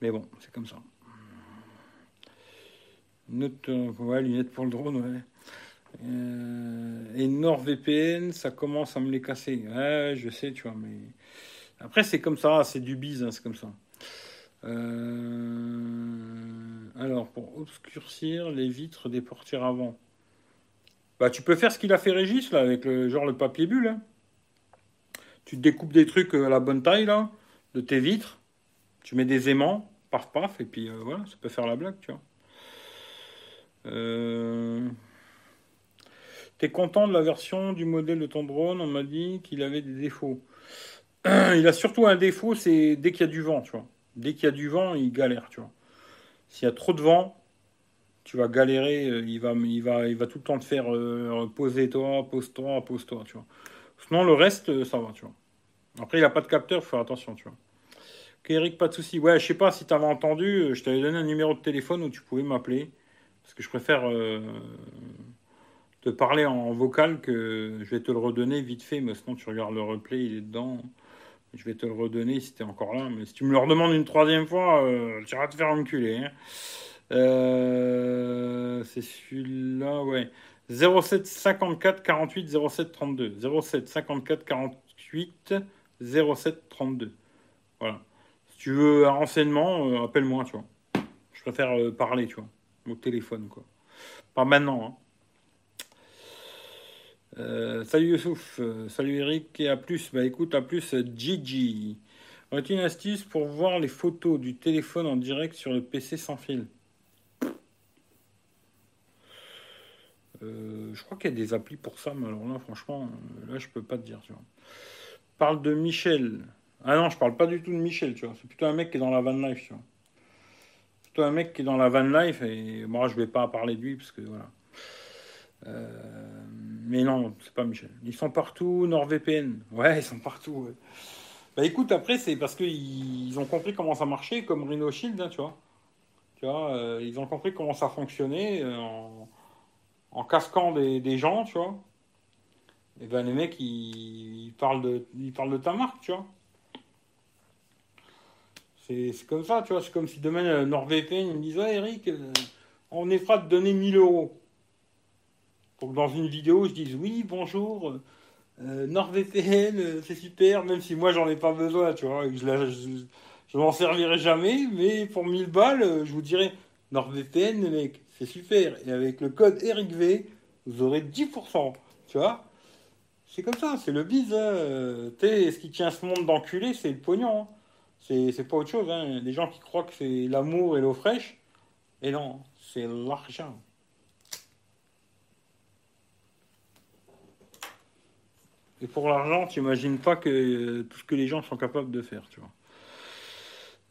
Mais bon, c'est comme ça. Note, ouais, lunettes pour le drone, ouais. Euh, et NordVPN, ça commence à me les casser. Ouais, je sais, tu vois, mais après c'est comme ça, c'est du bise, hein, c'est comme ça. Euh, Alors, pour obscurcir les vitres des portières avant, bah tu peux faire ce qu'il a fait Régis là avec le genre le papier bulle. hein. Tu découpes des trucs à la bonne taille là, de tes vitres. Tu mets des aimants, paf paf, et puis euh, voilà, ça peut faire la blague, tu vois. Euh... T'es content de la version du modèle de ton drone On m'a dit qu'il avait des défauts. Il a surtout un défaut, c'est dès qu'il y a du vent, tu vois. Dès qu'il y a du vent, il galère, tu vois. S'il y a trop de vent, tu vas galérer. euh, Il va, il va, il va tout le temps te faire euh, poser-toi, pose-toi, pose-toi, tu vois. Sinon, le reste, ça va, tu vois. Après, il n'a pas de capteur, faut faire attention, tu vois. Eric, pas de souci. Ouais, je sais pas si tu avais entendu, euh, je t'avais donné un numéro de téléphone où tu pouvais m'appeler. Parce que je préfère euh, te parler en vocal que je vais te le redonner vite fait, mais sinon tu regardes le replay, il est dedans. Je vais te le redonner si t'es encore là. Mais si tu me le redemandes une troisième fois, euh, tu iras te faire enculer. hein. Euh, c'est celui-là, ouais. 07 54 48 07 32. 07 54 48 07 32. Voilà. Tu veux un renseignement, euh, appelle-moi, tu vois. Je préfère euh, parler, tu vois, au téléphone, quoi. Pas maintenant, hein. Euh, salut Youssouf, salut Eric et à plus. Bah écoute, à plus Gigi. Aurais-tu une astuce pour voir les photos du téléphone en direct sur le PC sans fil? Je crois qu'il y a des applis pour ça, mais alors là, franchement, là, je peux pas te dire, tu vois. Parle de Michel. Ah non, je parle pas du tout de Michel, tu vois. C'est plutôt un mec qui est dans la van life, tu vois. C'est plutôt un mec qui est dans la van life et moi, je vais pas parler de lui parce que voilà. Euh, mais non, c'est pas Michel. Ils sont partout, NordVPN. Ouais, ils sont partout. Bah écoute, après, c'est parce qu'ils ils ont compris comment ça marchait, comme Rhino Shield, hein, tu vois. Tu vois, euh, ils ont compris comment ça fonctionnait euh, en, en casquant des, gens, tu vois. Et ben les mecs, ils parlent de, ils parlent de ta marque, tu vois. C'est comme ça, tu vois. C'est comme si demain, euh, NordVPN, me disent Ouais, Eric, euh, on est te donner 1000 euros. Pour que dans une vidéo, je dise Oui, bonjour, euh, NordVPN, c'est super, même si moi, j'en ai pas besoin, tu vois. Je, je, je m'en servirai jamais, mais pour 1000 balles, je vous dirais NordVPN, mecs, c'est super. Et avec le code EricV, vous aurez 10%, tu vois. C'est comme ça, c'est le bise. Hein. Ce qui tient ce monde d'enculé, c'est le pognon. hein. C'est pas autre chose. Hein. Des gens qui croient que c'est l'amour et l'eau fraîche. Et non, c'est l'argent. Et pour l'argent, tu imagines pas que euh, tout ce que les gens sont capables de faire, tu vois.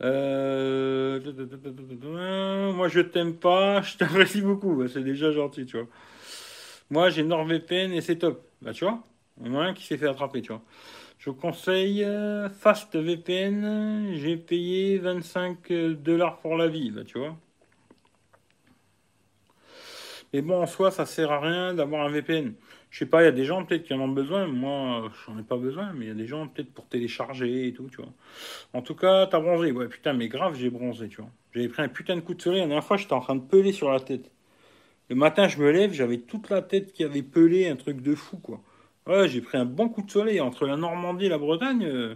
Euh... Moi, je t'aime pas, je t'apprécie beaucoup. C'est déjà gentil, tu vois. Moi, j'ai NordVPN et c'est top. Bah, tu vois, il y en a un qui s'est fait attraper, tu vois. Je conseille euh, Fast VPN. J'ai payé 25 dollars pour la vie, bah, tu vois. Mais bon, en soi, ça sert à rien d'avoir un VPN. Je sais pas, il y a des gens peut-être qui en ont besoin. Moi, j'en ai pas besoin, mais il y a des gens peut-être pour télécharger et tout, tu vois. En tout cas, t'as bronzé. Ouais, putain, mais grave, j'ai bronzé, tu vois. J'avais pris un putain de coup de soleil. La dernière fois, j'étais en train de peler sur la tête. Le matin, je me lève, j'avais toute la tête qui avait pelé, un truc de fou, quoi. Ouais, j'ai pris un bon coup de soleil entre la Normandie et la Bretagne. euh,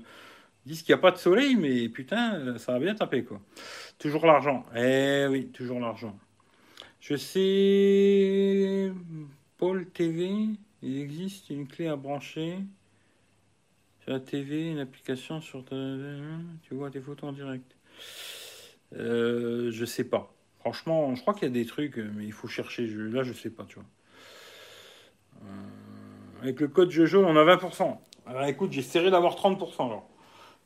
ils disent qu'il n'y a pas de soleil, mais putain, euh, ça a bien tapé, quoi. Toujours l'argent. Eh oui, toujours l'argent. Je sais, Paul TV, il existe une clé à brancher sur la TV, une application sur ta... Tu vois tes photos en direct. Euh, je sais pas. Franchement, je crois qu'il y a des trucs, mais il faut chercher. Là, je sais pas, tu vois. Avec le code Jojo, on a 20%. Alors écoute, j'essaierai d'avoir 30%. Alors.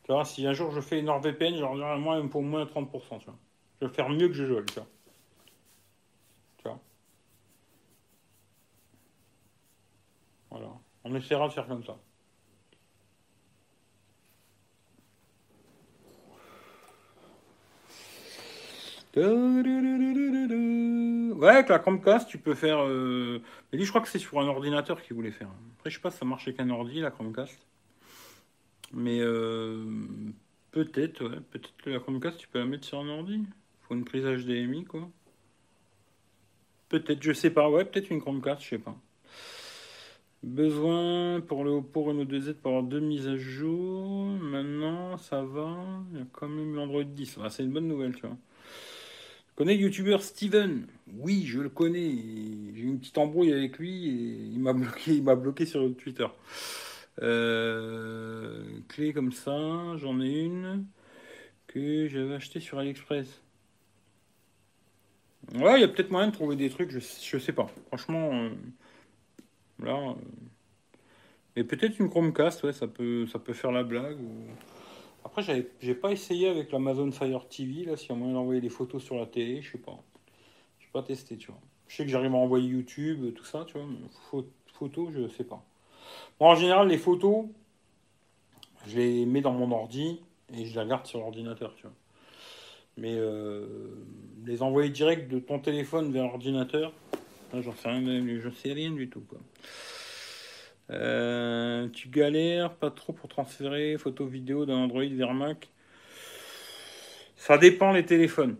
Tu vois, si un jour je fais une NordVPN, je leur dirai moins pour moins 30%. Tu vois. Je vais faire mieux que Jojo, tu vois. Tu vois. Voilà. On essaiera de faire comme ça. Ouais, avec la Chromecast, tu peux faire. Euh... Mais lui, je crois que c'est sur un ordinateur qu'il voulait faire. Après, je sais pas si ça marche avec un ordi, la Chromecast. Mais euh... peut-être, ouais. Peut-être que la Chromecast, tu peux la mettre sur un ordi. Faut une prise HDMI, quoi. Peut-être, je sais pas. Ouais, peut-être une Chromecast, je sais pas. Besoin pour le Oppo Reno 2Z pour avoir deux mises à jour. Maintenant, ça va. Il y a quand même l'Android 10. c'est une bonne nouvelle, tu vois. Connais le youtubeur Steven? Oui, je le connais. J'ai eu une petite embrouille avec lui et il m'a bloqué, sur Twitter. Euh, clé comme ça, j'en ai une que j'avais acheté sur AliExpress. Ouais, il y a peut-être moyen de trouver des trucs, je, sais pas. Franchement, euh, là. Euh, mais peut-être une Chromecast, ouais, ça peut, ça peut faire la blague. Après, j'ai pas essayé avec l'Amazon Fire TV, là, s'il y a moyen d'envoyer des photos sur la télé, je sais pas. J'ai pas testé, tu vois. Je sais que j'arrive à envoyer YouTube, tout ça, tu vois, mais photos, je sais pas. Bon, en général, les photos, je les mets dans mon ordi et je les garde sur l'ordinateur, tu vois. Mais euh, les envoyer direct de ton téléphone vers l'ordinateur, j'en sais rien, sais rien du tout, quoi. Euh, tu galères pas trop pour transférer photos vidéo d'un Android vers Mac Ça dépend les téléphones.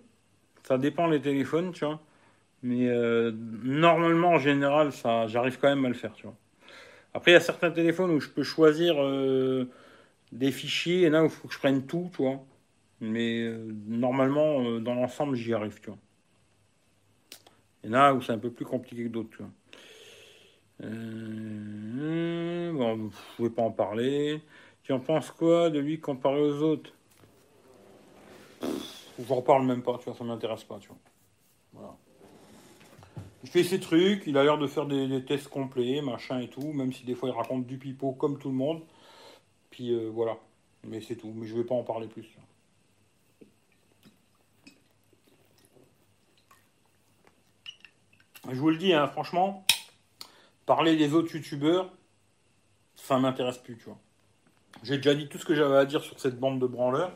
Ça dépend les téléphones, tu vois. Mais euh, normalement, en général, ça, j'arrive quand même à le faire, tu vois. Après, il y a certains téléphones où je peux choisir euh, des fichiers, et là où il faut que je prenne tout, tu vois. Mais normalement, dans l'ensemble, j'y arrive, tu vois. Et là où c'est un peu plus compliqué que d'autres, tu vois. Euh, bon, vous pouvez pas en parler. Tu en penses quoi de lui comparé aux autres? J'en parle même pas, tu vois, ça m'intéresse pas, tu vois. Voilà. Il fait ses trucs, il a l'air de faire des, tests complets, machin et tout, même si des fois il raconte du pipeau comme tout le monde. Puis euh, voilà. Mais c'est tout, mais je vais pas en parler plus. Je vous le dis, hein, franchement, Parler des autres youtubeurs, ça m'intéresse plus, tu vois. J'ai déjà dit tout ce que j'avais à dire sur cette bande de branleurs.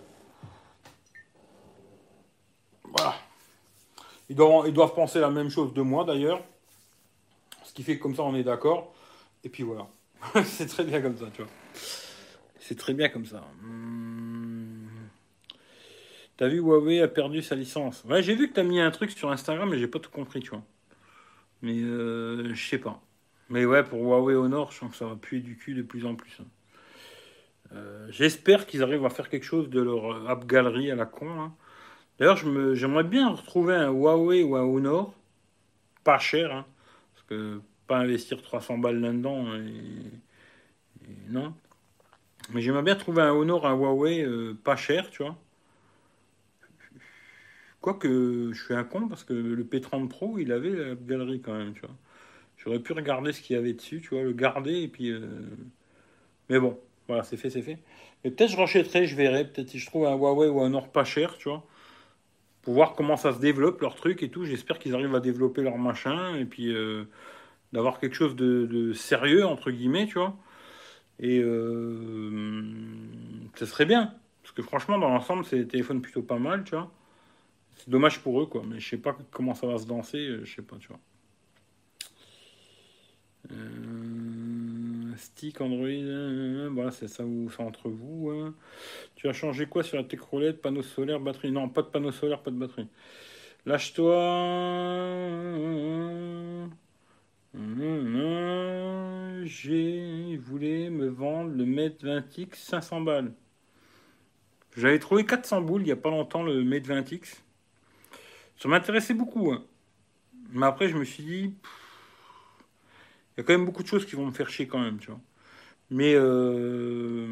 Voilà. Ils doivent, penser la même chose de moi d'ailleurs. Ce qui fait que comme ça on est d'accord. Et puis voilà. c'est très bien comme ça, tu vois. C'est très bien comme ça. Hmm. T'as vu Huawei a perdu sa licence Ouais, j'ai vu que t'as mis un truc sur Instagram, mais j'ai pas tout compris, tu vois. Mais euh, je sais pas. Mais ouais, pour Huawei Honor, je sens que ça va puer du cul de plus en plus. Hein. Euh, j'espère qu'ils arrivent à faire quelque chose de leur app galerie à la con. Hein. D'ailleurs, j'aimerais bien retrouver un Huawei ou un Honor, pas cher, hein, parce que pas investir 300 balles là-dedans, non. Mais j'aimerais bien trouver un Honor, un Huawei euh, pas cher, tu vois. Quoique, je suis un con parce que le P30 Pro, il avait la galerie quand même, tu vois. J'aurais pu regarder ce qu'il y avait dessus, tu vois, le garder et puis. Euh, mais bon, voilà, c'est fait, c'est fait. Mais peut-être je rachèterai, je verrai. Peut-être si je trouve un Huawei ou un Or pas cher, tu vois, pour voir comment ça se développe leur truc et tout. J'espère qu'ils arrivent à développer leur machin et puis euh, d'avoir quelque chose de, sérieux entre guillemets, tu vois. Et euh, ça serait bien. Parce que franchement, dans l'ensemble, c'est des téléphones plutôt pas mal, tu vois. C'est dommage pour eux, quoi. Mais je sais pas comment ça va se danser, je sais pas, tu vois. Euh, stick, Android, euh, voilà, c'est ça où c'est entre vous. Hein. Tu as changé quoi sur la tech roulette Panneau solaire, batterie? Non, pas de panneau solaire, pas de batterie. Lâche-toi. J'ai voulu me vendre le Mate 20X 500 balles. J'avais trouvé 400 boules il n'y a pas longtemps le Mate 20X. Ça m'intéressait beaucoup. Hein. Mais après, je me suis dit, il y a quand même beaucoup de choses qui vont me faire chier quand même, tu vois. Mais euh,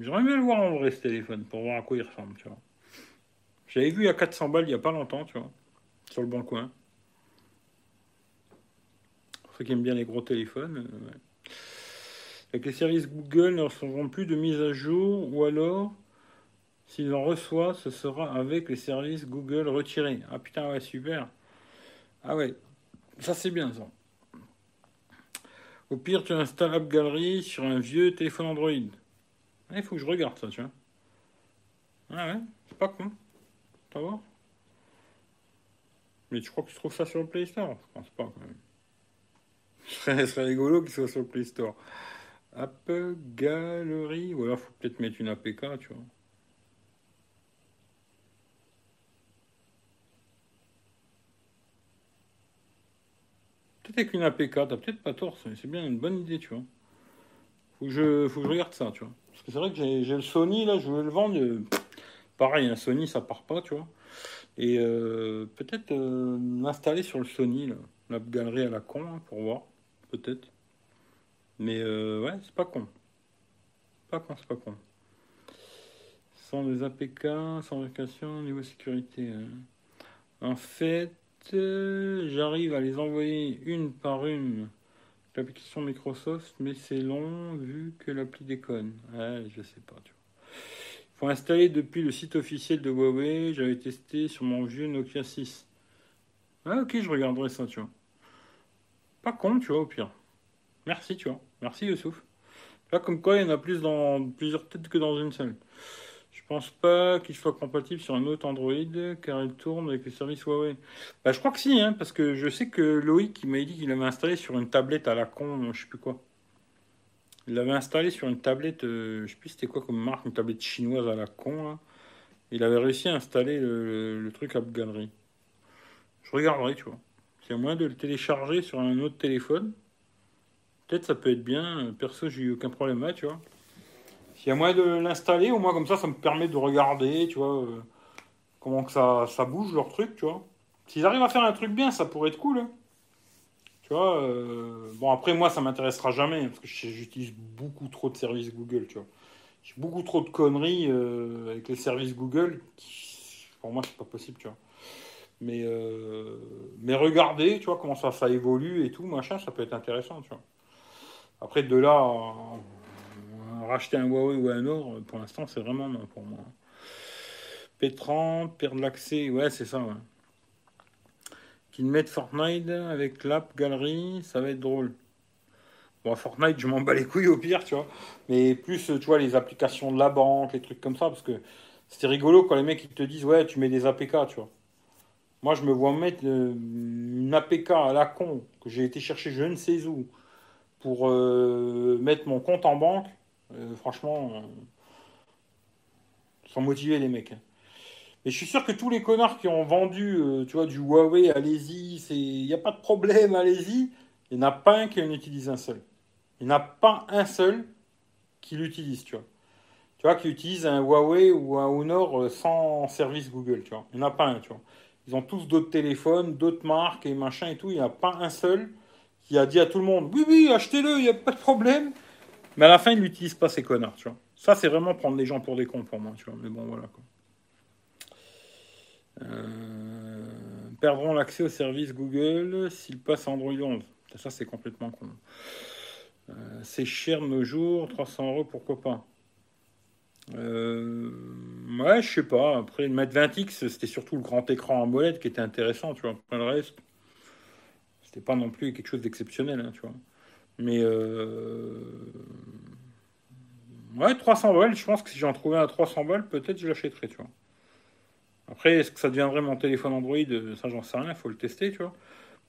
j'aimerais bien le voir en vrai ce téléphone pour voir à quoi il ressemble, tu vois. J'avais vu à 400 balles il n'y a pas longtemps, tu vois, sur le bon coin. Pour ceux qui aiment bien les gros téléphones. Euh, Avec les services Google ne recevront plus de mise à jour ou alors s'ils en reçoivent, ce sera avec les services Google retirés. Ah putain, ouais, super. Ah ouais, ça c'est bien ça. Au pire, tu installes App Gallery sur un vieux téléphone Android. Il faut que je regarde ça, tu vois. Ah ouais, c'est pas con. Tu voir Mais tu crois que tu trouves ça sur le Play Store? Je pense pas quand même. Ce serait, rigolo qu'il soit sur le Play Store. App Gallery, ou alors faut peut-être mettre une APK, tu vois. Avec une APK, t'as peut-être pas tort, c'est bien une bonne idée, tu vois. Faut que je, faut que je regarde ça, tu vois. Parce que c'est vrai que j'ai le Sony, là, je veux le vendre. Euh, pareil, un Sony, ça part pas, tu vois. Et euh, peut-être euh, m'installer sur le Sony, la galerie à la con, pour voir. Peut-être. Mais ouais, c'est pas con. Pas con, c'est pas con. Sans les APK, sans vacation, niveau sécurité. Hein. En fait, j'arrive à les envoyer une par une l'application Microsoft, mais c'est long vu que l'appli déconne. Ouais, je sais pas, tu vois. Il faut installer depuis le site officiel de Huawei. J'avais testé sur mon vieux Nokia 6. Ah, ok, je regarderai ça, tu vois. Pas con, tu vois, au pire. Merci, tu vois. Merci, Youssouf. Là, comme quoi, il y en a plus dans plusieurs têtes que dans une seule. Je pense pas qu'il soit compatible sur un autre Android car il tourne avec le service Huawei. Bah, je crois que si, hein, parce que je sais que Loïc m'a dit qu'il l'avait installé sur une tablette à la con, je sais plus quoi. Il l'avait installé sur une tablette, euh, je sais plus c'était quoi comme marque, une tablette chinoise à la con. Il avait réussi à installer le, truc à galerie. Je regarderai, tu vois. A moyen de le télécharger sur un autre téléphone, peut-être ça peut être bien. Perso, j'ai eu aucun problème là, tu vois. S'il y a moyen de l'installer, au moins comme ça, ça me permet de regarder, tu vois, euh, comment que ça, bouge leur truc, tu vois. S'ils arrivent à faire un truc bien, ça pourrait être cool. Hein. Tu vois, euh, bon après moi ça m'intéressera jamais parce que j'utilise beaucoup trop de services Google, tu vois. J'ai beaucoup trop de conneries euh, avec les services Google. pour moi c'est pas possible, tu vois. Mais mais regardez, tu vois comment ça ça évolue et tout machin, ça peut être intéressant, tu vois. Après de là racheter un Huawei ou un autre, pour l'instant, c'est vraiment non pour moi. P30, perdre l'accès, ouais, c'est ça, ouais. Qu'ils mettent Fortnite avec l'app galerie, ça va être drôle. Bon, Fortnite, je m'en bats les couilles au pire, tu vois. Mais plus, tu vois, les applications de la banque, les trucs comme ça, parce que c'était rigolo quand les mecs ils te disent, ouais, tu mets des APK, tu vois. Moi, je me vois mettre euh, une APK à la con que j'ai été chercher je ne sais où pour euh, mettre mon compte en banque. Euh, franchement, euh, sont motivés les mecs. Hein. Mais je suis sûr que tous les connards qui ont vendu, euh, tu vois, du Huawei, allez-y, il n'y a pas de problème, allez-y. Il n'y en a pas un qui en utilise un seul. Il n'y en a pas un seul qui l'utilise, tu vois. Tu vois, qui utilise un Huawei ou un Honor sans service Google, tu vois. Il n'y en a pas un, tu vois. Ils ont tous d'autres téléphones, d'autres marques et machin et tout. Il n'y a pas un seul qui a dit à tout le monde, oui, oui, achetez-le, il n'y a pas de problème. Mais à la fin, ils n'utilisent pas ces connards, tu vois. Ça, c'est vraiment prendre les gens pour des cons pour moi, tu vois. Mais bon, voilà, quoi. Euh, perdront l'accès au service Google s'ils passent Android 11. Ça, c'est complètement con. Euh, c'est cher de nos jours, 300 euros, pourquoi pas euh, Ouais, je sais pas. Après, le Mate 20X, c'était surtout le grand écran AMOLED qui était intéressant, tu vois. Après le reste, c'était pas non plus quelque chose d'exceptionnel, hein, tu vois. Mais euh... ouais, 300 balles, je pense que si j'en trouvais un à 300 balles, peut-être je l'achèterais, tu vois. Après, est-ce que ça deviendrait mon téléphone Android Ça, j'en sais rien, il faut le tester, tu vois.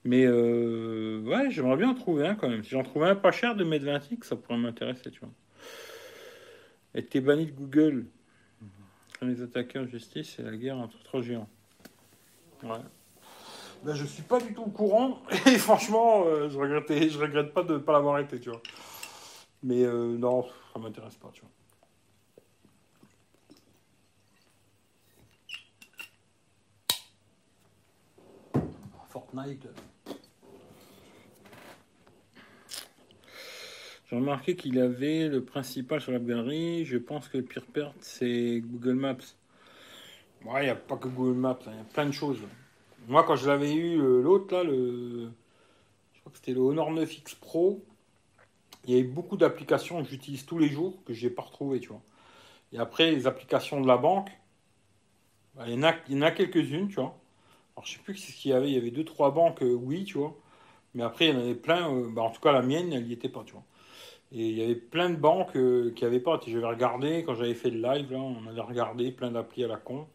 Mais euh... ouais, j'aimerais bien en trouver un quand même. Si j'en trouvais un pas cher de mettre 20 x ça pourrait m'intéresser, tu vois. Et t'es banni de Google. Les attaqueurs en justice, c'est la guerre entre trois géants. Ouais. Ben, je suis pas du tout au courant. Et franchement, euh, je regrettais, je regrette pas de ne pas l'avoir été, tu vois. Mais euh, non, ça m'intéresse pas, tu vois. Fortnite. J'ai remarqué qu'il avait le principal sur la galerie. Je pense que le pire perte, c'est Google Maps. Ouais, il n'y a pas que Google Maps, hein. il y a plein de choses. Moi, quand je l'avais eu, l'autre, là. Je crois que c'était le Honor 9X Pro. Il y avait beaucoup d'applications que j'utilise tous les jours que je n'ai pas retrouvées, tu vois. Et après, les applications de la banque, bah, il y en a, quelques-unes, tu vois. Alors, je sais plus ce qu'il y avait. Il y avait deux, trois banques, euh, oui, tu vois. Mais après, il y en avait plein, euh, bah, en tout cas la mienne, elle n'y était pas, tu vois. Et il y avait plein de banques euh, qui n'avaient pas. J'avais regardé, quand j'avais fait le live, là, on avait regardé plein d'applis à la con.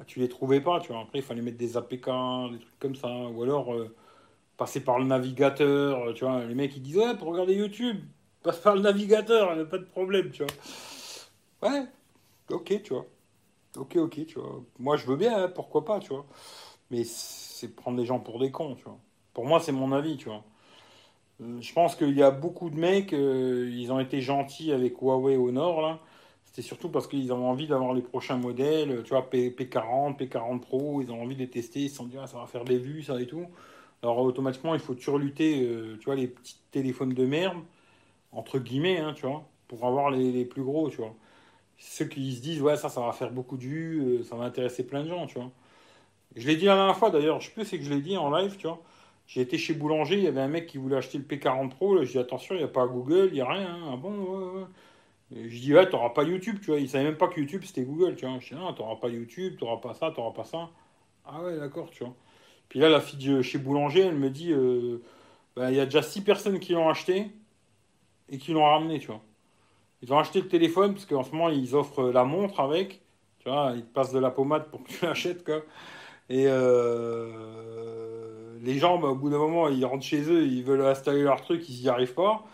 Bah, tu les trouvais pas, tu vois. Après, il fallait mettre des APK, des trucs comme ça. Ou alors euh, passer par le navigateur, tu vois. Les mecs, ils disent, ouais, pour regarder YouTube, passe par le navigateur, il n'y a pas de problème, tu vois. Ouais, ok, tu vois. Ok, ok, tu vois. Moi, je veux bien, hein, pourquoi pas, tu vois. Mais c'est prendre les gens pour des cons, tu vois. Pour moi, c'est mon avis, tu vois. Euh, je pense qu'il y a beaucoup de mecs, euh, ils ont été gentils avec Huawei au nord, là. C'était surtout parce qu'ils ont envie d'avoir les prochains modèles, tu vois, P, 40 P40 Pro, ils ont envie de les tester, ils se sont dit, ah, ça va faire des vues, ça et tout. Alors, automatiquement, il faut turluter, euh, tu vois, les petits téléphones de merde, entre guillemets, hein, tu vois, pour avoir les, plus gros, tu vois. Ceux qui se disent, ouais, ça, ça va faire beaucoup de vues, ça va intéresser plein de gens, tu vois. Je l'ai dit la dernière fois, d'ailleurs, je plus si que je l'ai dit en live, tu vois. J'ai été chez Boulanger, il y avait un mec qui voulait acheter le P40 Pro. Là, je dis attention, il n'y a pas Google, il n'y a rien. Hein. Ah bon. Je dis ouais, t'auras pas YouTube, tu vois. Il savait même pas que YouTube c'était Google, tu vois. Je dis non, t'auras pas YouTube, t'auras pas ça, t'auras pas ça. Ah ouais, d'accord, tu vois. Puis là, la fille de chez Boulanger, elle me dit euh, bah, il y a déjà 6 personnes qui l'ont acheté et qui l'ont ramené, tu vois. Ils ont acheté le téléphone parce qu'en ce moment, ils offrent la montre avec. Tu vois, ils te passent de la pommade pour que tu l'achètes, quoi. Et euh, les gens, bah, au bout d'un moment, ils rentrent chez eux, ils veulent installer leur truc, ils n'y arrivent pas.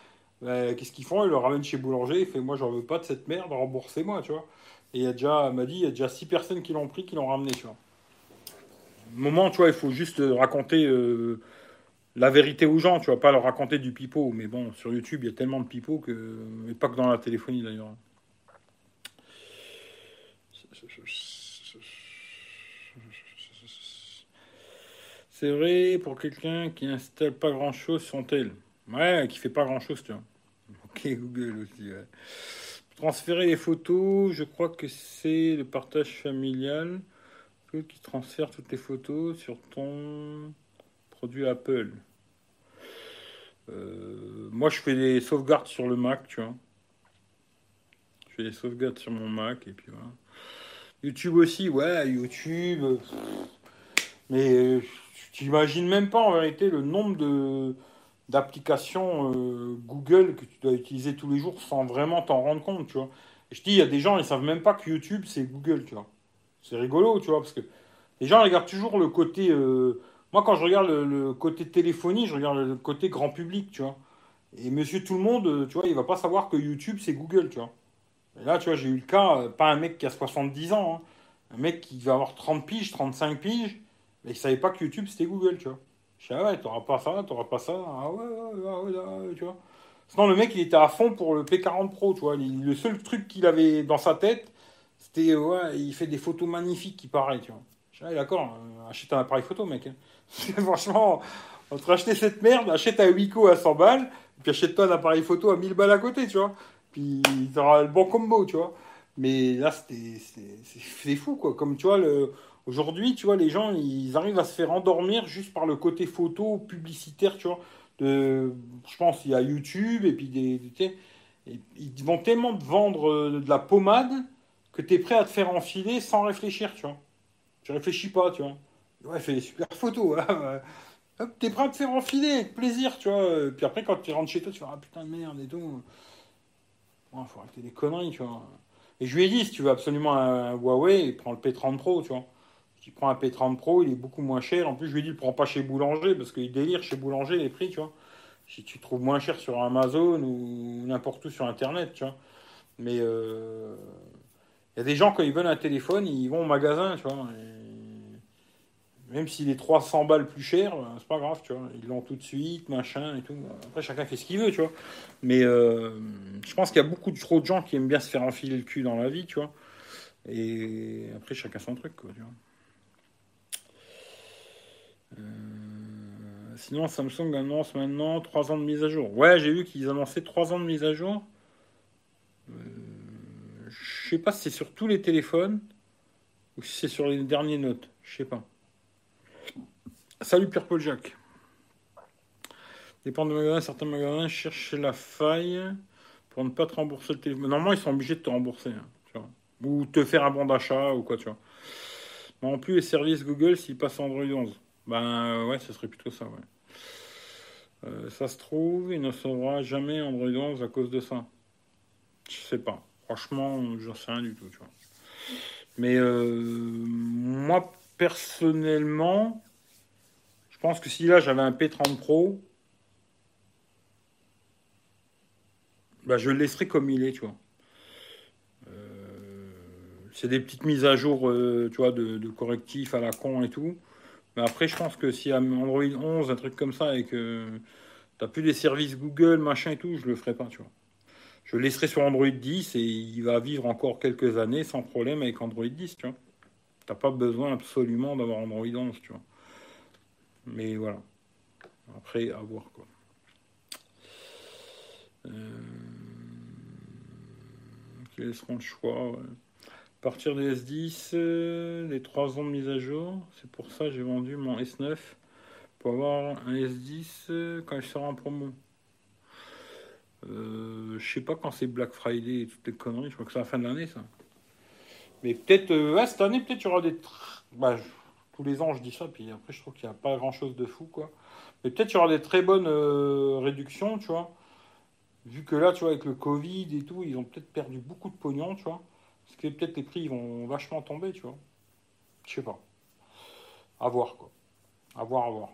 Bah, qu'est-ce qu'ils font? Ils le ramènent chez Boulanger. Ils font Moi, j'en veux pas de cette merde, remboursez-moi, tu vois. Et il y a déjà, m'a dit, il y a déjà six personnes qui l'ont pris, qui l'ont ramené, tu vois. Moment, tu vois, il faut juste raconter euh, la vérité aux gens, tu vois, pas leur raconter du pipeau. Mais bon, sur YouTube, il y a tellement de pipeau que. Mais pas que dans la téléphonie d'ailleurs. C'est vrai pour quelqu'un qui installe pas grand chose sur tel. Ouais, qui fait pas grand chose, tu vois. Ok, Google aussi, ouais. Transférer les photos, je crois que c'est le partage familial qui transfère toutes les photos sur ton produit Apple. Euh, moi, je fais des sauvegardes sur le Mac, tu vois. Je fais des sauvegardes sur mon Mac et puis voilà. YouTube aussi, ouais, YouTube. Mais tu n'imagines même pas en vérité le nombre de d'applications euh, Google que tu dois utiliser tous les jours sans vraiment t'en rendre compte, tu vois. Je dis, il y a des gens, ils savent même pas que YouTube, c'est Google, tu vois. C'est rigolo, tu vois, parce que les gens regardent toujours le côté... Euh, moi, quand je regarde le, côté téléphonie, je regarde le côté grand public, tu vois. Et monsieur tout le monde, euh, tu vois, il va pas savoir que YouTube, c'est Google, tu vois. Et là, tu vois, j'ai eu le cas, pas un mec qui a 70 ans, hein, un mec qui va avoir 30 piges, 35 piges, mais ils savaient pas que YouTube c'était Google, tu vois. Je dis, ah ouais, t'auras pas ça, t'auras pas ça, ah ouais, ouais, ouais, ouais, tu vois. Sinon, le mec, il était à fond pour le P40 Pro, tu vois. Le seul truc qu'il avait dans sa tête, c'était, ouais, il fait des photos magnifiques, qui paraît, tu vois. Je dis, ah, d'accord, euh, achète un appareil photo, mec. Hein. Franchement, entre acheter cette merde, achète un Wiko à 100 balles, puis achète-toi un appareil photo à 1000 balles à côté, tu vois. Puis t'auras le bon combo, tu vois. Mais là, c'était, fou, quoi. Comme, tu vois, le Aujourd'hui, tu vois, les gens, ils arrivent à se faire endormir juste par le côté photo, publicitaire, tu vois. Je pense, il y a YouTube et puis des, ils vont tellement te vendre euh, de la pommade que tu es prêt à te faire enfiler sans réfléchir, tu vois. Tu réfléchis pas, tu vois. Ouais, fais des super photos. Hein, Hop, t'es prêt à te faire enfiler avec plaisir, tu vois. Puis après, quand tu rentres chez toi, tu vas ah putain de merde et tout. Il faut arrêter des conneries, tu vois. Et je lui ai dit, si tu veux absolument un Huawei, prends le P30 Pro, tu vois tu prends un P30 Pro, il est beaucoup moins cher. En plus, je lui ai dit, prends pas chez Boulanger, parce qu'il délire chez Boulanger les prix, tu vois. Si tu trouves moins cher sur Amazon ou n'importe où sur Internet, tu vois. Mais il euh, y a des gens, quand ils veulent un téléphone, ils vont au magasin, tu vois. même s'il est 300 balles plus cher, ben, c'est pas grave, tu vois. Ils l'ont tout de suite, machin et tout. Après, chacun fait ce qu'il veut, tu vois. Mais euh, je pense qu'il y a beaucoup trop de gens qui aiment bien se faire enfiler le cul dans la vie, tu vois. Et après, chacun son truc, quoi, tu vois. Euh, sinon, Samsung annonce maintenant 3 ans de mise à jour. Ouais, j'ai vu qu'ils annonçaient 3 ans de mise à jour. Euh, je sais pas si c'est sur tous les téléphones ou si c'est sur les derniers notes. Je sais pas. Salut Pierre-Paul Jacques. Dépend de magasins, certains magasins cherchent la faille pour ne pas te rembourser le téléphone. Normalement, ils sont obligés de te rembourser. Hein. Ou te faire un bon d'achat ou quoi, tu vois. Mais en plus, les services Google, s'ils passent Android 11. Ben ouais, ce serait plutôt ça, ouais. Euh, ça se trouve, il ne saura jamais Android 11 à cause de ça. Je sais pas. Franchement, j'en sais rien du tout, tu vois. Mais euh, moi, personnellement, je pense que si là j'avais un P30 Pro, bah, je le laisserais comme il est, tu vois. Euh, c'est des petites mises à jour, tu vois, de, de, correctifs à la con et tout. Mais après, je pense que si Android 11, un truc comme ça, et que t'as plus des services Google, machin et tout, je le ferai pas, tu vois. Je laisserai sur Android 10 et il va vivre encore quelques années sans problème avec Android 10, tu vois. T'as pas besoin absolument d'avoir Android 11, tu vois. Mais voilà. Après, à voir, quoi. Euh... Quels seront le choix? Partir des S10, euh, les 3 ans de mise à jour. C'est pour ça que j'ai vendu mon S9 pour avoir un S10 euh, quand il sera en promo. Euh, je sais pas quand c'est Black Friday et toutes les conneries. Je crois que c'est la fin de l'année, ça. Mais peut-être, cette année, peut-être il y aura des. Bah, tous les ans, je dis ça, puis après, je trouve qu'il n'y a pas grand-chose de fou, quoi. Mais peut-être il y aura des très bonnes réductions, tu vois. Vu que là, tu vois, avec le Covid et tout, ils ont peut-être perdu beaucoup de pognon, tu vois. Parce que peut-être les prix vont vachement tomber, tu vois. Je sais pas. À voir, quoi. À voir, à voir.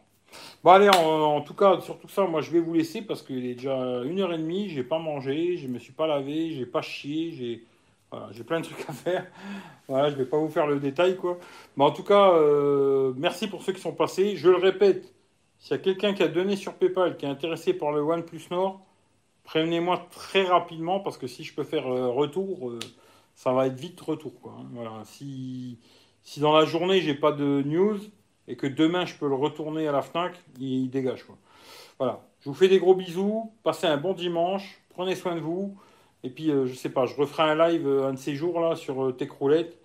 Bon, allez, en, tout cas, sur tout ça, moi, je vais vous laisser parce qu'il est déjà une heure et demie. J'ai pas mangé, je me suis pas lavé, j'ai pas chié, j'ai. Voilà, j'ai plein de trucs à faire. Voilà, je vais pas vous faire le détail, quoi. Mais en tout cas, euh, merci pour ceux qui sont passés. Je le répète, s'il y a quelqu'un qui a donné sur PayPal, qui est intéressé par le OnePlus Nord, prévenez-moi très rapidement parce que si je peux faire euh, retour, euh, ça va être vite retour. Quoi, hein. Voilà. Si, si dans la journée, j'ai pas de news et que demain, je peux le retourner à la FNAC, il, dégage. Quoi. Voilà. Je vous fais des gros bisous. Passez un bon dimanche. Prenez soin de vous. Et puis, euh, je sais pas, je referai un live euh, un de ces jours là sur euh, Techroulette.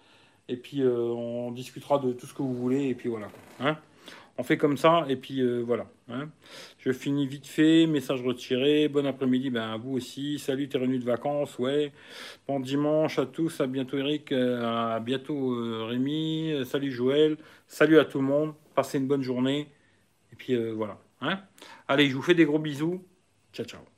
Et puis, on discutera de tout ce que vous voulez. Et puis voilà. Hein on fait comme ça, et puis euh, voilà. Hein. Je finis vite fait, message retiré, bon après-midi, ben vous aussi, salut, t'es revenu de vacances, ouais. Bon dimanche à tous, à bientôt Eric, euh, à bientôt euh, Rémi, salut Joël, salut à tout le monde, passez une bonne journée, et puis voilà. Hein. Allez, je vous fais des gros bisous, ciao ciao.